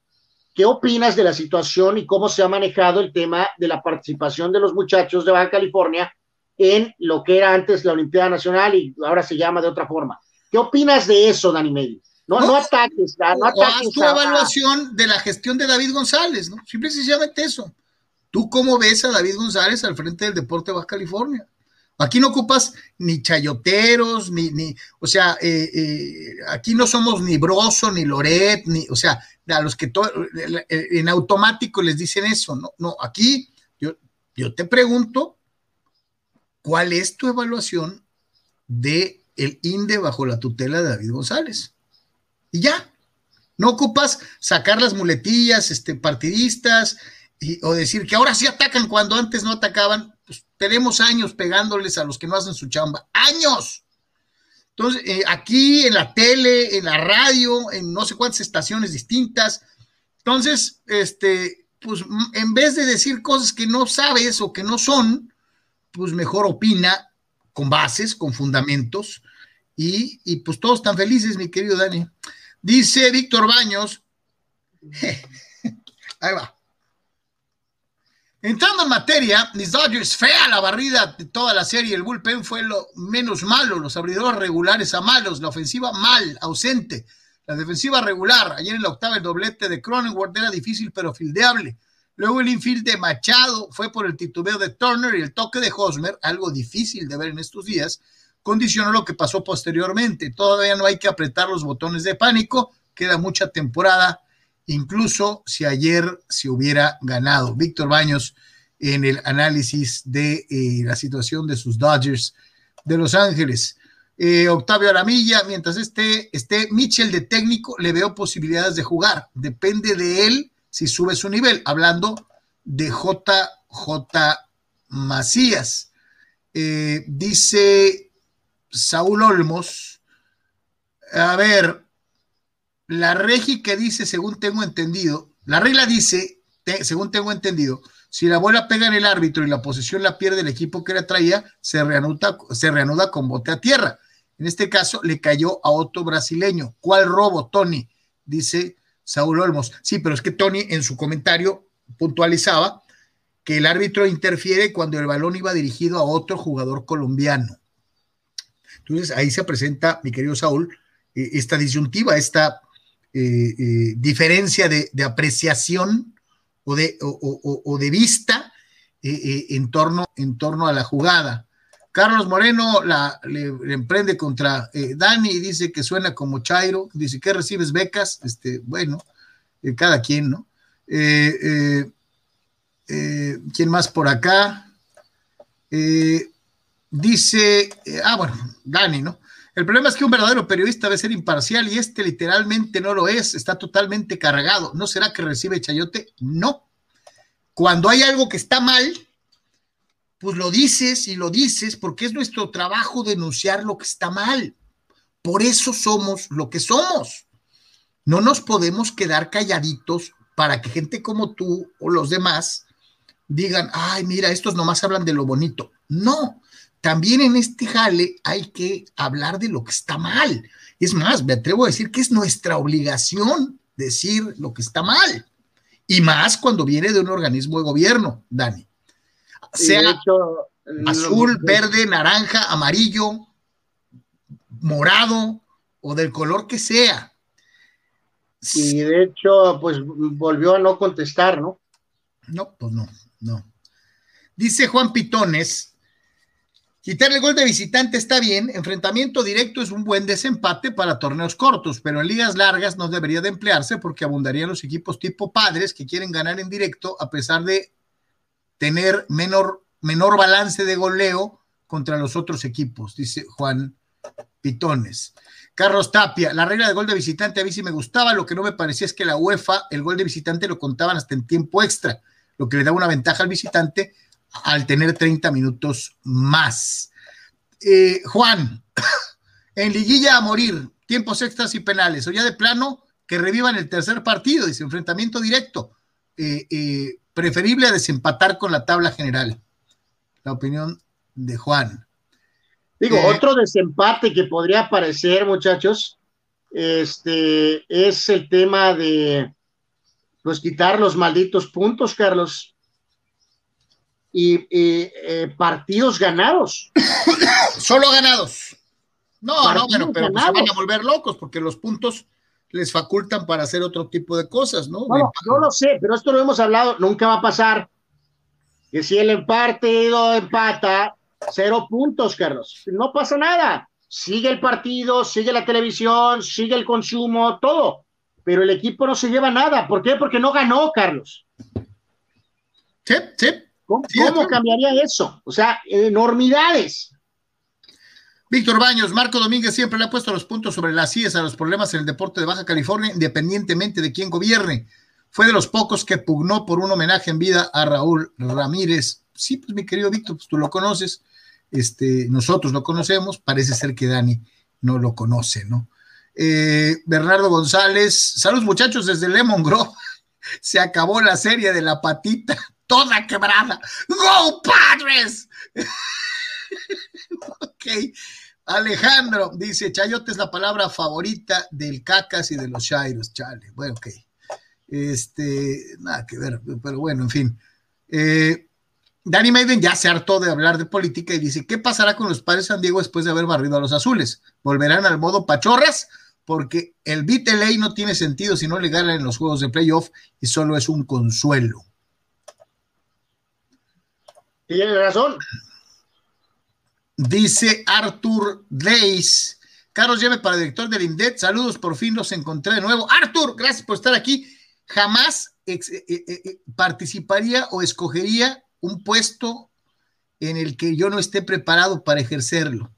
¿Qué opinas de la situación y cómo se ha manejado el tema de la participación de los muchachos de Baja California en lo que era antes la Olimpiada Nacional y ahora se llama de otra forma? ¿Qué opinas de eso, Dani Medio? No, no, ataques, no ataques. tu evaluación de la gestión de David González, ¿no? Simple y sencillamente eso. ¿Tú cómo ves a David González al frente del deporte de Baja California? Aquí no ocupas ni chayoteros, ni, ni o sea, eh, eh, aquí no somos ni Broso, ni Loret, ni, o sea, a los que en automático les dicen eso, no, no, aquí yo, yo te pregunto, ¿cuál es tu evaluación de el INDE bajo la tutela de David González? Y ya, no ocupas sacar las muletillas este, partidistas o decir que ahora sí atacan cuando antes no atacaban. Tenemos años pegándoles a los que no hacen su chamba. ¡Años! Entonces, eh, aquí en la tele, en la radio, en no sé cuántas estaciones distintas. Entonces, este, pues en vez de decir cosas que no sabes o que no son, pues mejor opina con bases, con fundamentos, y, y pues todos están felices, mi querido Dani. Dice Víctor Baños, [LAUGHS] ahí va. Entrando en materia, mis Dodgers, fea la barrida de toda la serie. El bullpen fue lo menos malo, los abridores regulares a malos, la ofensiva mal, ausente, la defensiva regular. Ayer en la octava el doblete de Cronenworth era difícil pero fildeable. Luego el infield de Machado fue por el titubeo de Turner y el toque de Hosmer, algo difícil de ver en estos días, condicionó lo que pasó posteriormente. Todavía no hay que apretar los botones de pánico, queda mucha temporada incluso si ayer se hubiera ganado. Víctor Baños en el análisis de eh, la situación de sus Dodgers de Los Ángeles. Eh, Octavio Aramilla, mientras esté, esté Mitchell de técnico, le veo posibilidades de jugar. Depende de él si sube su nivel. Hablando de JJ Macías. Eh, dice Saúl Olmos, a ver, la regi que dice, según tengo entendido, la regla dice, según tengo entendido, si la bola pega en el árbitro y la posesión la pierde el equipo que la traía, se reanuda, se reanuda con bote a tierra. En este caso, le cayó a otro brasileño. ¿Cuál robo, Tony? Dice Saúl Olmos. Sí, pero es que Tony en su comentario puntualizaba que el árbitro interfiere cuando el balón iba dirigido a otro jugador colombiano. Entonces ahí se presenta, mi querido Saúl, eh, esta disyuntiva, esta eh, eh, diferencia de, apreciación o de, vista eh, en, torno, en torno a la jugada. Carlos Moreno la, le, emprende contra Dani y dice que suena como Chairo, dice que recibes becas, este, bueno, cada quien, ¿no? ¿Quién más por acá? dice, ah, bueno, Dani, ¿no? El problema es que un verdadero periodista debe ser imparcial y este literalmente no lo es, está totalmente cargado. ¿No será que recibe chayote? No. Cuando hay algo que está mal, pues lo dices y lo dices porque es nuestro trabajo denunciar lo que está mal. Por eso somos lo que somos. No nos podemos quedar calladitos para que gente como tú o los demás digan, ay, mira, estos nomás hablan de lo bonito. No, también en este jale hay que hablar de lo que está mal. Es más, me atrevo a decir que es nuestra obligación decir lo que está mal. Y más cuando viene de un organismo de gobierno, Dani. Sea azul, verde, naranja, amarillo, morado o del color que sea. Y de hecho, pues volvió a no contestar, ¿no? No, pues no, no. Dice Juan Pitones, Quitarle el gol de visitante está bien, enfrentamiento directo es un buen desempate para torneos cortos, pero en ligas largas no debería de emplearse porque abundarían los equipos tipo padres que quieren ganar en directo a pesar de tener menor, menor balance de goleo contra los otros equipos, dice Juan Pitones. Carlos Tapia, la regla de gol de visitante a mí sí me gustaba, lo que no me parecía es que la UEFA el gol de visitante lo contaban hasta en tiempo extra, lo que le daba una ventaja al visitante al tener 30 minutos más. Eh, Juan, [COUGHS] en liguilla a morir, tiempos extras y penales, o ya de plano que revivan el tercer partido, dice enfrentamiento directo, eh, eh, preferible a desempatar con la tabla general. La opinión de Juan. Digo, otro desempate que podría aparecer, muchachos, este, es el tema de pues quitar los malditos puntos, Carlos y, eh, partidos ganados. Solo ganados. No, no, pero, pero pues se van a volver locos porque los puntos les facultan para hacer otro tipo de cosas, ¿no? No, no lo sé, pero esto lo hemos hablado, nunca va a pasar. Que si el partido empata, cero puntos, Carlos. No pasa nada. Sigue el partido, sigue la televisión, sigue el consumo, todo. Pero el equipo no se lleva nada. ¿Por qué? Porque no ganó, Carlos. Sí, sí, ¿Cómo, cambiaría eso? O sea, enormidades. Víctor Baños, Marco Domínguez siempre le ha puesto los puntos sobre las IES a los problemas en el deporte de Baja California, independientemente de quién gobierne. Fue de los pocos que pugnó por un homenaje en vida a Raúl Ramírez. Sí, pues mi querido Víctor, pues tú lo conoces, este, nosotros lo conocemos, parece ser que Dani no lo conoce, ¿no? Eh, Bernardo González, saludos muchachos desde Lemon Grove. [LAUGHS] Se acabó la serie de la patita, toda quebrada. ¡Go Padres! [LAUGHS] ok. Alejandro dice: Chayote es la palabra favorita del cacas y de los shairos. Chale, bueno, ok. Este, nada que ver, pero bueno, en fin. Eh, Danny Maiden ya se hartó de hablar de política y dice: ¿Qué pasará con los padres San Diego después de haber barrido a los azules? ¿Volverán al modo pachorras? Porque el ley no tiene sentido si no le ganan en los juegos de playoff y solo es un consuelo. Tiene razón. Dice Arthur Days. Carlos Lleve para director del INDET. Saludos, por fin los encontré de nuevo. Arthur, gracias por estar aquí. Jamás eh, eh, eh, participaría o escogería un puesto en el que yo no esté preparado para ejercerlo.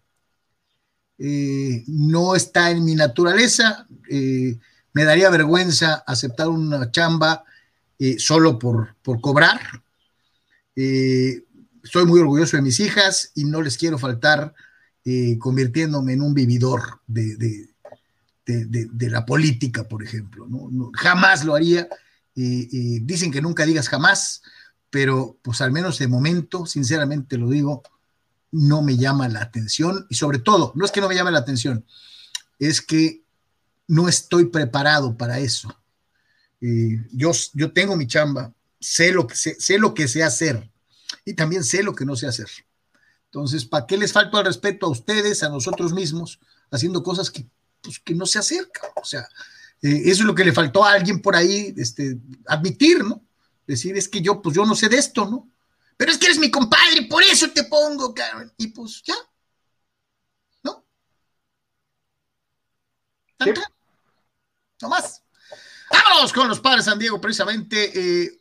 no está en mi naturaleza. me daría vergüenza aceptar una chamba solo por, por cobrar. Estoy muy orgulloso de mis hijas y no les quiero faltar eh, convirtiéndome en un vividor de, la política, por ejemplo. jamás lo haría. dicen que nunca digas jamás, pero pues al menos de momento, sinceramente lo digo, no me llama la atención y sobre todo, no es que no me llame la atención, es que no estoy preparado para eso. Eh, yo, yo tengo mi chamba, sé lo que sé lo que sé hacer y también sé lo que no sé hacer. Entonces, ¿para qué les falto al respeto a ustedes, a nosotros mismos, haciendo cosas que, pues, que no se acercan? O sea, eh, eso es lo que le faltó a alguien por ahí este, admitir, ¿no? Decir, es que yo, pues yo no sé de esto, ¿no? Pero es que eres mi compadre, por eso te pongo, Karen. Y pues ya, ¿no? No más. Vámonos con los padres San Diego, precisamente. Eh,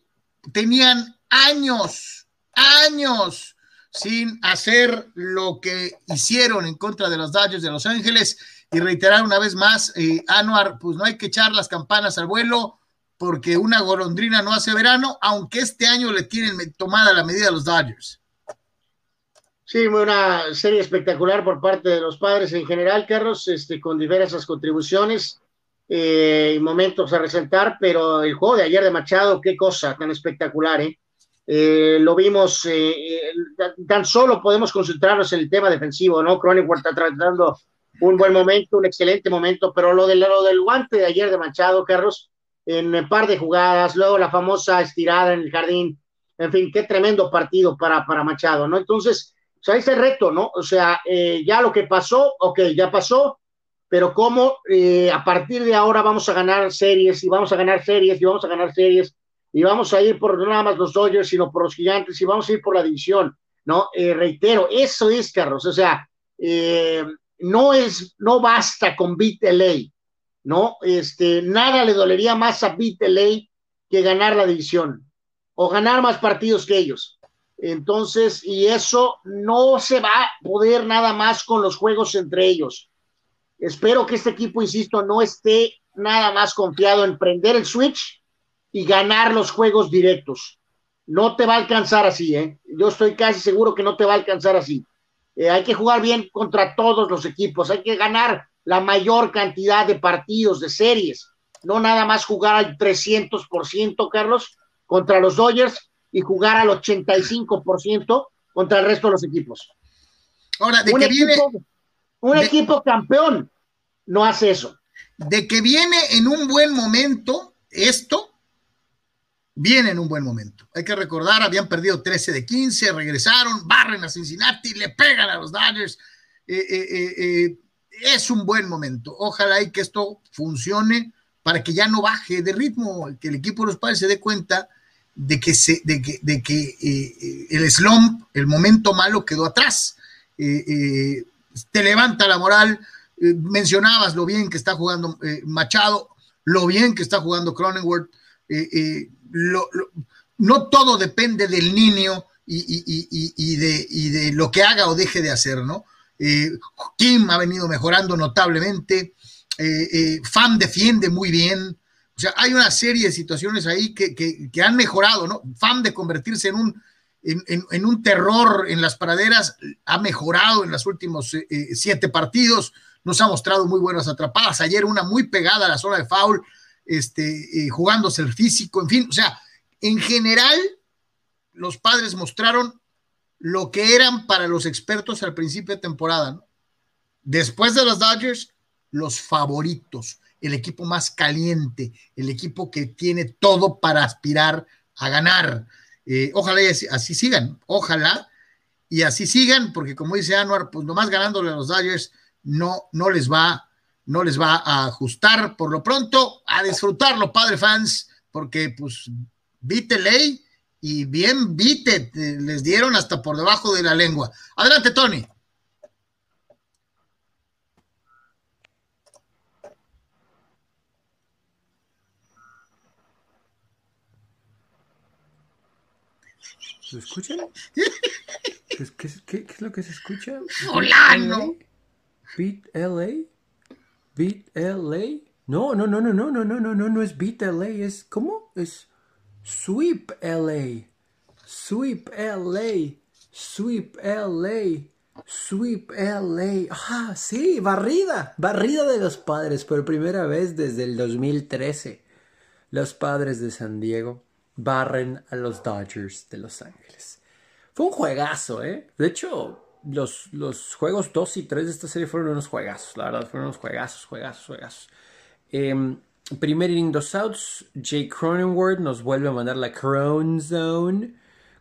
tenían años años sin hacer lo que hicieron en contra de los Dodgers de Los Ángeles y reiterar una vez más, eh, Anuar, pues no hay que echar las campanas al vuelo porque una golondrina no hace verano, aunque este año le tienen tomada la medida a los Dodgers. Sí, una serie espectacular por parte de los padres en general, Carlos, este, con diversas contribuciones eh, y momentos a resaltar, pero el juego de ayer de Machado, qué cosa tan espectacular, ¿eh? Eh, lo vimos, eh, eh, tan solo podemos concentrarnos en el tema defensivo, ¿no? Cronenworth está tratando un buen momento, un excelente momento, pero lo, de, lo del guante de ayer de Machado, Carlos, en un par de jugadas, luego la famosa estirada en el jardín, en fin, qué tremendo partido para, para Machado, ¿no? Entonces, o sea, ese reto, ¿no? O sea, ya lo que pasó, ok, ya pasó, pero cómo a partir de ahora vamos a ganar series y vamos a ganar series y vamos a ganar series y vamos a ir por no nada más los Dodgers, sino por los gigantes y vamos a ir por la división, ¿no? Eh, reitero, eso es, Carlos, o sea, eh, no es, no basta con beat LA, ¿no? Este, nada le dolería más a beat que ganar la división o ganar más partidos que ellos. Entonces, y eso no se va a poder nada más con los juegos entre ellos. Espero que este equipo, insisto, no esté nada más confiado en prender el switch y ganar los juegos directos. No te va a alcanzar así, ¿eh? Yo estoy casi seguro que no te va a alcanzar así. Eh, hay que jugar bien contra todos los equipos, hay que ganar la mayor cantidad de partidos, de series, no nada más jugar al 300%, Carlos, contra los Dodgers y jugar al 85% contra el resto de los equipos. Ahora, de un que viene... Un equipo campeón no hace eso. De que viene en un buen momento esto, viene en un buen momento. Hay que recordar, habían perdido 13 de 15, regresaron, barren a Cincinnati, le pegan a los Dodgers. Eh, eh, eh, es un buen momento. Ojalá y que esto funcione para que ya no baje de ritmo, que el equipo de los padres se dé cuenta de que, se, de que, de que el slump, el momento malo quedó atrás. te levanta la moral. mencionabas lo bien que está jugando Machado, lo bien que está jugando Cronenworth no todo depende del niño y, de, lo que haga o deje de hacer, ¿no? Eh, Kim ha venido mejorando notablemente, eh, eh, Fam defiende muy bien, o sea, hay una serie de situaciones ahí que, han mejorado, ¿no? Fam de convertirse en un, en, un terror en las praderas ha mejorado en los últimos siete partidos, nos ha mostrado muy buenas atrapadas. Ayer una muy pegada a la zona de foul, este, eh, jugándose el físico, en fin, o sea, en general, los padres mostraron lo que eran para los expertos al principio de temporada. Después de los Dodgers, los favoritos, el equipo más caliente, el equipo que tiene todo para aspirar a ganar. Eh, ojalá y así, sigan, ojalá y así sigan, porque como dice Anuar, pues nomás ganándole a los Dodgers no, no les va, no les va a ajustar. Por lo pronto, a disfrutarlo, padre fans, porque pues vite ley y bien vite, les dieron hasta por debajo de la lengua. Adelante, Tony. ¿Lo escuchan? [LAUGHS] ¿Qué, qué, es lo que se escucha? ¡Solano! ¿Beat LA? ¿Beat LA? No, no, no, no, no, no, no, no, no, no es Beat LA, es ¿cómo? Es Sweep LA. Sweep LA. Sweep LA. Sweep LA. Ah, sí, barrida. Barrida de los padres por primera vez desde el 2013. Los padres de San Diego barren a los Dodgers de Los Ángeles. Fue un juegazo, ¿eh? De hecho, los, los juegos 2 y 3 de esta serie fueron unos juegazos, la verdad, fueron unos juegazos, juegazos, juegazos. Eh, primer inning, dos outs. Jake Cronenworth nos vuelve a mandar la Crown Zone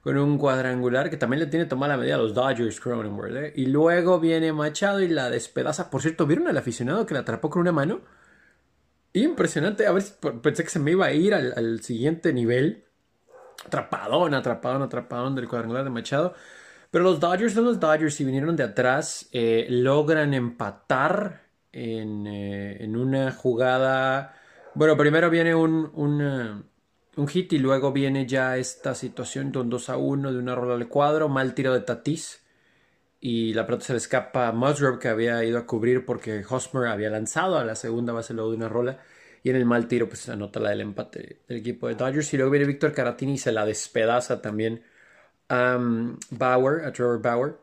con un cuadrangular que también le tiene tomada la medida a los Dodgers Cronenworth. ¿eh? Y luego viene Machado y la despedaza. Por cierto, ¿vieron al aficionado que la atrapó con una mano? Impresionante. A ver, pensé que se me iba a ir al, siguiente nivel. Atrapadón, atrapadón, atrapadón del cuadrangular de Machado. Pero los Dodgers son los Dodgers y vinieron de atrás. Eh, logran empatar en, eh, en una jugada bueno, primero viene un, un, hit y luego viene ya esta situación de un 2 a 1 de una rola al cuadro, mal tiro de Tatis. Y la pelota se le escapa a Musgrove que había ido a cubrir porque Hosmer había lanzado a la segunda base luego de una rola. Y en el mal tiro pues se anota la del empate del equipo de Dodgers. Y luego viene Víctor Caratini y se la despedaza también a Bauer, a Trevor Bauer.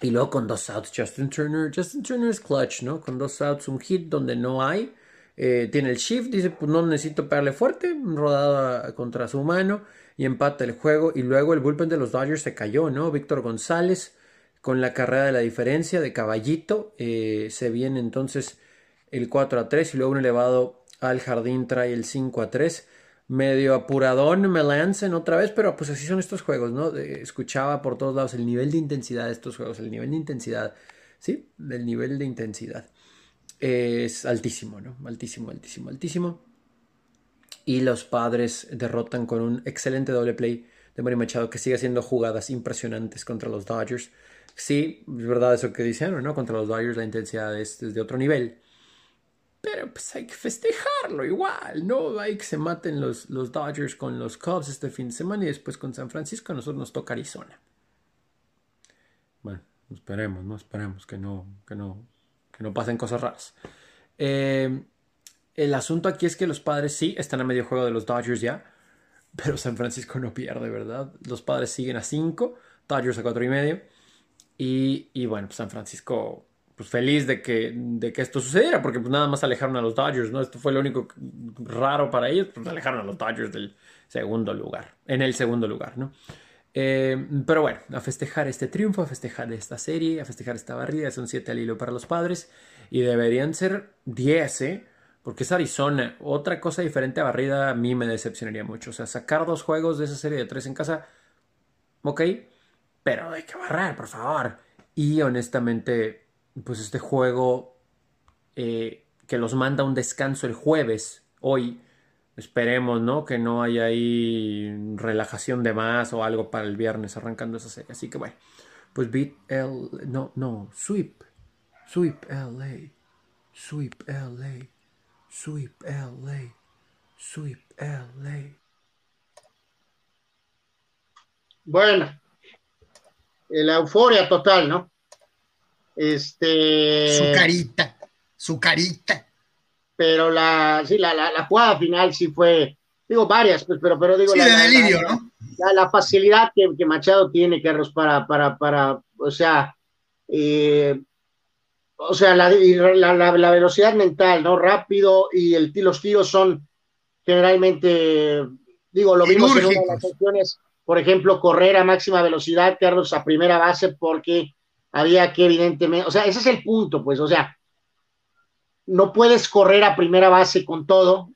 Y luego con dos outs, Justin Turner. Justin Turner es clutch, ¿no? Con dos outs, un hit donde no hay. Eh, tiene el shift, dice, pues no necesito pegarle fuerte, rodado contra su mano y empata el juego. Y luego el bullpen de los Dodgers se cayó, ¿no? Víctor González con la carrera de la diferencia de caballito. Eh, se viene entonces el 4 a 3 y luego un elevado al jardín trae el 5 a 3. Medio apuradón me lancen otra vez, pero pues así son estos juegos, ¿no? escuchaba por todos lados el nivel de intensidad de estos juegos, el nivel de intensidad, ¿sí? Del nivel de intensidad es altísimo, ¿no? Altísimo, altísimo, altísimo. Y los padres derrotan con un excelente doble play de Mari Machado que sigue haciendo jugadas impresionantes contra los Dodgers. Sí, es verdad eso que dicen, ¿no? Contra los Dodgers la intensidad es, de otro nivel. Pero pues hay que festejarlo igual, ¿no? Hay que se maten los, los Dodgers con los Cubs este fin de semana y después con San Francisco a nosotros nos toca Arizona. Bueno, esperemos, ¿no? Esperemos que no, que no que no pasen cosas raras. Eh, el asunto aquí es que los padres sí están a medio juego de los Dodgers ya, pero San Francisco no pierde, ¿verdad? Los padres siguen a 5, Dodgers a 4 y medio. Y, bueno, pues San Francisco, pues feliz de que, de que esto sucediera, porque pues nada más alejaron a los Dodgers, ¿no? Esto fue lo único raro para ellos, pues alejaron a los Dodgers del segundo lugar, en el segundo lugar, ¿no? Eh, pero bueno, a festejar este triunfo, a festejar esta serie, a festejar esta barrida. Son 7 al hilo para los padres y deberían ser 10, ¿eh? Porque es Arizona. Otra cosa diferente a barrida a mí me decepcionaría mucho. O sea, sacar dos juegos de esa serie de tres en casa, ok, pero hay que barrar, por favor. Y honestamente, pues este juego eh, que los manda un descanso el jueves, hoy, Esperemos, ¿no? Que no haya ahí relajación de más o algo para el viernes arrancando esa serie. Así que bueno, pues beat L. No, no, sweep. Sweep LA. Sweep LA. Sweep LA. Sweep LA. Bueno, la euforia total, ¿no? Este. Su carita, su carita pero la, sí, la, la, jugada final sí fue, digo varias, pues, pero, pero digo. Sí, la, de delirio, ¿no? La, facilidad que, que, Machado tiene, Carlos, para, para, para, o sea, eh, o sea, la, la, velocidad mental, ¿no? Rápido y el, los tiros son generalmente, digo, lo vimos en una de las sesiones, por ejemplo, correr a máxima velocidad, Carlos, a primera base, porque había que evidentemente, o sea, ese es el punto, pues, o sea, no puedes correr a primera base con todo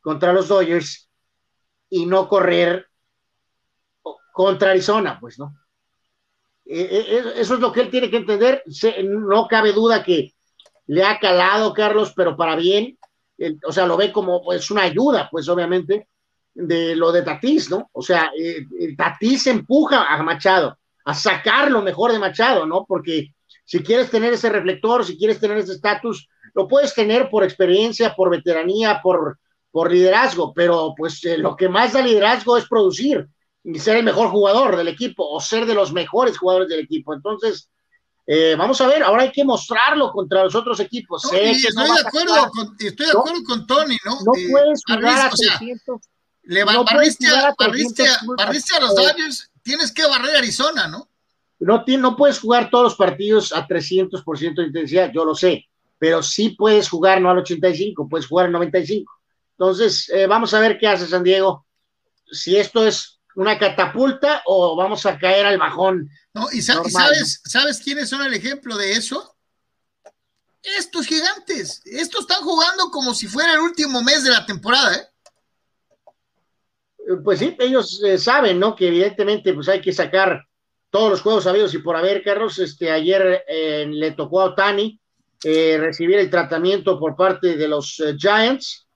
contra los Dodgers y no correr contra Arizona, pues, ¿no? Eh, eh, eso es lo que él tiene que entender. No cabe duda que le ha calado, Carlos, pero para bien. o sea, lo ve como pues una ayuda, pues obviamente, de lo de Tatís, ¿no? O sea, eh, Tatís empuja a Machado a sacar lo mejor de Machado, ¿no? Porque si quieres tener ese reflector, si quieres tener ese estatus, lo puedes tener por experiencia, por veteranía, por, por liderazgo, pero pues lo que más da liderazgo es producir y ser el mejor jugador del equipo o ser de los mejores jugadores del equipo. Entonces, eh, vamos a ver, ahora hay que mostrarlo contra los otros equipos. estoy, de acuerdo con, estoy de acuerdo con Tony, ¿no? No eh, puedes jugar a 300. le no barriste, a, a, los Dodgers, tienes que barrer Arizona, ¿no? No, no puedes jugar todos los partidos a 300% de intensidad, yo lo sé, pero sí puedes jugar no al 85, puedes jugar al 95. Entonces, eh, vamos a ver qué hace San Diego. Si esto es una catapulta o vamos a caer al bajón. No, y sabes, ¿sabes quiénes son el ejemplo de eso? Estos gigantes, estos están jugando como si fuera el último mes de la temporada, ¿eh? Eh pues sí, ellos eh, saben, ¿no? Que evidentemente pues hay que sacar todos los juegos sabidos y por haber, Carlos, este, ayer eh, le tocó a Otani recibir el tratamiento por parte de los Giants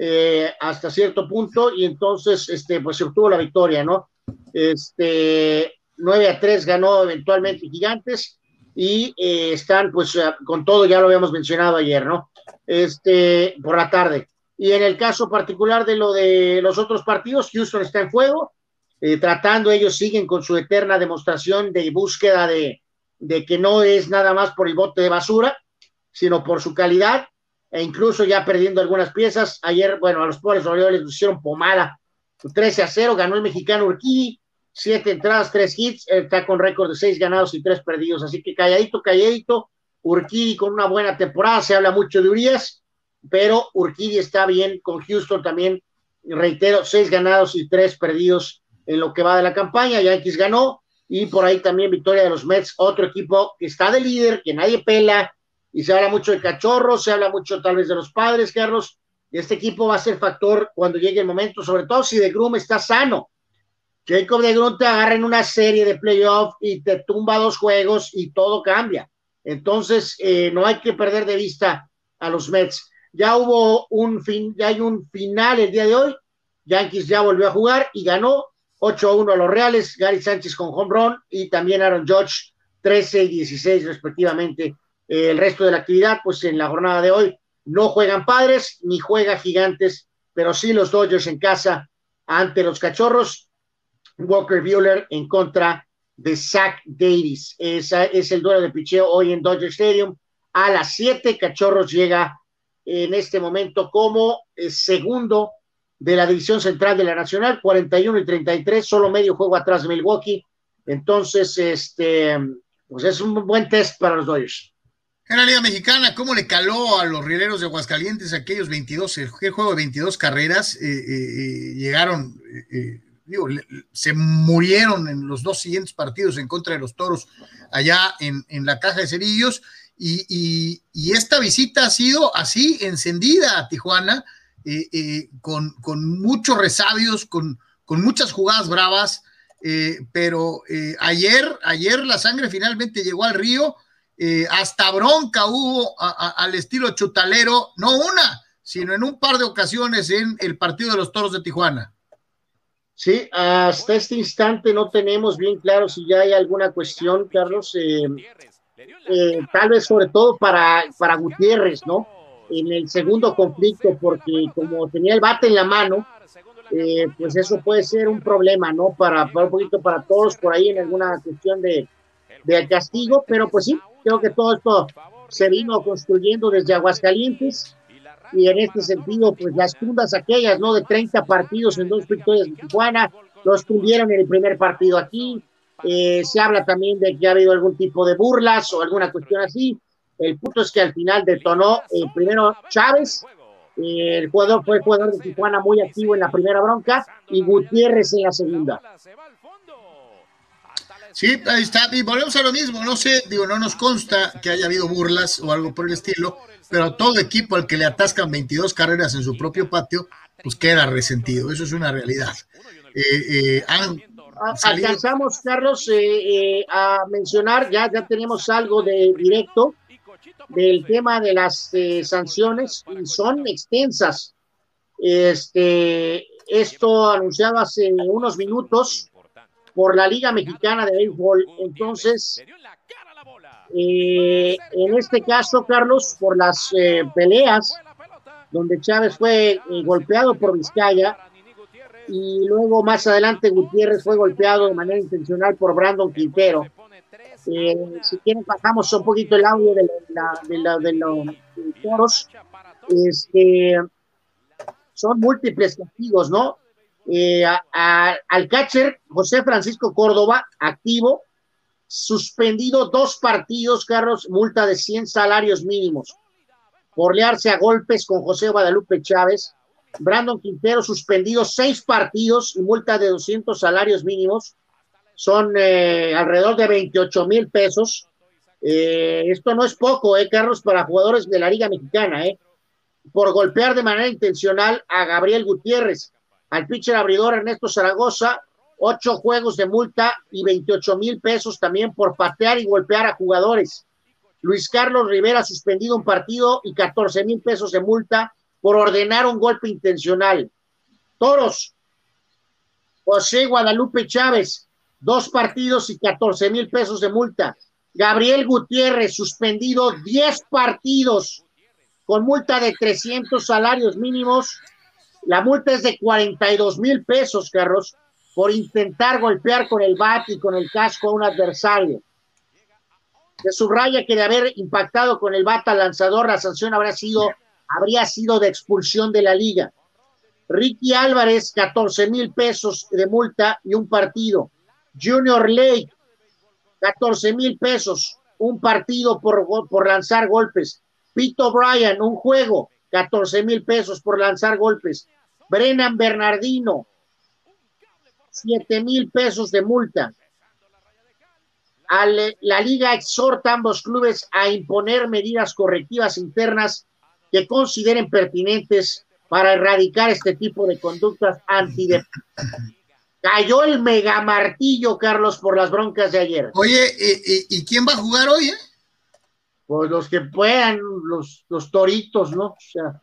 eh, hasta cierto punto y entonces este, pues se obtuvo la victoria, ¿no? Este, 9 a 3 ganó eventualmente Gigantes y eh, están pues eh, con todo, ya lo habíamos mencionado ayer, ¿no? Este, por la tarde. Y en el caso particular de lo de los otros partidos, Houston está en fuego, tratando, ellos siguen con su eterna demostración de búsqueda de, de que no es nada más por el bote de basura, sino por su calidad e incluso ya perdiendo algunas piezas. Ayer, bueno, a los pobres Orioles les hicieron pomada, 13 a 0, ganó el mexicano Urquí, siete entradas, tres hits, está con récord de seis ganados y tres perdidos, así que calladito, calladito, Urquí con una buena temporada, se habla mucho de Urias, pero Urquí está bien con Houston también, reitero, seis ganados y tres perdidos en lo que va de la campaña, Yankees ganó, y por ahí también victoria de los Mets, otro equipo que está de líder, que nadie pela, y se habla mucho de cachorros, se habla mucho tal vez de los padres, Carlos, este equipo va a ser factor cuando llegue el momento, sobre todo si de Grum está sano. Jacob de Grum te agarra en una serie de playoff y te tumba dos juegos y todo cambia. Entonces, eh, no hay que perder de vista a los Mets. Ya hubo un fin, ya hay un final el día de hoy. Yankees ya volvió a jugar y ganó 8-1 a los Reales, Gary Sánchez con home run y también Aaron Judge 13 y 16 respectivamente el resto de la actividad, pues en la jornada de hoy no juegan padres ni juega gigantes, pero sí los Dodgers en casa ante los cachorros. Walker Bueller en contra de Zach Davis. Esa es el duelo de picheo hoy en Dodger Stadium. A las 7, Cachorros llega en este momento como eh, segundo de la división central de la Nacional, 41 y 33, solo medio juego atrás de Milwaukee. Entonces, este, pues es un buen test para los Dodgers. En la Liga Mexicana, ¿cómo le caló a los rieleros de Aguascalientes aquellos 22, el juego de 22 carreras? Eh, eh, llegaron, digo, se murieron en los dos siguientes partidos en contra de los toros allá en, la caja de cerillos. Y, esta visita ha sido así, encendida a Tijuana, con, muchos resabios, con, muchas jugadas bravas. pero ayer, ayer la sangre finalmente llegó al río eh, hasta bronca hubo al estilo chutalero, no una, sino en un par de ocasiones en el partido de los Toros de Tijuana. Sí, hasta este instante no tenemos bien claro si ya hay alguna cuestión, Carlos, eh, eh, tal vez sobre todo para, para Gutiérrez, ¿no? En el segundo conflicto, porque como tenía el bate en la mano, pues eso puede ser un problema, ¿no? Para, para, un poquito para todos por ahí en alguna cuestión de, de castigo, pero pues sí, Creo que todo esto se vino construyendo desde Aguascalientes y en este sentido, pues las fundas aquellas, ¿no? De 30 partidos en dos victorias de Tijuana, los tuvieron en el primer partido aquí. Eh, se habla también de que ha habido algún tipo de burlas o alguna cuestión así. El punto es que al final detonó eh, primero Chávez, eh, el jugador fue jugador de Tijuana muy activo en la primera bronca y Gutiérrez en la segunda. Sí, ahí está. Y volvemos a lo mismo. No sé, digo, no nos consta que haya habido burlas o algo por el estilo, pero todo equipo al que le atascan 22 carreras en su propio patio, pues queda resentido. Eso es una realidad. Eh, Alcanzamos, Carlos, a mencionar, ya, ya tenemos algo de directo del tema de las eh, sanciones y son extensas. Este, esto anunciado hace unos minutos por la Liga Mexicana de Béisbol. Entonces, eh, en este caso, Carlos, por las eh, peleas donde Chávez fue golpeado por Vizcaya y luego más adelante Gutiérrez fue golpeado de manera intencional por Brandon Quintero. Eh, si quieren, bajamos un poquito el audio de, de, los toros. Este, son múltiples castigos, ¿no? Eh, al catcher José Francisco Córdoba, activo, suspendido dos partidos, Carlos, multa de 100 salarios mínimos. Por learse a golpes con José Guadalupe Chávez. Brandon Quintero, suspendido seis partidos y multa de 200 salarios mínimos son eh, alrededor de 28 mil pesos. Eh, esto no es poco, eh, Carlos, para jugadores de la Liga Mexicana, eh, por golpear de manera intencional a Gabriel Gutiérrez, al pitcher abridor Ernesto Zaragoza, ocho juegos de multa y 28 mil pesos también por patear y golpear a jugadores. Luis Carlos Rivera suspendido un partido y 14 mil pesos de multa por ordenar un golpe intencional. Toros, José Guadalupe Chávez, dos partidos y 14 mil pesos de multa. Gabriel Gutiérrez, suspendido 10 partidos con multa de 300 salarios mínimos. La multa es de 42 mil pesos, Carlos, por intentar golpear con el bat y con el casco a un adversario. Se subraya que de haber impactado con el bat al lanzador, la sanción habrá sido, habría sido de expulsión de la liga. Ricky Álvarez, 14 mil pesos de multa y un partido. Junior Lake, 14 mil pesos, un partido por, por lanzar golpes. Pito Bryan, un juego, 14 mil pesos por lanzar golpes. Brennan Bernardino, 7 mil pesos de multa. la liga exhorta a ambos clubes a imponer medidas correctivas internas que consideren pertinentes para erradicar este tipo de conductas antideportivas. Cayó el mega martillo, Carlos, por las broncas de ayer. Oye, ¿y, quién va a jugar hoy? Eh? Pues los que puedan, los, los toritos, ¿no? O sea.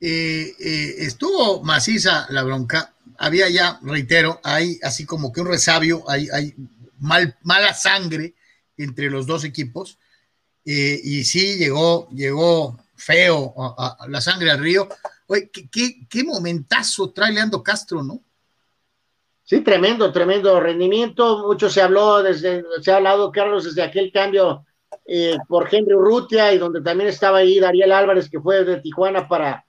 Eh, eh, estuvo maciza la bronca. Había ya, reitero, hay así como que un resabio, hay, hay mal, mala sangre entre los dos equipos. Y sí, llegó, llegó feo a, la sangre al río. Oye, ¿qué, qué, qué momentazo trae Leandro Castro, ¿no? Sí, tremendo, tremendo rendimiento. Mucho se habló desde, se ha hablado, Carlos, desde aquel cambio eh, por Henry Urrutia y donde también estaba ahí Dariel Álvarez, que fue de Tijuana para,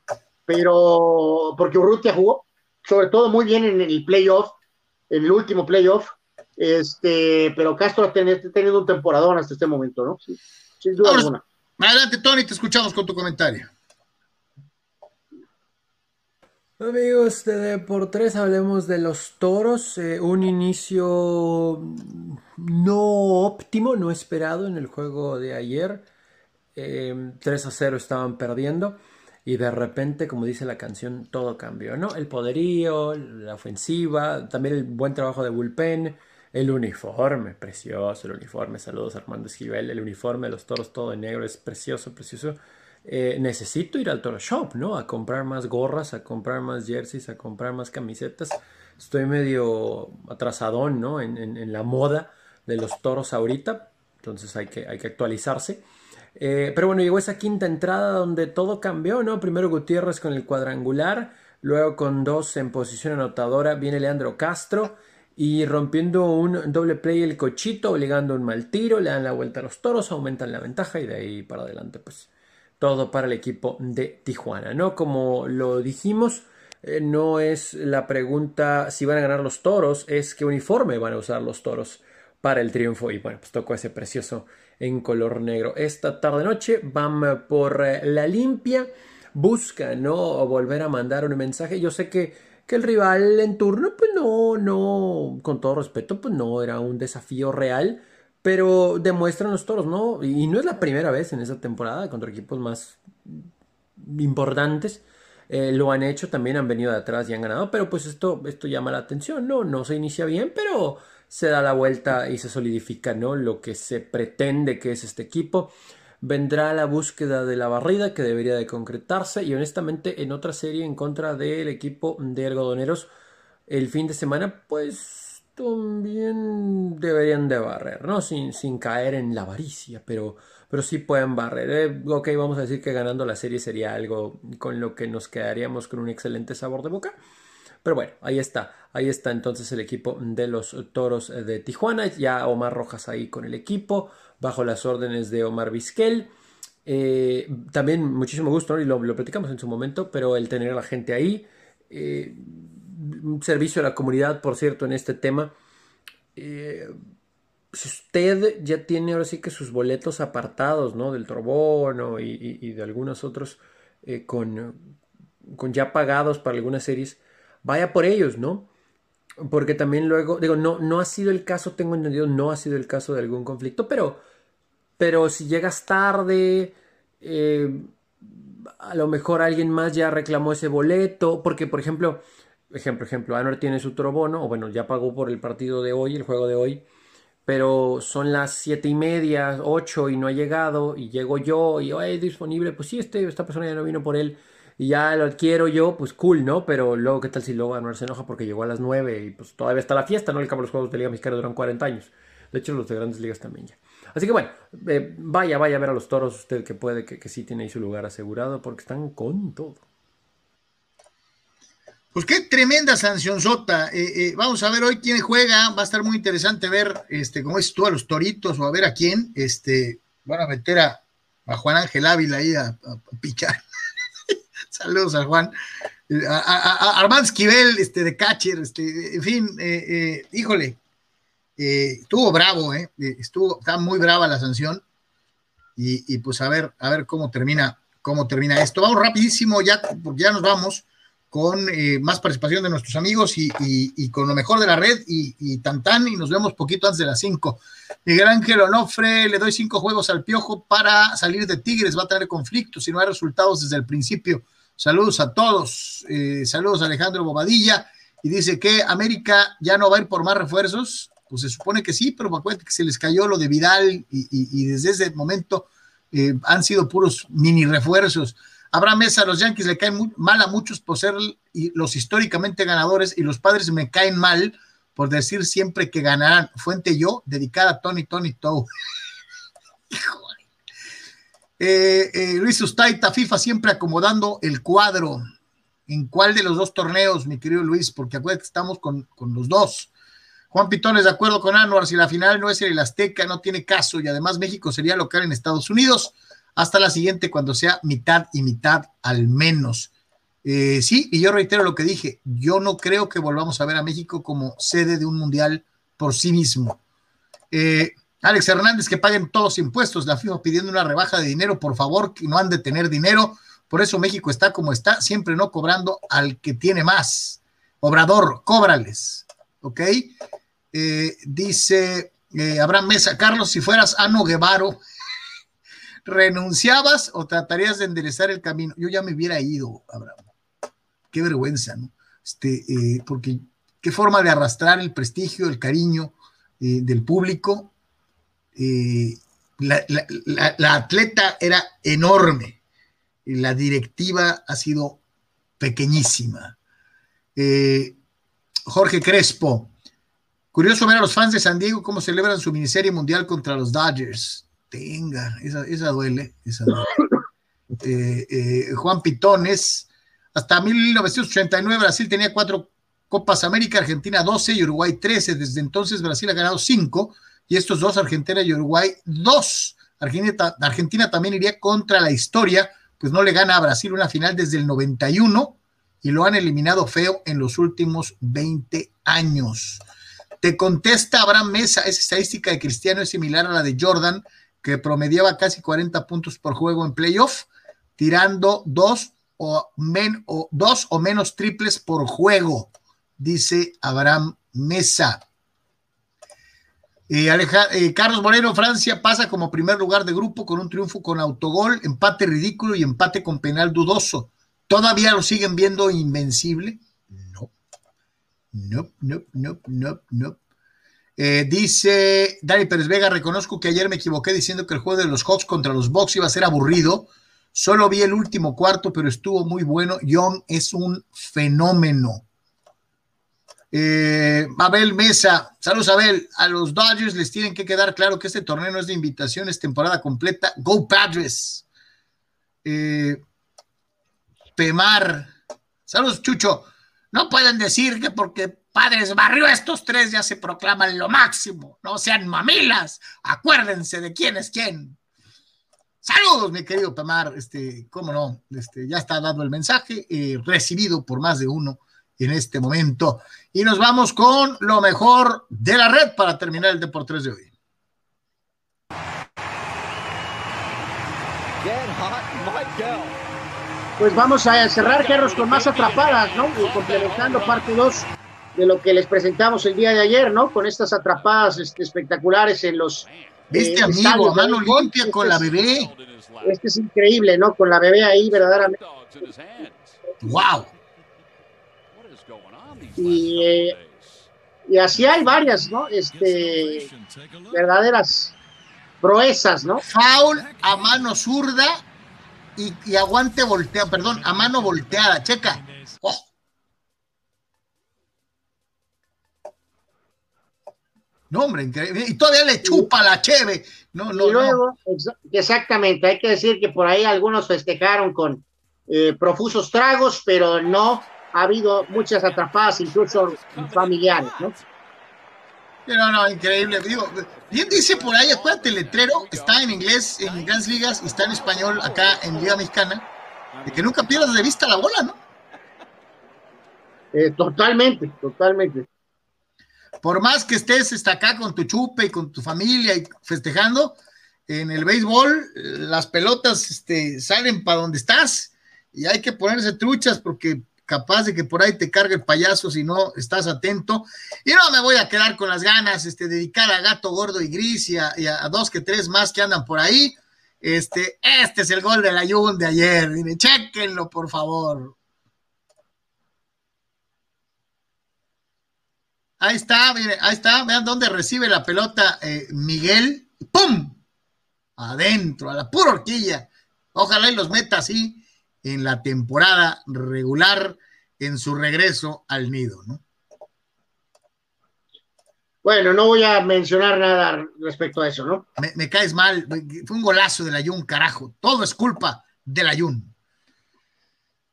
pero porque Urrutia jugó, sobre todo muy bien en el playoff, en el último playoff, este, pero Castro ha tenido un temporadón hasta este momento, ¿no? Sí, sin duda alguna. Adelante, Tony, te escuchamos con tu comentario. Amigos de Deportes, hablemos de los toros. Eh, un inicio no óptimo, no esperado en el juego de ayer. 3 eh, a 0 estaban perdiendo y de repente, como dice la canción, todo cambió, ¿no? El poderío, la ofensiva, también el buen trabajo de bullpen, el uniforme, precioso el uniforme. Saludos Armando Esquivel, el uniforme de los toros todo de negro es precioso, precioso. Eh, necesito ir al Toro Shop, ¿no? A comprar más gorras, a comprar más jerseys, a comprar más camisetas. Estoy medio atrasadón, ¿no? En, la moda de los toros ahorita. Entonces hay que, hay que actualizarse. Eh, pero bueno, llegó esa quinta entrada donde todo cambió, ¿no? Primero Gutiérrez con el cuadrangular, luego con dos en posición anotadora viene Leandro Castro y rompiendo un doble play el cochito, obligando un mal tiro, le dan la vuelta a los toros, aumentan la ventaja y de ahí para adelante pues todo para el equipo de Tijuana, ¿no? Como lo dijimos, eh, no es la pregunta si van a ganar los toros, es qué uniforme van a usar los toros. para el triunfo y bueno, pues tocó ese precioso en color negro. Esta tarde noche van por eh, la limpia, busca, ¿no? Volver a mandar un mensaje. Yo sé que, que el rival en turno, pues no, no, con todo respeto, pues no era un desafío real, pero demuestran los toros, ¿no? Y no es la primera vez en esa temporada contra equipos más importantes. Eh, lo han hecho, también han venido de atrás y han ganado, pero pues esto, esto llama la atención, ¿no? No se inicia bien, pero se da la vuelta y se solidifica, ¿no? Lo que se pretende que es este equipo. Vendrá la búsqueda de la barrida que debería de concretarse y honestamente en otra serie en contra del equipo de algodoneros el fin de semana pues también deberían de barrer, ¿no? Sin, sin caer en la avaricia, pero, pero sí pueden barrer. Eh, ok, vamos a decir que ganando la serie sería algo con lo que nos quedaríamos con un excelente sabor de boca. Pero bueno, ahí está. Ahí está entonces el equipo de los Toros de Tijuana. Ya Omar Rojas ahí con el equipo, bajo las órdenes de Omar Vizquel. Eh, también muchísimo gusto, y lo, platicamos en su momento, pero el tener a la gente ahí. Eh, un servicio a la comunidad, por cierto, en este tema. Eh, si usted ya tiene ahora sí que sus boletos apartados, ¿no? Del Trobono y, y de algunos otros con, con ya pagados para algunas series vaya por ellos, ¿no? Porque también luego, digo, no, no ha sido el caso, tengo entendido, no ha sido el caso de algún conflicto, pero, pero si llegas tarde, eh, a lo mejor alguien más ya reclamó ese boleto, porque por ejemplo, ejemplo, ejemplo, Anor tiene su trobono, o bueno, ya pagó por el partido de hoy, el juego de hoy, pero son las siete y media, ocho y no ha llegado, y llego yo y, es disponible, pues sí, este, esta persona ya no vino por él y ya lo adquiero yo, pues cool, ¿no? Pero luego, ¿qué tal si luego Anuar se enoja porque llegó a las 9 y pues todavía está la fiesta, ¿no? El cabo de los Juegos de Liga Mexicana duran 40 años. De hecho, los de grandes ligas también ya. Así que bueno, eh, vaya, vaya a ver a los toros, usted que puede, que, sí tiene ahí su lugar asegurado, porque están con todo. Pues qué tremenda sanción sota. Eh, eh, vamos a ver hoy quién juega. Va a estar muy interesante ver, este, como es tú, a los toritos o a ver a quién. Este, van a meter a, Juan Ángel Ávila ahí a, a pichar. [LAUGHS] Saludos a Juan. A, Armand Esquivel, este, de catcher, este, en fin, eh, eh, híjole, eh, estuvo bravo, eh, estuvo, está muy brava la sanción. Y, pues a ver, a ver cómo termina, cómo termina esto. Vamos rapidísimo, ya, porque ya nos vamos con más participación de nuestros amigos y, con lo mejor de la red y, y tan tan, y nos vemos poquito antes de las 5. Miguel Ángel Onofre, le doy cinco juegos al Piojo para salir de Tigres, va a tener conflictos si no hay resultados desde el principio. Saludos a todos. Eh, saludos a Alejandro Bobadilla. Y dice que América ya no va a ir por más refuerzos. Pues se supone que sí, pero me acuerdo que se les cayó lo de Vidal y, desde ese momento eh, han sido puros mini refuerzos. Abraham Mesa, los Yankees le caen mal a muchos por ser los históricamente ganadores y los padres me caen mal por decir siempre que ganarán. Fuente yo, dedicada a Tony Tony Toe. [LAUGHS] Eh, eh, Luis Ustaita, FIFA siempre acomodando el cuadro. ¿En cuál de los dos torneos, mi querido Luis? Porque acuérdate que estamos con, los dos. Juan Pitón es de acuerdo con Anuar, si la final no es el Azteca, no tiene caso y además México sería local en Estados Unidos hasta la siguiente cuando sea mitad y mitad al menos. Eh, sí, y yo reitero lo que dije, yo no creo que volvamos a ver a México como sede de un mundial por sí mismo. Eh, Alex Hernández, que paguen todos impuestos. La FIFA pidiendo una rebaja de dinero, por favor, que no han de tener dinero. Por eso México está como está, siempre no cobrando al que tiene más. Obrador, cóbrales. ¿Ok? Eh, dice eh, Abraham Mesa, Carlos, si fueras Ano Guevaro, [LAUGHS] ¿renunciabas o tratarías de enderezar el camino? Yo ya me hubiera ido, Abraham. Qué vergüenza, ¿no? Este, eh, porque qué forma de arrastrar el prestigio, el cariño del público eh, la, atleta era enorme, y la directiva ha sido pequeñísima. Jorge Crespo, curioso ver a los fans de San Diego cómo celebran su miniserie mundial contra los Dodgers. Tenga, esa, duele. [LAUGHS] Eh, Juan Pitones, hasta 1989 Brasil tenía cuatro Copas América, Argentina 12 y Uruguay 13. Desde entonces Brasil ha ganado cinco y estos dos, Argentina y Uruguay, dos. Argentina, Argentina también iría contra la historia, pues no le gana a Brasil una final desde el 91 y lo han eliminado feo en los últimos 20 años. Te contesta Abraham Mesa, esa estadística de Cristiano es similar a la de Jordan, que promediaba casi 40 puntos por juego en playoff, tirando dos o, menos triples por juego, dice Abraham Mesa. Eh, eh, Carlos Moreno, Francia pasa como primer lugar de grupo con un triunfo con autogol, empate ridículo y empate con penal dudoso. ¿Todavía lo siguen viendo invencible? No. No, no, no, no, no. Eh, dice Dani Pérez Vega, reconozco que ayer me equivoqué diciendo que el juego de los Hawks contra los Bucks iba a ser aburrido. Solo vi el último cuarto, pero estuvo muy bueno. Young es un fenómeno. Eh, Abel Mesa, saludos Abel, a los Dodgers les tienen que quedar claro que este torneo no es de invitación, es temporada completa. Go Padres. Eh, Pemar, saludos Chucho, no pueden decir que porque Padres barrió estos tres ya se proclaman lo máximo, no sean mamilas, acuérdense de quién es quién. Saludos, mi querido Pemar, este, cómo no, este, ya está dado el mensaje, eh, recibido por más de uno en este momento. Y nos vamos con lo mejor de la red para terminar el Deportes de hoy. Pues vamos a cerrar, Carlos, con más atrapadas, ¿no? complementando parte 2 de lo que les presentamos el día de ayer, ¿no? Con estas atrapadas este, espectaculares en los. Viste, eh, amigo, mano limpia con la bebé. Este es increíble, ¿no? Con la bebé ahí, verdaderamente. ¡Wow! Y, y así hay varias, ¿no? Este, verdaderas proezas, ¿no? Foul a mano zurda y, aguante volteado, perdón, a mano volteada, checa. Oh. No, hombre, increíble. Y todavía le chupa la cheve. No, no, y luego, exactamente, hay que decir que por ahí algunos festejaron con eh, profusos tragos, pero no ha habido muchas atrapadas, incluso familiares, ¿no? No, no, increíble. Digo, bien dice por ahí, acuérdate, el letrero está en inglés en grandes ligas y está en español acá en Liga Mexicana, de que nunca pierdas de vista la bola, ¿no? Eh, totalmente, totalmente. Por más que estés está acá con tu chupe y con tu familia y festejando, en el béisbol las pelotas este, salen para donde estás y hay que ponerse truchas porque capaz de que por ahí te cargue el payaso si no estás atento. Y no me voy a quedar con las ganas, este, dedicar a Gato Gordo y Gris y a, dos que tres más que andan por ahí. Este, este es el gol del Ayun de ayer. Dime, chequenlo, por favor. Ahí está, mire, ahí está. Vean dónde recibe la pelota eh, Miguel. ¡Pum! Adentro, a la pura horquilla. Ojalá y los meta así en la temporada regular en su regreso al nido, ¿no? Bueno, no voy a mencionar nada respecto a eso, ¿no? Me, caes mal, fue un golazo del Ayun, carajo, todo es culpa del Ayun.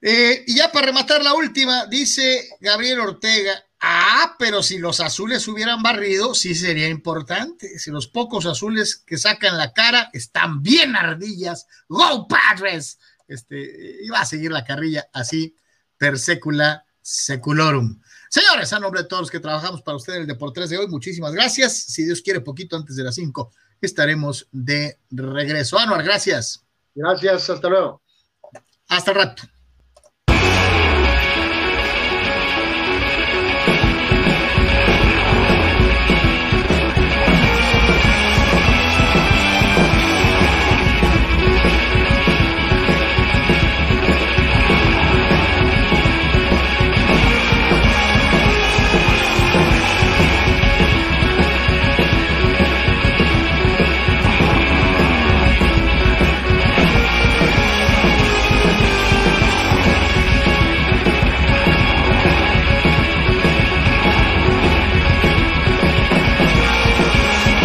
Eh, y ya para rematar la última, dice Gabriel Ortega, ah, pero si los azules hubieran barrido, sí sería importante. Si los pocos azules que sacan la cara están bien ardillas, ¡Go Padres! Este, iba a seguir la carrilla así, per secula seculorum. Señores, a nombre de todos los que trabajamos para ustedes en el Deportes de hoy, muchísimas gracias. Si Dios quiere, poquito antes de las 5 estaremos de regreso. Anuar, gracias. Gracias, hasta luego. Hasta el rato.